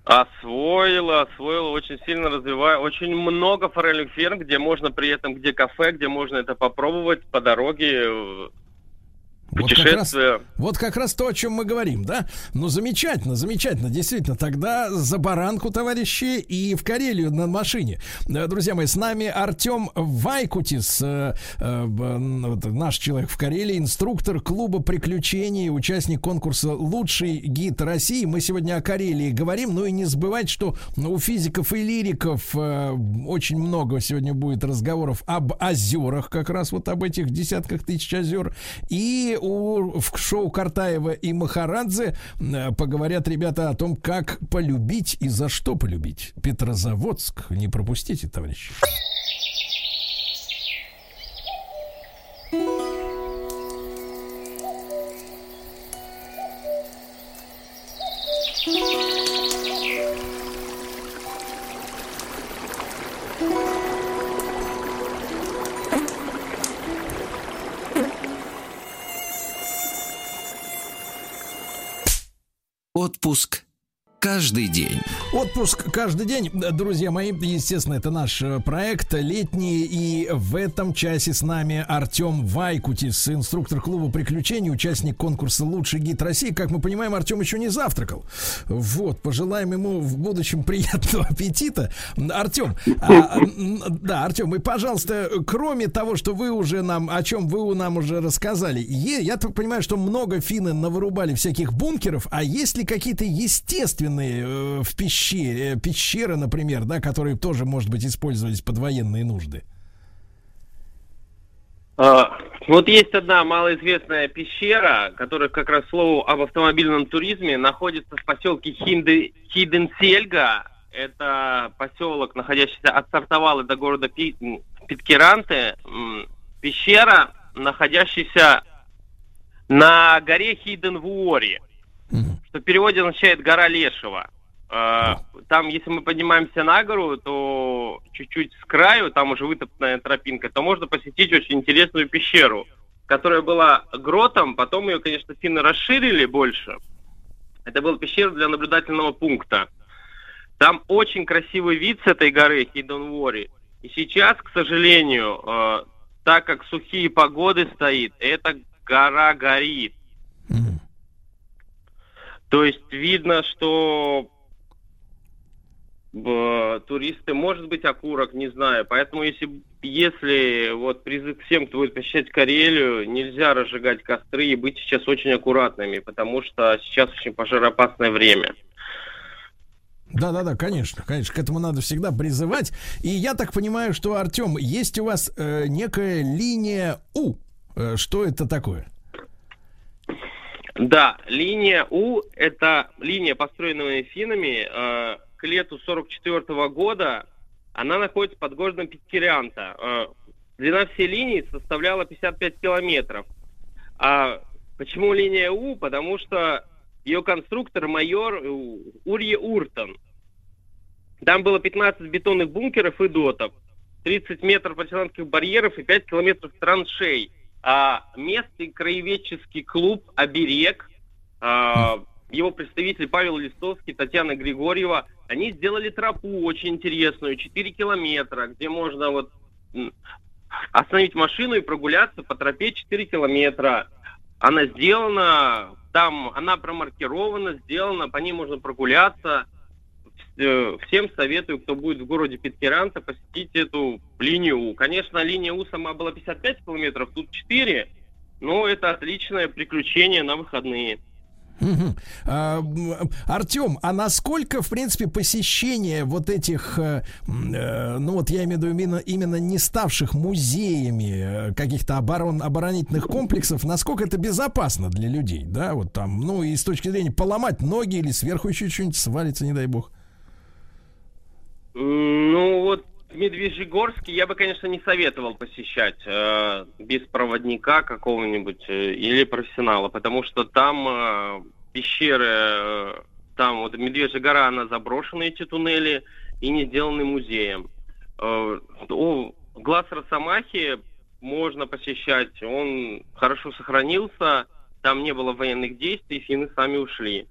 Освоила, освоила, очень сильно развиваю. Очень много форельных ферм, где можно при этом, где кафе, где можно это попробовать по дороге вот как, раз, вот как раз то, о чем мы говорим, да? Ну, замечательно, замечательно, действительно. Тогда за баранку, товарищи, и в Карелию на машине. Э, друзья мои, с нами Артем Вайкутис, э, э, наш человек в Карелии, инструктор клуба приключений, участник конкурса «Лучший гид России». Мы сегодня о Карелии говорим, ну и не забывать, что у физиков и лириков очень много сегодня будет разговоров об озерах, как раз вот об этих десятках тысяч озер. И у, в шоу Картаева и Махарадзе э, поговорят ребята о том, как полюбить и за что полюбить. Петрозаводск. Не пропустите, товарищи. Отпуск каждый день. Отпуск каждый день, друзья мои, естественно, это наш э, проект летний, и в этом часе с нами Артем Вайкутис, инструктор клуба приключений, участник конкурса «Лучший гид России». Как мы понимаем, Артем еще не завтракал. Вот, пожелаем ему в будущем приятного [laughs] аппетита. Артем, а, да, Артем, и, пожалуйста, кроме того, что вы уже нам, о чем вы нам уже рассказали, я так понимаю, что много финны навырубали всяких бункеров, а есть ли какие-то естественные военные э, в пещере, э, пещеры, например, да, которые тоже, может быть, использовались под военные нужды? А, вот есть одна малоизвестная пещера, которая как раз слову об автомобильном туризме находится в поселке Хинде, Хиденсельга. Это поселок, находящийся от Сартовалы до города Пи, Питкеранты. Пещера, находящаяся на горе Хиденвуори что в переводе означает «гора Лешего». А, там, если мы поднимаемся на гору, то чуть-чуть с краю, там уже вытоптанная тропинка, то можно посетить очень интересную пещеру, которая была гротом, потом ее, конечно, финны расширили больше. Это была пещера для наблюдательного пункта. Там очень красивый вид с этой горы, Хидонвори. И сейчас, к сожалению, а, так как сухие погоды стоит, эта гора горит. То есть видно, что э, туристы, может быть, окурок, не знаю. Поэтому если, если вот призыв всем, кто будет посещать Карелию, нельзя разжигать костры и быть сейчас очень аккуратными, потому что сейчас очень пожароопасное время. Да, да, да, конечно, конечно, к этому надо всегда призывать. И я так понимаю, что Артем, есть у вас э, некая линия У. Э, что это такое? Да, линия У – это линия, построенная финнами э, к лету 44 -го года. Она находится под городом Питкирианта. Э, длина всей линии составляла 55 километров. А почему линия У? Потому что ее конструктор майор Урье Уртон. Там было 15 бетонных бункеров и дотов, 30 метров противотанковых барьеров и 5 километров траншей. А местный краеведческий клуб «Оберег», а, его представитель Павел Листовский, Татьяна Григорьева, они сделали тропу очень интересную, 4 километра, где можно вот остановить машину и прогуляться по тропе 4 километра. Она сделана, там она промаркирована, сделана, по ней можно прогуляться. Э, всем советую, кто будет в городе Питкеранта, посетить эту линию У. Конечно, линия У сама была 55 километров, тут 4, но это отличное приключение на выходные. А, Артем, а насколько, в принципе, посещение вот этих, э, э, ну вот я имею в виду именно, именно не ставших музеями каких-то оборон, оборонительных комплексов, насколько это безопасно для людей, да, вот там, ну и с точки зрения поломать ноги или сверху еще что-нибудь свалится, не дай бог. Ну вот Медвежьегорск я бы, конечно, не советовал посещать э, без проводника какого-нибудь э, или профессионала, потому что там э, пещеры, э, там вот Медвежья гора, она заброшена, эти туннели, и не сделаны музеем. Э, о, глаз Росомахи можно посещать, он хорошо сохранился, там не было военных действий, финны сами ушли.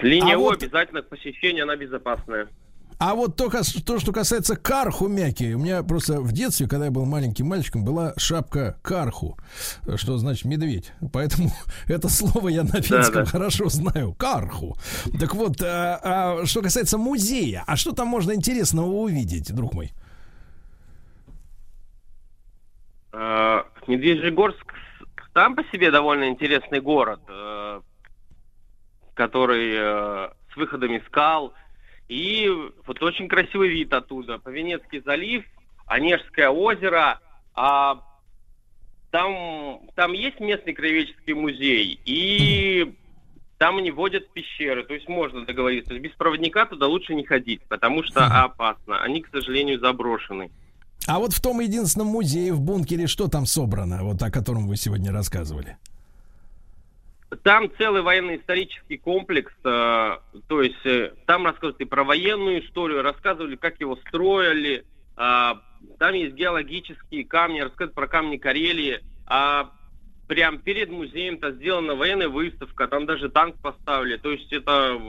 Линия а О вот... обязательно к посещению, она безопасная. А вот то, то, что касается карху мяки, у меня просто в детстве, когда я был маленьким мальчиком, была шапка карху, что значит медведь. Поэтому [laughs] это слово я на финском да, да. хорошо знаю. Карху. Так вот, а, а, что касается музея, а что там можно интересного увидеть, друг мой? А, Медвежьегорск сам по себе довольно интересный город, который э, с выходами скал, и вот очень красивый вид оттуда. Повенецкий залив, Онежское озеро. А там, там есть местный краеведческий музей. И там они водят пещеры. То есть можно договориться. Без проводника туда лучше не ходить, потому что опасно. Они, к сожалению, заброшены. А вот в том единственном музее в бункере что там собрано, вот о котором вы сегодня рассказывали? Там целый военно-исторический комплекс, э, то есть э, там рассказывают и про военную историю, рассказывали, как его строили, э, там есть геологические камни, рассказывают про камни Карелии, а прям перед музеем-то сделана военная выставка, там даже танк поставили, то есть это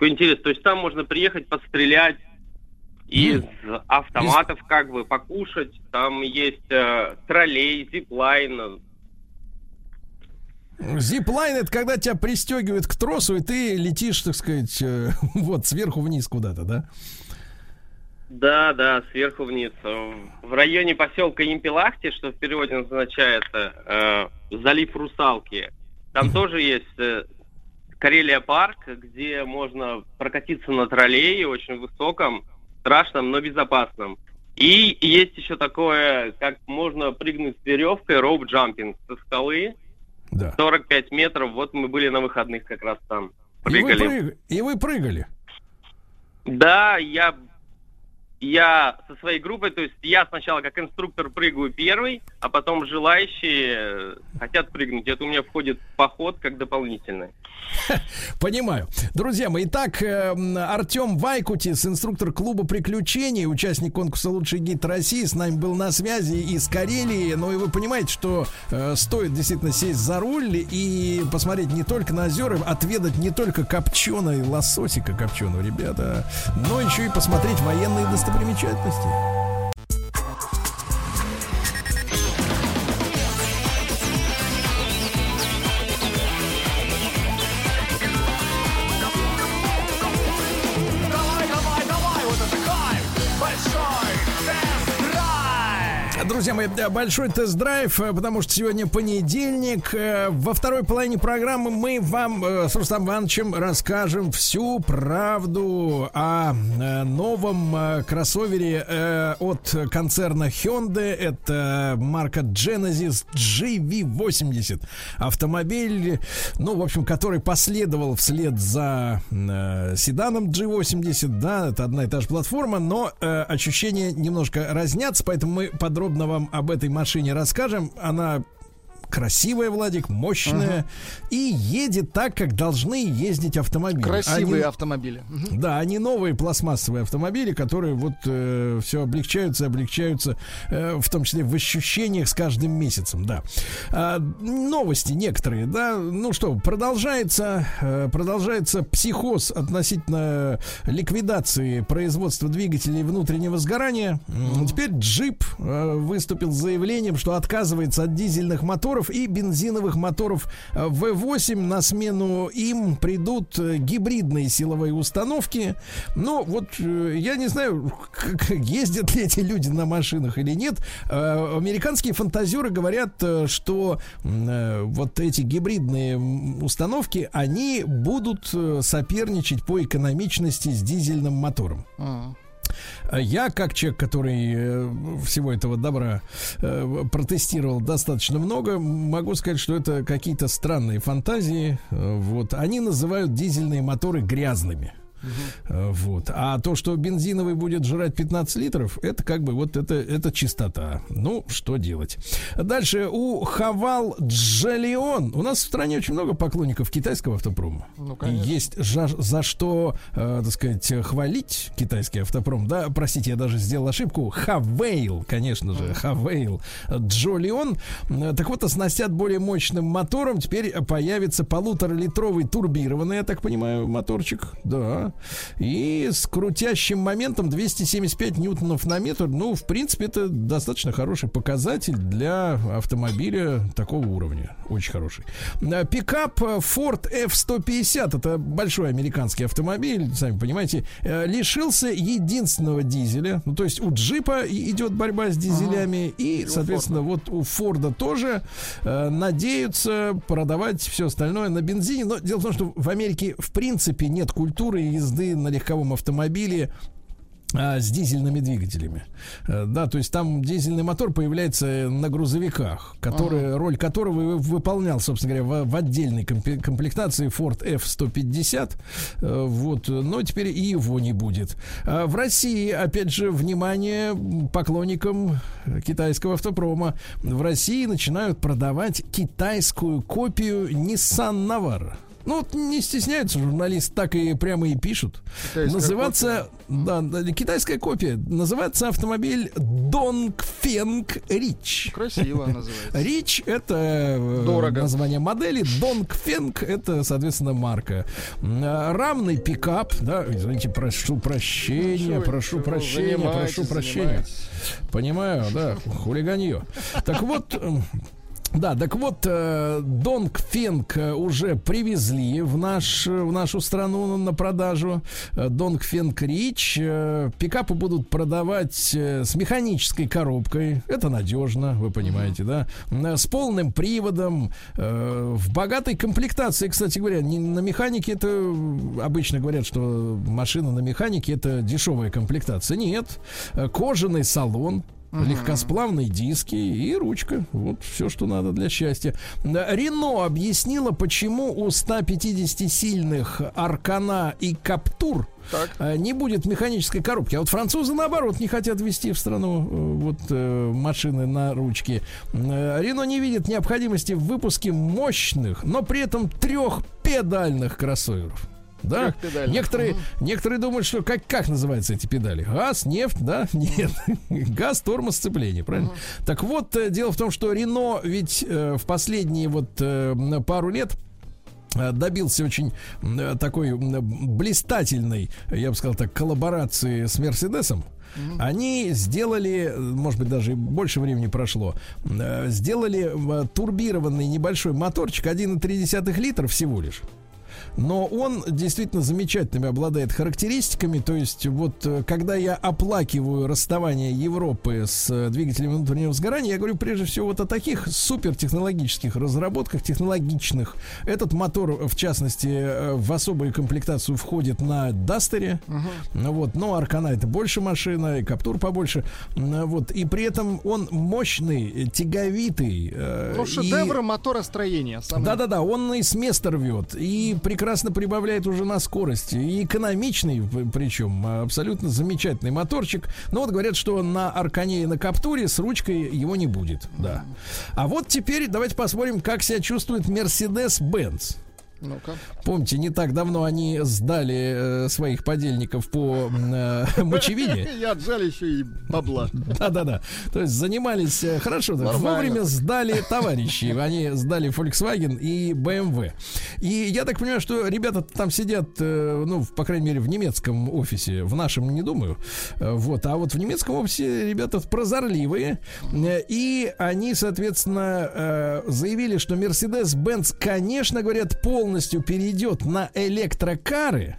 интересно, то есть там можно приехать пострелять из автоматов, как бы покушать, там есть э, троллей, зиплайн, Зиплайн это когда тебя пристегивают к тросу, и ты летишь, так сказать, э, [laughs] вот сверху вниз куда-то, да? Да, да, сверху вниз. В районе поселка Импелахти, что в переводе означается э, залив русалки, там тоже есть э, Карелия парк, где можно прокатиться на троллее очень высоком, страшном, но безопасном. И есть еще такое, как можно прыгнуть с веревкой, роуп-джампинг со скалы, да. 45 метров. Вот мы были на выходных как раз там. Прыгали. И вы, прыг... И вы прыгали? Да, я я со своей группой, то есть я сначала как инструктор прыгаю первый, а потом желающие хотят прыгнуть. Это у меня входит поход как дополнительное. [laughs] Понимаю. Друзья мои, итак, эм, Артем Вайкутис, инструктор клуба приключений, участник конкурса «Лучший гид России», с нами был на связи из Карелии. Ну и вы понимаете, что э, стоит действительно сесть за руль и посмотреть не только на озера, отведать не только копченой лососика копченого, ребята, но еще и посмотреть военные достопримечательности. Друзья мои, большой тест-драйв, э, потому что сегодня понедельник. Э, во второй половине программы мы вам э, с Рустам Ивановичем расскажем всю правду о новом кроссовере от концерна Hyundai. Это марка Genesis GV80. Автомобиль, ну, в общем, который последовал вслед за седаном G80. Да, это одна и та же платформа, но ощущения немножко разнятся, поэтому мы подробно вам об этой машине расскажем. Она красивая, Владик, мощная uh-huh. и едет так, как должны ездить автомобили. Красивые они, автомобили. Uh-huh. Да, они новые пластмассовые автомобили, которые вот э, все облегчаются, облегчаются, э, в том числе в ощущениях с каждым месяцем, да. А, новости некоторые, да. Ну что, продолжается, э, продолжается психоз относительно ликвидации производства двигателей внутреннего сгорания. Uh-huh. Теперь джип э, выступил с заявлением, что отказывается от дизельных моторов моторов и бензиновых моторов V8. На смену им придут э, гибридные силовые установки. Но вот э, я не знаю, ездят ли эти люди на машинах или нет. Э, американские фантазеры говорят, что вот эти гибридные установки, они будут соперничать по экономичности с дизельным мотором. А. Я, как человек, который э, всего этого добра э, протестировал достаточно много, могу сказать, что это какие-то странные фантазии. Э, вот. Они называют дизельные моторы грязными. Uh-huh. Вот. А то, что бензиновый будет жрать 15 литров, это как бы вот это, это чистота. Ну, что делать? Дальше у Хавал Джалион. У нас в стране очень много поклонников китайского автопрома. Ну, Есть за, за что, э, так сказать, хвалить китайский автопром. Да, простите, я даже сделал ошибку. Хавейл, конечно же, Хавейл Джолион. Так вот, оснастят более мощным мотором. Теперь появится полуторалитровый турбированный, я так понимаю, моторчик. Да, и с крутящим моментом 275 ньютонов на метр. Ну, в принципе, это достаточно хороший показатель для автомобиля такого уровня. Очень хороший. А, пикап Ford F-150, это большой американский автомобиль, сами понимаете, э, лишился единственного дизеля. Ну, то есть у джипа идет борьба с дизелями, ага. и, соответственно, вот у Форда тоже э, надеются продавать все остальное на бензине. Но дело в том, что в Америке в принципе нет культуры езды на легковом автомобиле а, с дизельными двигателями. Э, да, то есть там дизельный мотор появляется на грузовиках, который, ага. роль которого выполнял, собственно говоря, в, в отдельной комплектации Ford F-150. Э, вот, но теперь и его не будет. А в России, опять же, внимание поклонникам китайского автопрома. В России начинают продавать китайскую копию Nissan Navara. Ну, вот не стесняются журналисты, так и прямо и пишут. Китайская Называться, копия. да, китайская копия. Называется автомобиль Dongfeng Rich. Красиво [laughs] называется. Rich это э, Дорого. название модели. Dongfeng это, соответственно, марка. Э, рамный пикап, да, извините, прошу прощения, ну, прошу прощения, прошу прощения. Понимаю, да, хулиганье. Так вот, да, так вот, э, Донг Фенг э, уже привезли в, наш, в нашу страну на продажу. Э, Донг Фенг Рич. Пикапы будут продавать с механической коробкой. Это надежно, вы понимаете, да? С полным приводом, в богатой комплектации, кстати говоря. Не на механике это обычно говорят, что машина на механике это дешевая комплектация. Нет. Кожаный салон, Угу. Легкосплавные диски и ручка. Вот все, что надо для счастья. Рено объяснила, почему у 150-сильных Аркана и Каптур так. Э, не будет механической коробки. А вот французы, наоборот, не хотят ввести в страну э, вот э, машины на ручке. Рено не видит необходимости в выпуске мощных, но при этом трехпедальных кроссоверов. Да? Некоторые, угу. некоторые думают, что как, как называются эти педали? Газ, нефть, да? [laughs] Нет. Газ, тормоз, сцепление, правильно? Угу. Так вот, э, дело в том, что Рено ведь э, в последние вот э, пару лет э, добился очень э, такой блистательной, я бы сказал так, коллаборации с Мерседесом. Они сделали, может быть, даже больше времени прошло, сделали турбированный небольшой моторчик 1,3 литра всего лишь но он действительно замечательными обладает характеристиками. То есть, вот э, когда я оплакиваю расставание Европы с э, двигателем внутреннего сгорания, я говорю прежде всего вот о таких супертехнологических разработках, технологичных. Этот мотор, в частности, э, в особую комплектацию входит на Дастере. Uh-huh. Вот, но Аркана это больше машина, и Каптур побольше. Вот, и при этом он мощный, тяговитый. Ну, шедевр и... моторостроения. Да-да-да, он и с места рвет, и прекрасно прибавляет уже на скорости, и экономичный, причем абсолютно замечательный моторчик. Но вот говорят, что на Аркане и на Каптуре с ручкой его не будет, да. А вот теперь давайте посмотрим, как себя чувствует Mercedes-Benz. Ну-ка. Помните, не так давно они сдали э, своих подельников по э, мочевине. И отжали еще и бабла. Да-да-да. То есть занимались э, хорошо. Вовремя сдали товарищи. Они сдали Volkswagen и BMW. И я так понимаю, что ребята там сидят, э, ну, по крайней мере, в немецком офисе. В нашем не думаю. Э, вот. А вот в немецком офисе ребята прозорливые. Э, и они, соответственно, э, заявили, что Mercedes-Benz, конечно, говорят, пол полностью перейдет на электрокары,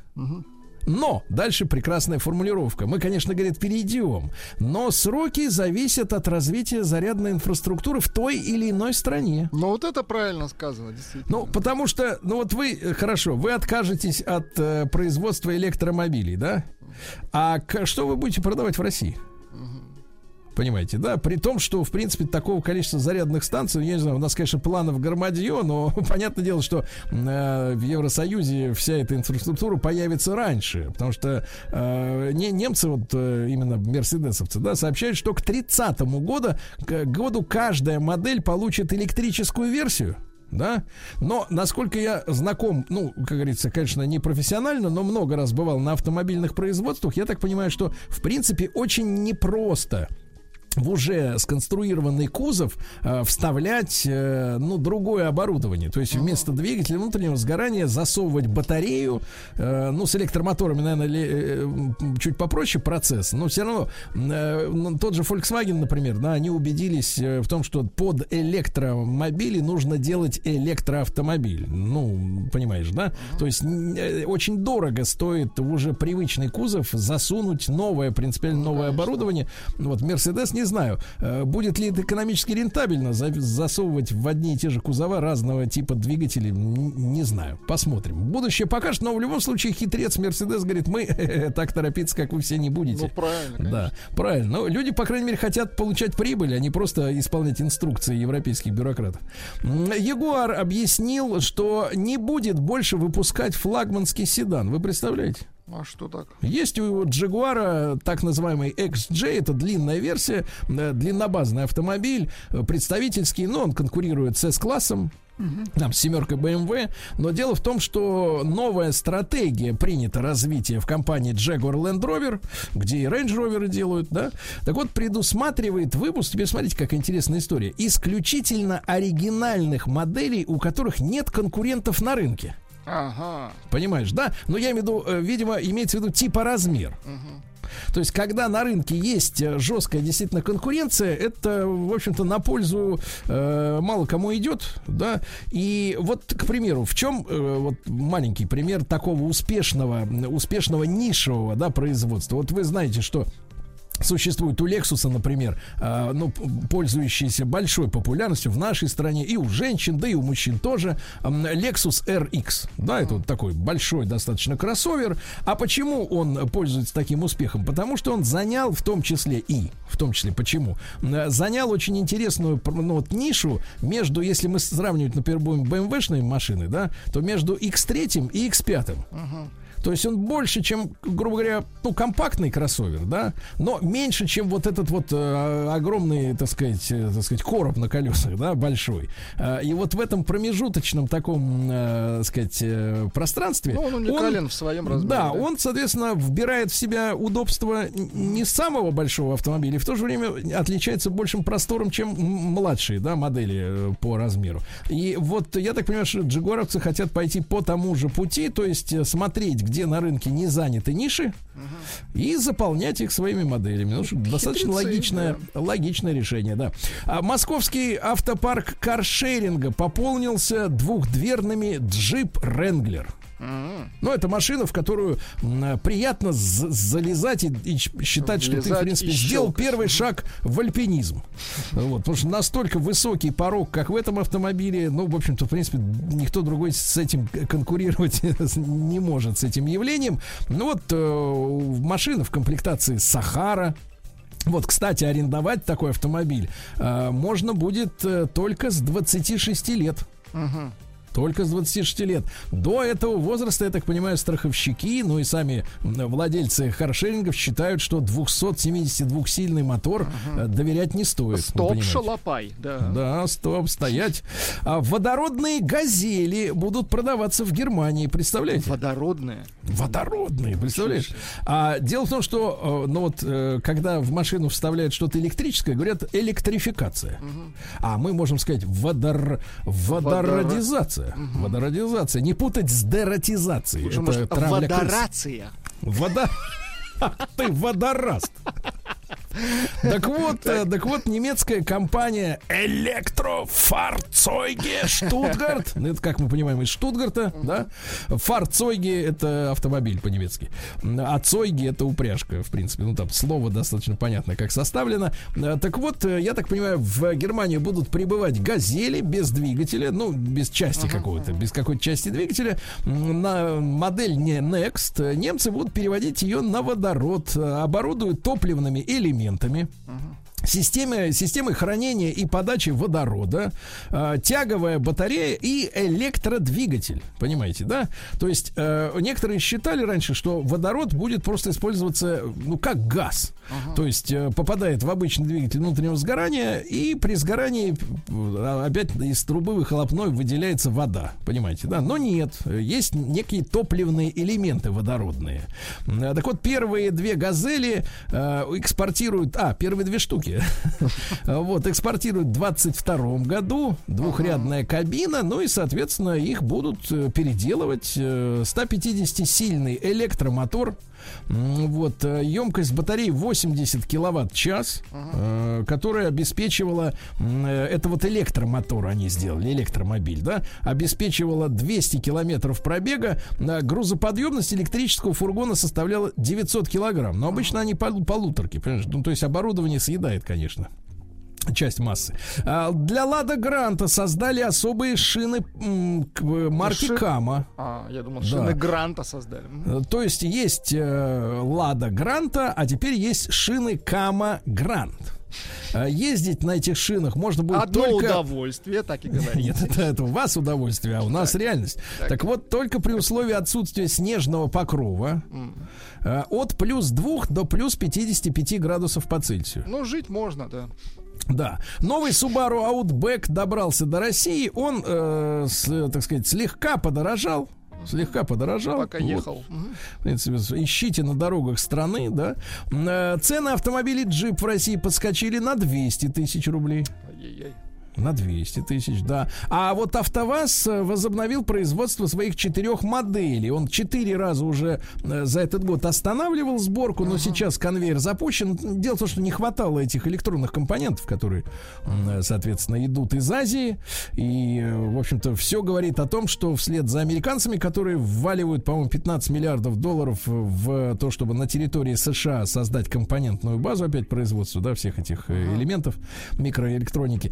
Но дальше прекрасная формулировка. Мы, конечно, говорит, перейдем, но сроки зависят от развития зарядной инфраструктуры в той или иной стране. Ну вот это правильно сказано, действительно. Ну потому что, ну вот вы, э, хорошо, вы откажетесь от э, производства электромобилей, да? А что вы будете продавать в России? Понимаете, да? При том, что, в принципе, такого количества зарядных станций, я не знаю, у нас, конечно, планов громадье, но [laughs] понятное дело, что э, в Евросоюзе вся эта инфраструктура появится раньше. Потому что э, не, немцы, вот э, именно мерседесовцы, да, сообщают, что к 30 году, к году каждая модель получит электрическую версию да, но насколько я знаком, ну, как говорится, конечно, не профессионально, но много раз бывал на автомобильных производствах, я так понимаю, что в принципе очень непросто в уже сконструированный кузов э, вставлять э, ну другое оборудование, то есть вместо двигателя внутреннего сгорания засовывать батарею, э, ну с электромоторами, наверное, ли, э, чуть попроще процесс, но все равно э, ну, тот же Volkswagen, например, да, они убедились э, в том, что под электромобили нужно делать электроавтомобиль, ну понимаешь, да, то есть э, очень дорого стоит в уже привычный кузов засунуть новое принципиально новое оборудование, вот Mercedes не знаю, э, будет ли это экономически рентабельно засовывать в одни и те же кузова разного типа двигателей, не знаю. Посмотрим. Будущее покажет, но в любом случае хитрец Мерседес говорит, мы [laughs] так торопиться, как вы все не будете. Ну, правильно. Конечно. Да, правильно. Но люди, по крайней мере, хотят получать прибыль, а не просто исполнять инструкции европейских бюрократов. Ягуар объяснил, что не будет больше выпускать флагманский седан. Вы представляете? А что так? Есть у Jaguar так называемый XJ, это длинная версия, э, длиннобазный автомобиль, э, представительский, но он конкурирует с S-классом, там семерка BMW. Но дело в том, что новая стратегия принята развития в компании Jaguar Land Rover, где и Range Rover делают, да. Так вот, предусматривает выпуск, теперь смотрите, какая интересная история, исключительно оригинальных моделей, у которых нет конкурентов на рынке. Ага. Понимаешь, да? Но я имею в виду, э, видимо, имеется в виду типа размер. Угу. То есть, когда на рынке есть э, жесткая действительно конкуренция, это, в общем-то, на пользу э, мало кому идет, да. И вот, к примеру, в чем э, вот маленький пример такого успешного, успешного нишевого, да, производства. Вот вы знаете, что Существует у Lexus, например, э, ну, пользующийся большой популярностью в нашей стране и у женщин, да и у мужчин тоже. Э, Lexus RX. Да, это вот такой большой достаточно кроссовер. А почему он пользуется таким успехом? Потому что он занял в том числе и, в том числе почему, э, занял очень интересную ну, вот, нишу между, если мы сравнивать, например, будем BMW-шные машины, да, то между X3 и X5. Uh-huh. То есть он больше, чем, грубо говоря, ну, компактный кроссовер, да, но меньше, чем вот этот вот э, огромный, так сказать, э, так сказать, короб на колесах, да, большой. Э, и вот в этом промежуточном таком, э, так сказать, э, пространстве... Ну, он уникален он, в своем размере. Да, да, он, соответственно, вбирает в себя удобство не самого большого автомобиля, и в то же время отличается большим простором, чем младшие, да, модели по размеру. И вот я так понимаю, что джигуаровцы хотят пойти по тому же пути, то есть смотреть, где на рынке не заняты ниши, угу. и заполнять их своими моделями. Ну, достаточно логичное, да. логичное решение, да. А московский автопарк каршеринга пополнился двухдверными джип Ренглер. Ну, это машина, в которую приятно залезать и, и считать, что ты, в Влезать принципе, сделал щелкать. первый шаг в альпинизм. Вот, потому что настолько высокий порог, как в этом автомобиле, ну, в общем-то, в принципе, никто другой с этим конкурировать [laughs] не может, с этим явлением. Ну, вот э, машина в комплектации Сахара, вот, кстати, арендовать такой автомобиль э, можно будет э, только с 26 лет. Мгм. Только с 26 лет. До этого возраста, я так понимаю, страховщики, ну и сами владельцы каршерингов считают, что 272-сильный мотор э, доверять не стоит. Стоп, шалопай. Да. Да, стоп, стоять. А водородные газели будут продаваться в Германии, представляете? Водородные. Водородные, представляешь? А дело в том, что, э, ну вот, э, когда в машину вставляют что-то электрическое, говорят электрификация. А мы можем сказать водор... водородизация. Водородизация. Не путать с дератизацией. Это может, травля крыс. водорация. Вода... [laughs] Ты водораст. Так вот, э, так вот, немецкая компания Электрофарцойге Штутгарт, ну, это, как мы понимаем, из Штутгарта, да? Фарцойге это автомобиль по-немецки, а Цойге это упряжка, в принципе, ну там слово достаточно понятно, как составлено. Э, Так вот, э, я так понимаю, в Германию будут прибывать газели без двигателя, ну, без части какого-то, без какой-то части двигателя. На модель не Next немцы будут переводить ее на водород, оборудуют топливными элементами. Системы, системы хранения и подачи водорода, э, тяговая батарея и электродвигатель. Понимаете, да? То есть э, некоторые считали раньше, что водород будет просто использоваться, ну, как газ. То есть э, попадает в обычный двигатель внутреннего сгорания, и при сгорании э, опять из трубы выхлопной выделяется вода. Понимаете, да? Но нет, есть некие топливные элементы водородные. Э, Так вот, первые две газели э, экспортируют, а, первые две штуки, [laughs] вот, экспортируют в 22 году, двухрядная кабина, ну и, соответственно, их будут э, переделывать. э, 150-сильный электромотор, М, Вот, э, емкость батареи 80 киловатт-час, э, которая обеспечивала, э, это вот электромотор они сделали, электромобиль, да, обеспечивала 200 километров пробега, грузоподъемность электрического фургона составляла 900 килограмм, но обычно они полу- полуторки, понимаешь, ну, то есть оборудование съедает, конечно часть массы. А, Для Лада Гранта создали особые шины марки Ши- Кама. А, я думал, Да. шины Гранта создали. Э, То есть есть э, Лада Гранта, а теперь есть шины Кама Грант. Э, Ездить на этих шинах можно будет Одно только... удовольствие, так и говорите. Нет, это, это у вас удовольствие, а у нас реальность. Так. Так. вот, только при условии отсутствия снежного покрова э, от плюс 2 до плюс 55 градусов по Цельсию. Ну, жить можно, да. Да. Новый Subaru Outback добрался до России. Он, э, с- так сказать, слегка подорожал. Слегка подорожал. Пока Вот. ехал. В принципе, ищите на дорогах страны, да. Э, Цены автомобилей джип в России подскочили на 200 тысяч рублей. Ай-яй-яй. На 200 тысяч, да. А вот АвтоВАЗ возобновил производство своих четырех моделей. Он четыре раза уже э, за этот год останавливал сборку, но сейчас конвейер запущен. Дело в том, что не хватало этих электронных компонентов, которые, э, соответственно, идут из Азии. И, э, в общем-то, все говорит о том, что вслед за американцами, которые вваливают, по-моему, 15 миллиардов долларов в то, чтобы на территории США создать компонентную базу опять производства, да, всех этих э, элементов микроэлектроники,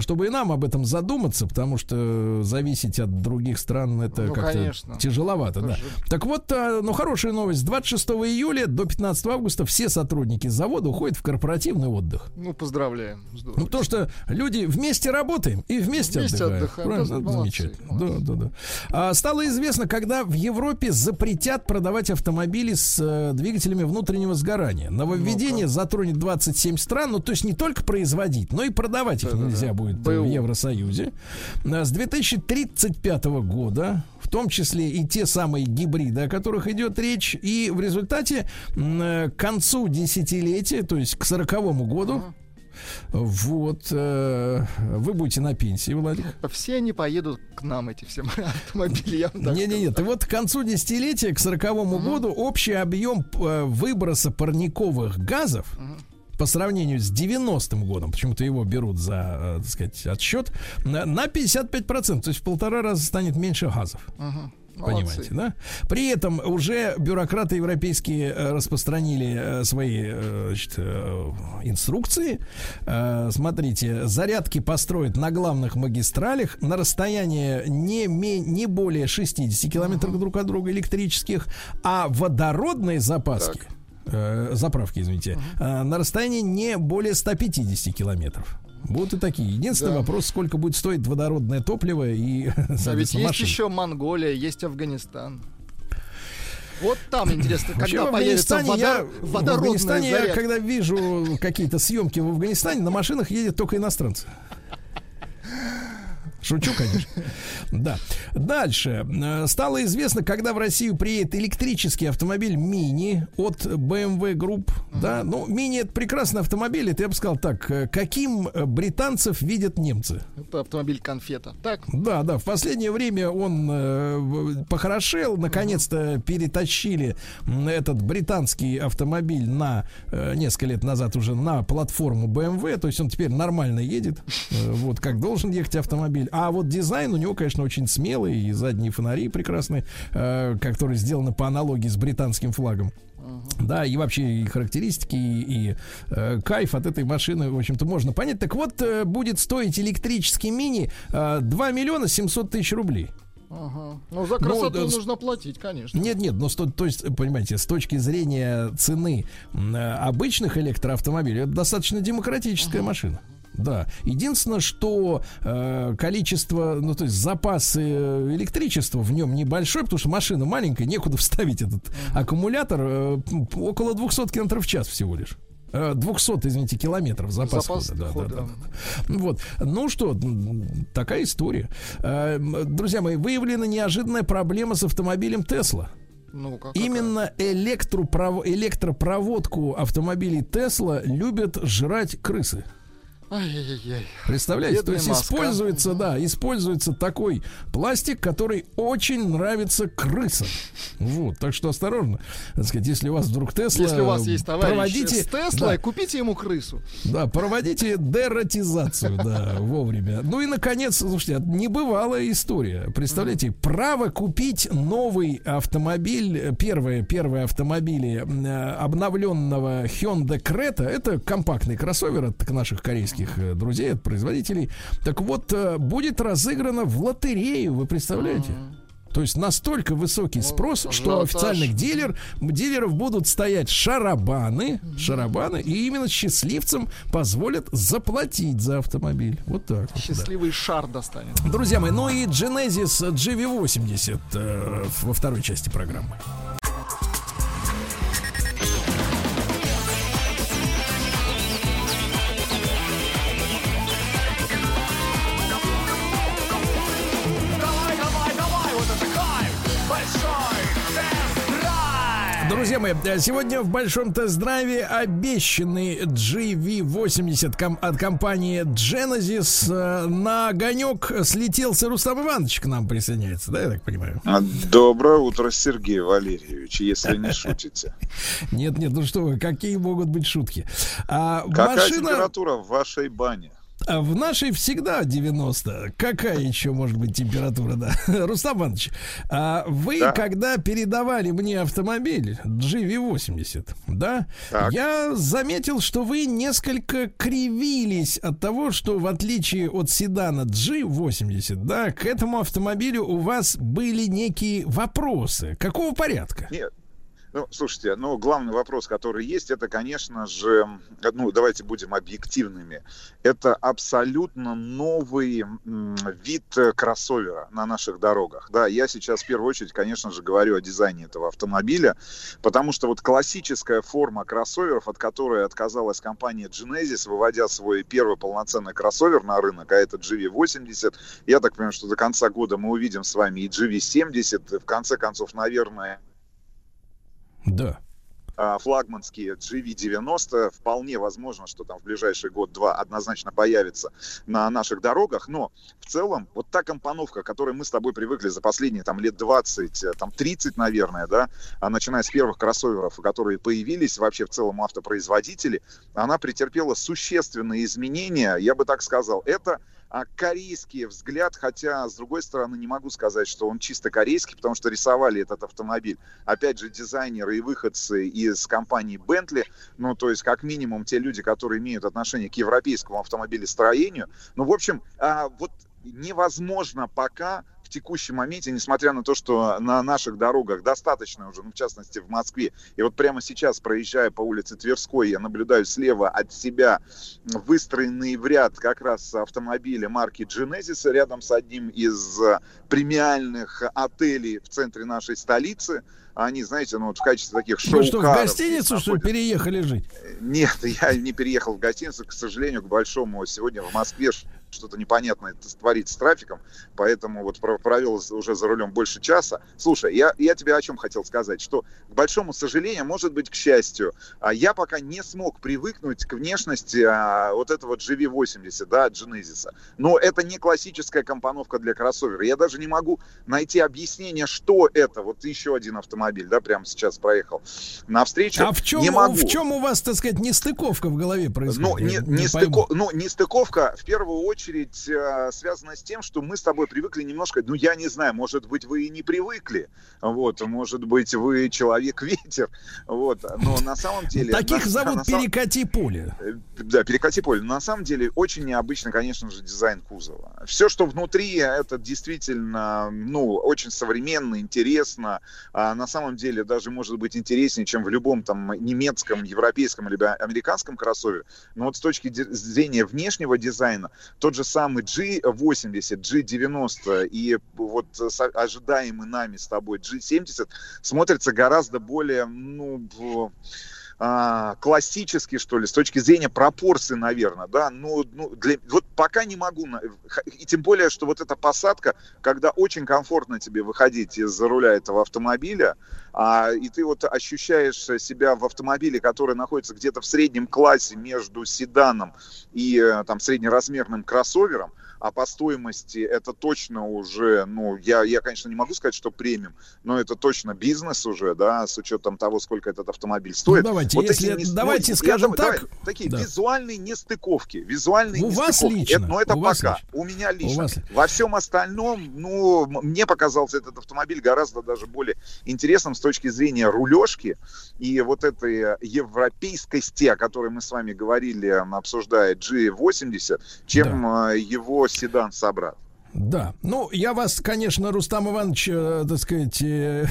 чтобы и нам об этом задуматься, потому что зависеть от других стран это Ну, как-то конечно. тяжеловато, да. Тоже. Так вот, э, ну хорошая новость. С 26 июля до 15 августа все сотрудники завода уходят в корпоративный отдых. Ну, поздравляем. Здорово. Ну, потому что люди вместе работаем и вместе, Вместе отдыхаем. отдыхаем. Правильно? Да, Это молодцы, замечательно. Да, да, да. А, стало известно, когда в Европе запретят продавать автомобили с э, двигателями внутреннего сгорания. Нововведение затронет 27 стран, ну, то есть не только производить, но и продавать их нельзя будет э, в Евросоюзе. А, С 2035 года в том числе и те самые гибриды, о которых идет речь, и в результате э, к концу десятилетия, то есть к сороковому году, вот, э, вы будете на пенсии, Владик. Все они поедут к нам, эти все автомобили. я вам так Не, не, нет. И вот к концу десятилетия, к сороковому году, общий объем э, выброса парниковых газов по сравнению с 90-м годом, почему-то его берут за, э, так сказать, отсчет, на на 55%, то есть в полтора раза станет меньше газов. Мгм. Понимаете, да? При этом уже бюрократы европейские э, распространили э, свои значит, инструкции. Смотрите, зарядки построят на главных магистралях на расстоянии не, не более 60 километров друг от друга электрических, а водородные запаски, заправки, извините, на расстоянии не более 150 километров. Будут и такие. Единственный да. вопрос, сколько будет стоить водородное топливо и, [laughs] А ведь есть машины. еще Монголия, есть Афганистан. Вот там [coughs] интересно, Вообще, когда появится водор... я, водородная В Афганистане зарядка. я, когда вижу какие-то съемки в Афганистане, на машинах едет только иностранцы. Шучу, конечно. Да. Дальше. Э, стало известно, когда в Россию приедет электрический автомобиль Мини от BMW Group. Да, ну, Мини это прекрасный автомобиль. Это я бы сказал так. Э, каким э, британцев видят немцы? Это автомобиль конфета. Так? Да, да. В последнее время он э, похорошел. Наконец-то перетащили этот британский автомобиль на э, несколько лет назад уже на платформу BMW. То есть он теперь нормально едет. [laughs] Э, вот как должен ехать автомобиль. А вот дизайн у него, конечно, очень смелый, и задние фонари прекрасные, э, которые сделаны по аналогии с британским флагом. Да, и вообще и характеристики, и, и э, кайф от этой машины, в общем-то, можно понять. Так вот, э, будет стоить электрический мини э, 2 миллиона 700 тысяч рублей. Ага. Ну, за красоту но, нужно платить, конечно. Нет, нет, но сто, то есть, понимаете, с точки зрения цены э, обычных электроавтомобилей, это достаточно демократическая ага. машина. Да. Единственное, что э, количество, ну то есть запас э, электричества в нем небольшой, потому что машина маленькая, некуда вставить этот аккумулятор. Э, около 200 км в час всего лишь. 200, э, извините, километров запас, запас хода. Да, хода. Да, да, да. Вот. Ну что, такая история. Э, друзья мои, выявлена неожиданная проблема с автомобилем Тесла. Ну, как Именно электропроводку автомобилей Тесла любят жрать крысы. Представляете, Бедная то есть маска. используется, да, используется такой пластик, который очень нравится крысам. Вот, так что осторожно. Так сказать, если у вас вдруг Тесла... Если у вас есть товарищ проводите, с Теслой, да, купите ему крысу. Да, проводите дератизацию, да, [laughs] вовремя. Ну и, наконец, слушайте, небывалая история. Представляете, право купить новый автомобиль, первые, первые автомобили э, обновленного Hyundai Creta, это компактный кроссовер от наших корейских российских э, друзей, от производителей. Так вот, э, будет разыграно в лотерею, вы представляете? То есть настолько высокий спрос, ну, что официальных дилер, дилеров будут стоять шарабаны, шарабаны, и именно счастливцам позволят заплатить за автомобиль. Вот так. Счастливый вот, да. шар достанет. Друзья мои, ну и Genesis GV80 э, во второй части программы. Друзья мои, сегодня в большом тест-драйве обещанный GV80 ком- от компании Genesis э, на огонек слетелся Рустам Иванович к нам присоединяется, да, я так понимаю? А, доброе утро, Сергей Валерьевич, если не шутите. [laughs] Нет, нет, ну что вы, какие могут быть шутки? А, Какая машина... температура в вашей бане? А в нашей всегда 90. Какая еще может быть температура, да? [laughs] Рустам Иванович, а вы, да. когда передавали мне автомобиль GV80, да, так. я заметил, что вы несколько кривились от того, что в отличие от седана G80, да, к этому автомобилю у вас были некие вопросы. Какого порядка? Нет, ну, слушайте, ну, главный вопрос, который есть, это, конечно же, ну, давайте будем объективными. Это абсолютно новый вид кроссовера на наших дорогах. Да, я сейчас в первую очередь, конечно же, говорю о дизайне этого автомобиля, потому что вот классическая форма кроссоверов, от которой отказалась компания Genesis, выводя свой первый полноценный кроссовер на рынок, а это GV80, я так понимаю, что до конца года мы увидим с вами и GV70, в конце концов, наверное, да а, флагманские GV90. Вполне возможно, что там в ближайший год-два однозначно появится на наших дорогах. Но в целом вот та компоновка, к которой мы с тобой привыкли за последние там лет 20, э, там 30, наверное, да, а начиная с первых кроссоверов, которые появились вообще в целом автопроизводители, она претерпела существенные изменения, я бы так сказал. Это корейский взгляд, хотя, с другой стороны, не могу сказать, что он чисто корейский, потому что рисовали этот автомобиль, опять же, дизайнеры и выходцы из компании Bentley, ну, то есть, как минимум, те люди, которые имеют отношение к европейскому автомобилестроению. Ну, в общем, а, вот невозможно пока текущем моменте, несмотря на то, что на наших дорогах достаточно уже, ну, в частности, в Москве, и вот прямо сейчас, проезжая по улице Тверской, я наблюдаю слева от себя выстроенные в ряд как раз автомобили марки Genesis рядом с одним из премиальных отелей в центре нашей столицы. Они, знаете, ну вот в качестве таких шоу Вы что, в гостиницу, что ли, переехали жить? Нет, [laughs] я не переехал в гостиницу, к сожалению, к большому. Сегодня в Москве что-то непонятное творится с трафиком, поэтому вот провел уже за рулем больше часа. Слушай, я, я тебе о чем хотел сказать, что, к большому сожалению, может быть, к счастью, а, я пока не смог привыкнуть к внешности а, вот этого GV80, да, Genesis. Но это не классическая компоновка для кроссовера. Я даже не могу найти объяснение, что это. Вот еще один автомобиль, да, прямо сейчас проехал на встречу. А в чем, не могу. в чем у вас, так сказать, нестыковка в голове происходит? Ну, не, не, не, стыко, ну, не стыковка, в первую очередь очередь э, связано с тем, что мы с тобой привыкли немножко, ну я не знаю, может быть вы и не привыкли, вот, может быть вы человек-ветер, [laughs] вот, но на самом деле... Таких на, зовут на, перекати поле. Э, да, перекати поле. На самом деле очень необычно, конечно же, дизайн кузова. Все, что внутри, это действительно, ну, очень современно, интересно. А на самом деле даже может быть интереснее, чем в любом там немецком, европейском или американском кроссовере. Но вот с точки зрения внешнего дизайна, то тот же самый G80, G90 и вот ожидаемый нами с тобой G70 смотрится гораздо более, ну, а, классически, что ли, с точки зрения пропорций, наверное, да, ну, ну для, вот пока не могу, и тем более, что вот эта посадка, когда очень комфортно тебе выходить из руля этого автомобиля, а, и ты вот ощущаешь себя в автомобиле, который находится где-то в среднем классе между седаном и э, там среднеразмерным кроссовером, а по стоимости это точно уже, ну, я, я, конечно, не могу сказать, что премиум, но это точно бизнес уже, да, с учетом того, сколько этот автомобиль стоит. Ну, давайте, вот если, эти, давайте ну, скажем я, так. Давай, такие да. визуальные нестыковки, визуальные У нестыковки. вас лично. Это, но это У пока. Вас У меня лично. У вас... Во всем остальном, ну, мне показался этот автомобиль гораздо даже более интересным с точки зрения рулежки и вот этой европейскости, о которой мы с вами говорили, обсуждая G80, чем да. его седан собрат. Да, ну я вас, конечно, Рустам Иванович, э, так сказать, э,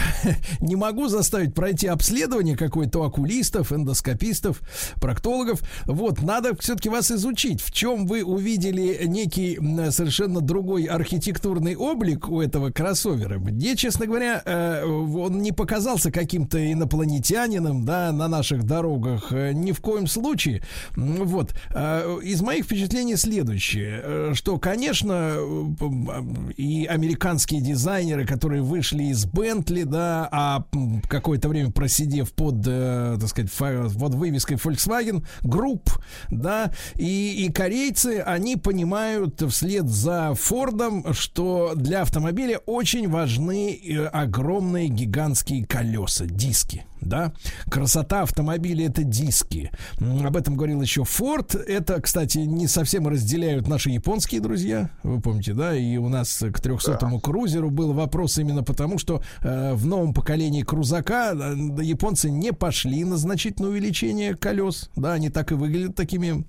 [laughs] не могу заставить пройти обследование какой-то окулистов, эндоскопистов, проктологов. Вот, надо все-таки вас изучить, в чем вы увидели некий совершенно другой архитектурный облик у этого кроссовера. Мне, честно говоря, э, он не показался каким-то инопланетянином, да, на наших дорогах, э, ни в коем случае. Вот, э, из моих впечатлений следующее, э, что, конечно, и американские дизайнеры, которые вышли из Бентли, да, а какое-то время просидев под, э, так сказать, под вывеской Volkswagen Group, да, и, и корейцы, они понимают вслед за Фордом, что для автомобиля очень важны э, огромные гигантские колеса, диски да. Красота автомобиля это диски. Об этом говорил еще Форд. Это, кстати, не совсем разделяют наши японские друзья. Вы помните, да? И у нас к 300-му да. крузеру был вопрос именно потому, что э, в новом поколении крузака э, японцы не пошли на значительное увеличение колес. Да, они так и выглядят такими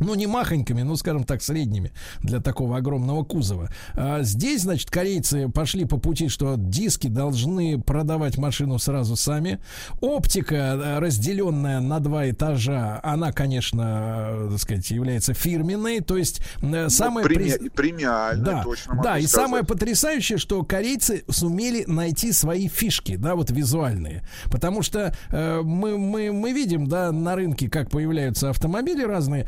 ну, не махонькими, ну, скажем так, средними для такого огромного кузова. А здесь, значит, корейцы пошли по пути, что диски должны продавать машину сразу сами. Оптика, э, разделенная на два этажа, она, конечно, э, так сказать, является фирменной. То есть э, ну, самое... Преми... При... Премиальной, да, точно Да, сказать. и самое потрясающее, что корейцы сумели найти свои фишки, да, вот визуальные. Потому что э, мы, мы, мы видим, да, на рынке, как появляются автомобили разные,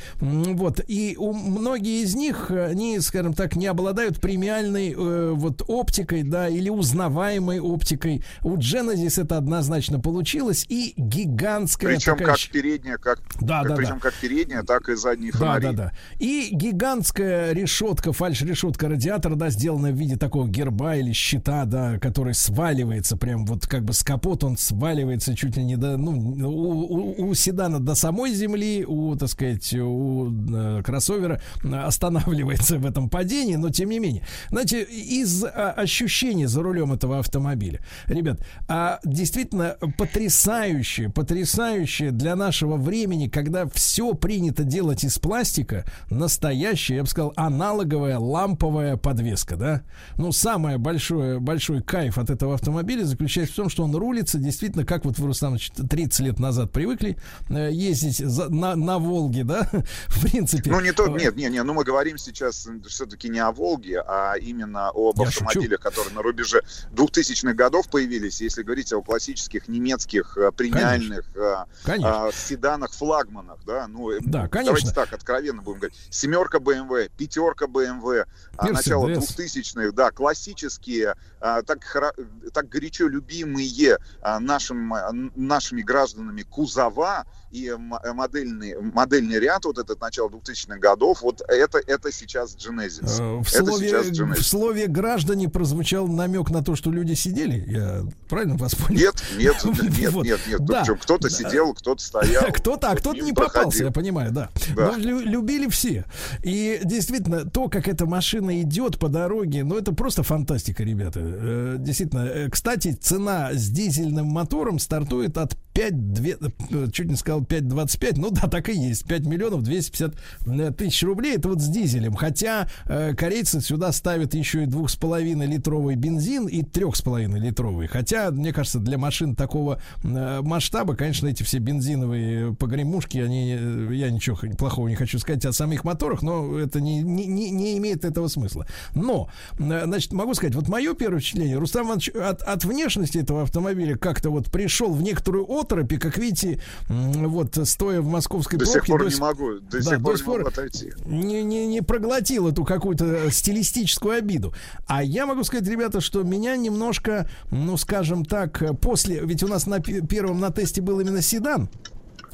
вот. И у многие из них, они, скажем так, не обладают премиальной э, вот оптикой, да, или узнаваемой оптикой. У Genesis это однозначно получилось. И гигантская Причем такая... как передняя, как... Да, да, Причем да. как передняя, так и задние фонари. Да, да, да. И гигантская решетка, фальш-решетка радиатора, да, сделана в виде такого герба или щита, да, который сваливается прям вот как бы с капот, он сваливается чуть ли не до, ну, у, у, у седана до самой земли, у, так сказать, у э, кроссовера останавливается в этом падении, но тем не менее. Знаете, из а, ощущений за рулем этого автомобиля, ребят, а действительно потрясающее, потрясающее для нашего времени, когда все принято делать из пластика, настоящая, я бы сказал, аналоговая ламповая подвеска, да? Ну, самое большое, большой кайф от этого автомобиля заключается в том, что он рулится действительно, как вот вы, Рустам, 30 лет назад привыкли э, ездить за, на, на Волге, да? [laughs] В принципе. Ну, не то, нет, нет, нет, ну мы говорим сейчас все-таки не о Волге, а именно об я автомобилях, шучу. которые на рубеже 2000-х годов появились, если говорить о классических немецких э, премиальных конечно. Конечно. Э, седанах, флагманах, да? Ну, да, конечно. Давайте так, откровенно будем говорить. Семерка BMW, пятерка BMW, начало 2000-х, да, классические, а, так, так горячо любимые а, нашим, нашими гражданами кузова и модельный, модельный ряд, вот этот начало 2000-х годов, вот это, это сейчас Genesis. Э, в, это слове, сейчас Genesis. в слове «граждане» прозвучал намек на то, что люди сидели? Я правильно вас понял? Нет, нет, [laughs] нет, нет, нет. Да. Кто-то сидел, кто-то стоял. [laughs] Кто-то, а кто-то не попался, я понимаю, да. Но любили все. И действительно, то, как эта машина идет по дороге, ну, это просто фантастика, ребята. Э, действительно. Э, кстати, цена с дизельным мотором стартует от 5, 2, чуть не сказал 5,25, ну да, так и есть, 5 миллионов 250 э, тысяч рублей, это вот с дизелем, хотя э, корейцы сюда ставят еще и 2,5 литровый бензин и 3,5 литровый, хотя, мне кажется, для машин такого э, масштаба, конечно, эти все бензиновые погремушки, они, э, я ничего плохого не хочу сказать о самих моторах, но это не, не, не, не имеет этого смысла. Но, э, значит, могу сказать, вот мое первое впечатление, Рустам Иванович от, от внешности этого автомобиля как-то вот пришел в некоторую оторопь, и, как видите, вот стоя в московской до пробке... Сих пор до, не могу, до да, сих пор не могу отойти. Не, не, не проглотил эту какую-то стилистическую обиду. А я могу сказать, ребята, что меня немножко, ну, скажем так, после... Ведь у нас на первом на тесте был именно седан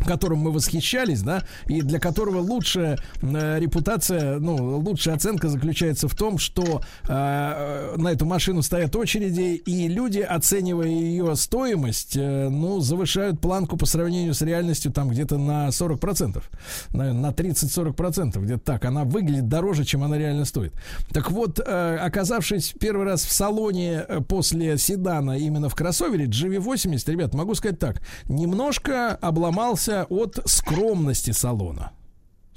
которым мы восхищались, да, и для которого лучшая э, репутация, ну, лучшая оценка заключается в том, что э, на эту машину стоят очереди, и люди, оценивая ее стоимость, э, ну, завышают планку по сравнению с реальностью там где-то на 40%, наверное, на 30-40%, где-то так. Она выглядит дороже, чем она реально стоит. Так вот, э, оказавшись первый раз в салоне э, после седана именно в кроссовере GV80, ребят, могу сказать так, немножко обломался отказался от скромности салона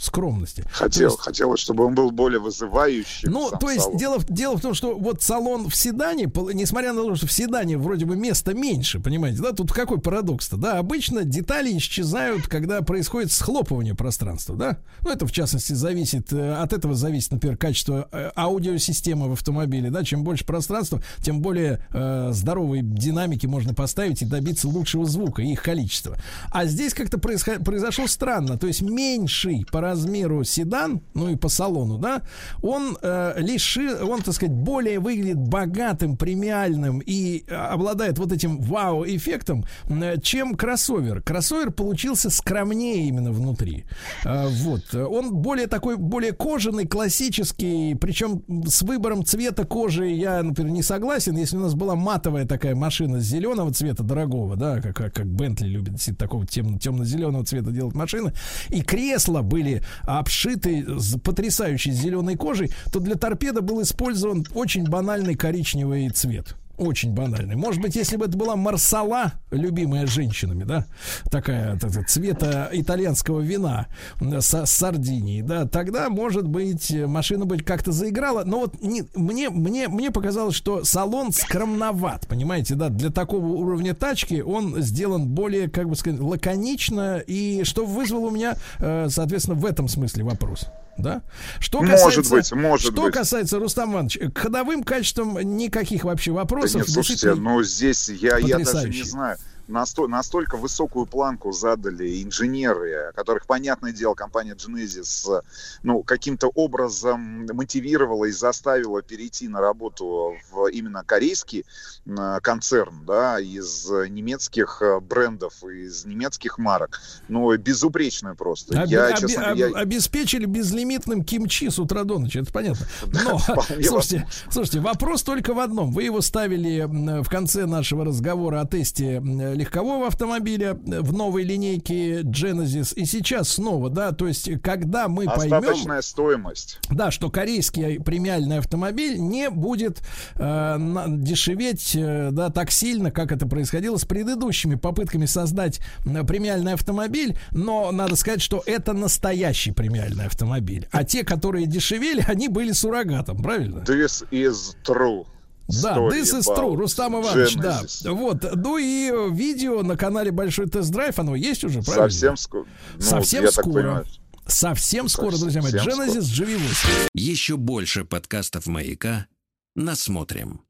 скромности. Хотел, есть, хотелось, чтобы он был более вызывающим. Ну, то есть дело, дело в том, что вот салон в седане, несмотря на то, что в седане вроде бы места меньше, понимаете, да, тут какой парадокс-то, да, обычно детали исчезают, когда происходит схлопывание пространства, да, ну, это в частности зависит, э, от этого зависит, например, качество э, аудиосистемы в автомобиле, да, чем больше пространства, тем более э, здоровые динамики можно поставить и добиться лучшего звука и их количества. А здесь как-то произошло странно, то есть меньший парадокс размеру седан, ну и по салону, да, он э, лишил, он, так сказать, более выглядит богатым, премиальным и э, обладает вот этим вау-эффектом, э, чем кроссовер. Кроссовер получился скромнее именно внутри. Э, вот. Он более такой, более кожаный, классический, причем с выбором цвета кожи я, например, не согласен. Если у нас была матовая такая машина зеленого цвета, дорогого, да, как, как, как Бентли любит такого тем, темно-зеленого цвета делать машины, и кресла были обшиты с потрясающей зеленой кожей, то для торпеды был использован очень банальный коричневый цвет очень банальный. Может быть, если бы это была марсала, любимая женщинами, да, такая так, цвета итальянского вина с Сардинией, да, тогда, может быть, машина бы как-то заиграла. Но вот не, мне, мне, мне показалось, что салон скромноват, понимаете, да, для такого уровня тачки он сделан более, как бы сказать, лаконично, и что вызвало у меня, э, соответственно, в этом смысле вопрос да? Что касается, может быть, может что быть. касается, Рустам Иванович, к ходовым качествам никаких вообще вопросов. Да нет, слушайте, ну здесь я, я даже не знаю насто, настолько высокую планку задали инженеры, которых, понятное дело, компания Genesis ну, каким-то образом мотивировала и заставила перейти на работу в именно корейский концерн, да, из немецких э, брендов, из немецких марок. Ну, безупречная просто. Об, я, об, честно, об, я... Обеспечили безлимитным кимчи с утра до ночи, это понятно. [laughs] Но, [laughs] слушайте, слушайте, вопрос только в одном. Вы его ставили в конце нашего разговора о тесте легкового автомобиля в новой линейке Genesis. И сейчас снова, да, то есть когда мы поймем... Стоимость. Да, что корейский премиальный автомобиль не будет э, дешеветь, э, да, так сильно, как это происходило с предыдущими попытками создать э, премиальный автомобиль. Но надо сказать, что это настоящий премиальный автомобиль. А те, которые дешевели, [laughs] они были суррогатом, правильно? This is true. Да, this is true, Рустам Иванович, да. Вот, ну и э, видео на канале Большой тест-драйв, оно есть уже, правильно? Совсем скоро. Ну, Совсем скоро. Совсем скоро, друзья мои. Genesis GV8. Еще больше подкастов «Маяка» насмотрим.